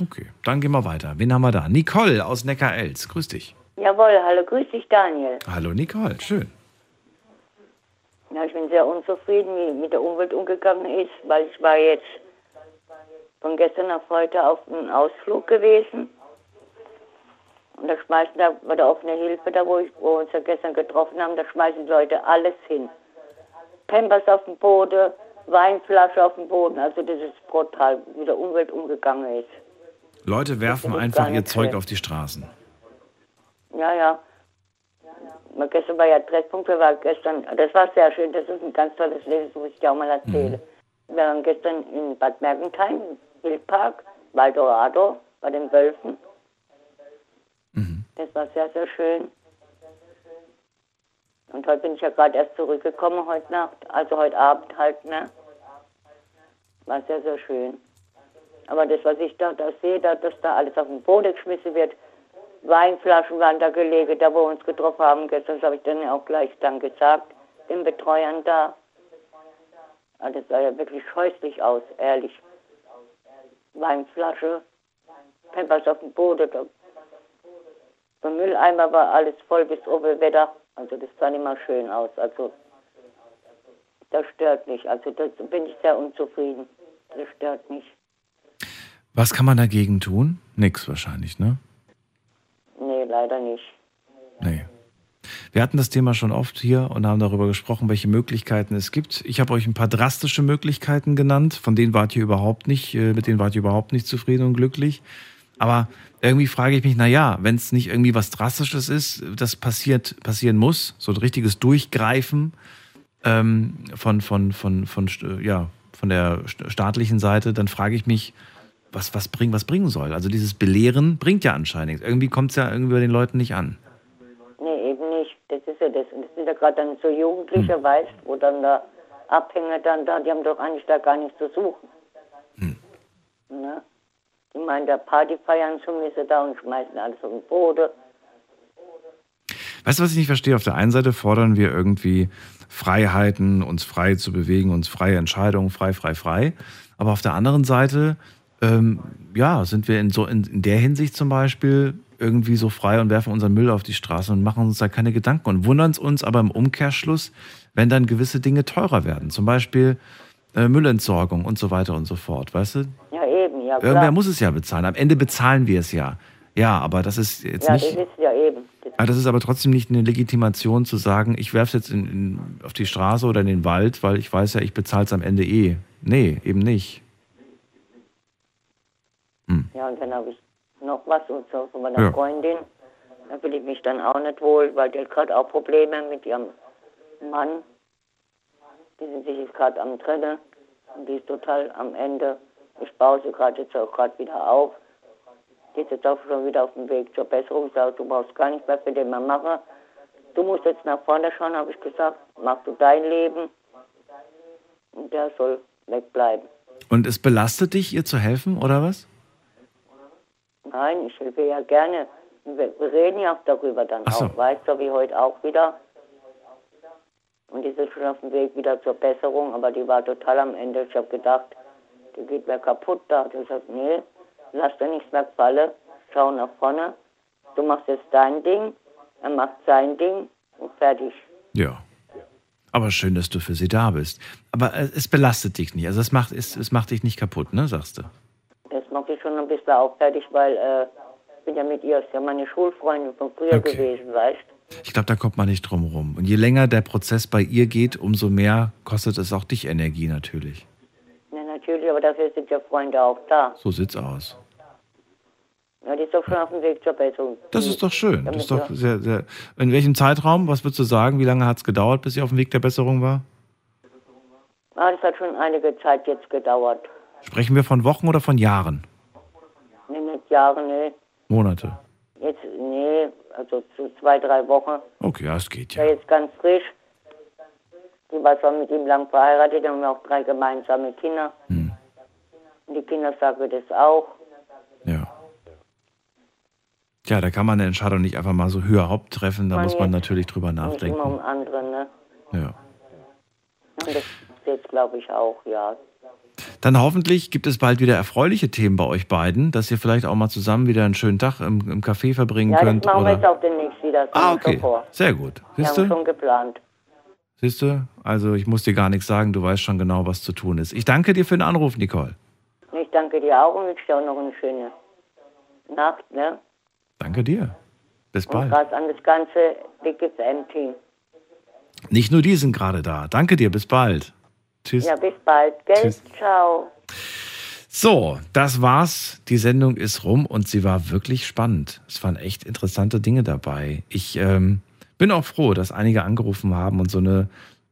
Okay, dann gehen wir weiter. Wen haben wir da? Nicole aus Neckar-Elz. Grüß dich. Jawohl, hallo, grüß dich, Daniel. Hallo Nicole, schön. Ja, ich bin sehr unzufrieden, wie mit der Umwelt umgegangen ist, weil ich war jetzt von gestern auf heute auf einem Ausflug gewesen Und da schmeißen da bei der offenen Hilfe, da wo, ich, wo wir uns ja gestern getroffen haben, da schmeißen die Leute alles hin. Pampers auf dem Boden, Weinflasche auf dem Boden. Also das ist brutal, wie der Umwelt umgegangen ist. Leute werfen einfach ihr Zeug auf die Straßen. Ja, ja. Mal Gestern war ja Treffpunkt, wir waren gestern, das war sehr schön, das ist ein ganz tolles Leben, das muss ich dir auch mal erzählen. Wir waren gestern in Bad Mergentheim, im Wildpark, Waldorado, bei den Wölfen. Das war sehr, sehr schön. Und heute bin ich ja gerade erst zurückgekommen, heute Nacht, also heute Abend halt, ne? War sehr, sehr schön. Aber das, was ich da, da sehe, da, dass da alles auf den Boden geschmissen wird, Weinflaschen waren da gelegen, da wo wir uns getroffen haben gestern, habe ich dann auch gleich dann gesagt, den Betreuern da. Also das sah ja wirklich scheußlich aus, ehrlich. Weinflasche, Pampers auf dem Boden, da. der Mülleimer war alles voll bis oben Wetter, also das sah nicht mal schön aus, also das stört mich, also da bin ich sehr unzufrieden, das stört mich. Was kann man dagegen tun? Nix wahrscheinlich, ne? Nee, leider nicht. Nee. Wir hatten das Thema schon oft hier und haben darüber gesprochen, welche Möglichkeiten es gibt. Ich habe euch ein paar drastische Möglichkeiten genannt, von denen wart ihr überhaupt nicht, äh, mit denen wart ihr überhaupt nicht zufrieden und glücklich. Aber irgendwie frage ich mich, na ja, wenn es nicht irgendwie was Drastisches ist, das passiert, passieren muss, so ein richtiges Durchgreifen ähm, von, von, von, von, st- ja, von der st- staatlichen Seite, dann frage ich mich, was, was, bring, was bringen soll. Also dieses Belehren bringt ja anscheinend nichts. Irgendwie kommt es ja irgendwie bei den Leuten nicht an. Das ist ja das. Und das sind ja gerade dann so Jugendliche, weißt wo dann da Abhänger dann da, die haben doch eigentlich da gar nichts zu suchen. Ne? Die meinen, da Party feiern zu müssen da und schmeißen alles auf den Boden. Weißt du, was ich nicht verstehe? Auf der einen Seite fordern wir irgendwie Freiheiten, uns frei zu bewegen, uns freie Entscheidungen, frei, frei, frei. Aber auf der anderen Seite, ähm, ja, sind wir in, so in, in der Hinsicht zum Beispiel irgendwie so frei und werfen unseren Müll auf die Straße und machen uns da keine Gedanken und wundern uns aber im Umkehrschluss, wenn dann gewisse Dinge teurer werden. Zum Beispiel äh, Müllentsorgung und so weiter und so fort. Weißt du? Ja, eben, ja Irgendwer klar. muss es ja bezahlen. Am Ende bezahlen wir es ja. Ja, aber das ist jetzt ja, nicht. das ist ja eben. Das, Aber das ist aber trotzdem nicht eine Legitimation zu sagen, ich werfe es jetzt in, in, auf die Straße oder in den Wald, weil ich weiß ja, ich bezahle es am Ende eh. Nee, eben nicht. ja, und dann habe ich noch was und so von meiner Ja. Freundin. Da fühle ich mich dann auch nicht wohl, weil die hat gerade auch Probleme mit ihrem Mann. Die sind sich jetzt gerade am Trennen und die ist total am Ende. Ich baue sie gerade jetzt auch gerade wieder auf. Die ist jetzt auch schon wieder auf dem Weg zur Besserung. Sagt, du brauchst gar nicht mehr für den Mann machen. Du musst jetzt nach vorne schauen, habe ich gesagt. Mach du dein Leben und der soll wegbleiben. Und es belastet dich, ihr zu helfen, oder was? Nein, ich helfe ja gerne. Wir, reden ja auch darüber dann so. auch, weißt du, wie heute auch wieder. Und die ist schon auf dem Weg wieder zur Besserung, aber die war total am Ende. Ich habe gedacht, die geht mir kaputt da. Ich habe gesagt, nee, lass dir nichts mehr gefallen, schau nach vorne. Du machst jetzt dein Ding, er macht sein Ding und fertig. Ja. Aber schön, dass du für sie da bist. Aber äh, es belastet dich nicht. Also es macht, es, es macht dich nicht kaputt, ne, sagst du? Macht ich schon ein bisschen auch fertig, weil äh, ich bin ja mit ihr, ist ja meine Schulfreundin von früher Okay. gewesen, weißt Ich glaube, da kommt man nicht drum rum. Und je länger der Prozess bei ihr geht, umso mehr kostet es auch dich Energie natürlich. Ja, natürlich, aber dafür sind ja Freunde auch da. So sieht's aus. Ja, die ist doch schon auf dem Weg zur Besserung. Das ist doch schön. Das ist doch sehr, sehr. In welchem Zeitraum? Was würdest du sagen? Wie lange hat es gedauert, bis sie auf dem Weg der Besserung war? Ah, das hat schon einige Zeit jetzt gedauert. Sprechen wir von Wochen oder von Jahren? Jahre, nee. Monate. Jetzt, nee, also zu zwei, drei Wochen. Okay, ja, es geht Ja. jetzt ganz frisch. Die war zwar mit ihm lang verheiratet, haben wir auch drei gemeinsame Kinder. Hm. Und die Kinder sagen das auch. Ja, da kann man eine Entscheidung nicht einfach mal so höher Haupt treffen. Da Man muss man natürlich drüber Nicht immer nachdenken. um andere, ne? Ja. Und das jetzt glaube ich auch, ja. Dann hoffentlich gibt es bald wieder erfreuliche Themen bei euch beiden, dass ihr vielleicht auch mal zusammen wieder einen schönen Tag im, im Café verbringen Ja, das könnt. machen wir jetzt Oder? auch demnächst wieder. Das Ah, haben wir okay. Sehr gut. Wir Siehst haben du? schon geplant. Siehst du? Also ich muss dir gar nichts sagen, du weißt schon genau, was zu tun ist. Ich danke dir für den Anruf, Nicole. Ich danke dir auch und wünsche dir auch noch eine schöne Nacht, ne? Danke dir. Bis Und bald. gerade an das ganze Big FM-Team. Nicht nur die sind gerade da. Danke dir, bis bald. Tschüss. Ja, bis bald. Gell? Tschüss. Ciao. So, das war's. Die Sendung ist rum und sie war wirklich spannend. Es waren echt interessante Dinge dabei. Ich ähm, bin auch froh, dass einige angerufen haben und so eine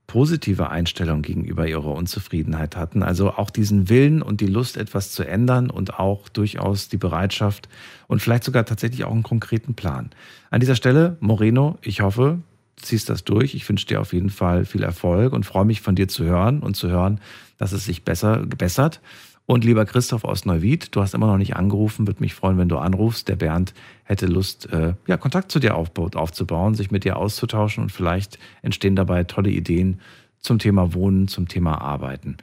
positive Einstellung gegenüber ihrer Unzufriedenheit hatten. Also auch diesen Willen und die Lust, etwas zu ändern und auch durchaus die Bereitschaft und vielleicht sogar tatsächlich auch einen konkreten Plan. An dieser Stelle, Moreno, ich hoffe, ziehst das durch. Ich wünsche dir auf jeden Fall viel Erfolg und freue mich von dir zu hören und zu hören, dass es sich besser gebessert. Und lieber Christoph aus Neuwied, du hast immer noch nicht angerufen, würde mich freuen, wenn du anrufst. Der Bernd hätte Lust, äh, ja, Kontakt zu dir aufzubauen, sich mit dir auszutauschen und vielleicht entstehen dabei tolle Ideen zum Thema Wohnen, zum Thema Arbeiten.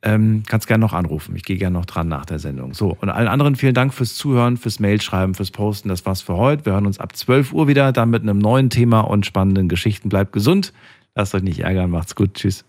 Ähm, kannst gerne noch anrufen. Ich gehe gerne noch dran nach der Sendung. So, und allen anderen vielen Dank fürs Zuhören, fürs Mailschreiben, fürs Posten. Das war's für heute. Wir hören uns ab 12 Uhr wieder, dann mit einem neuen Thema und spannenden Geschichten. Bleibt gesund, lasst euch nicht ärgern, macht's gut, tschüss.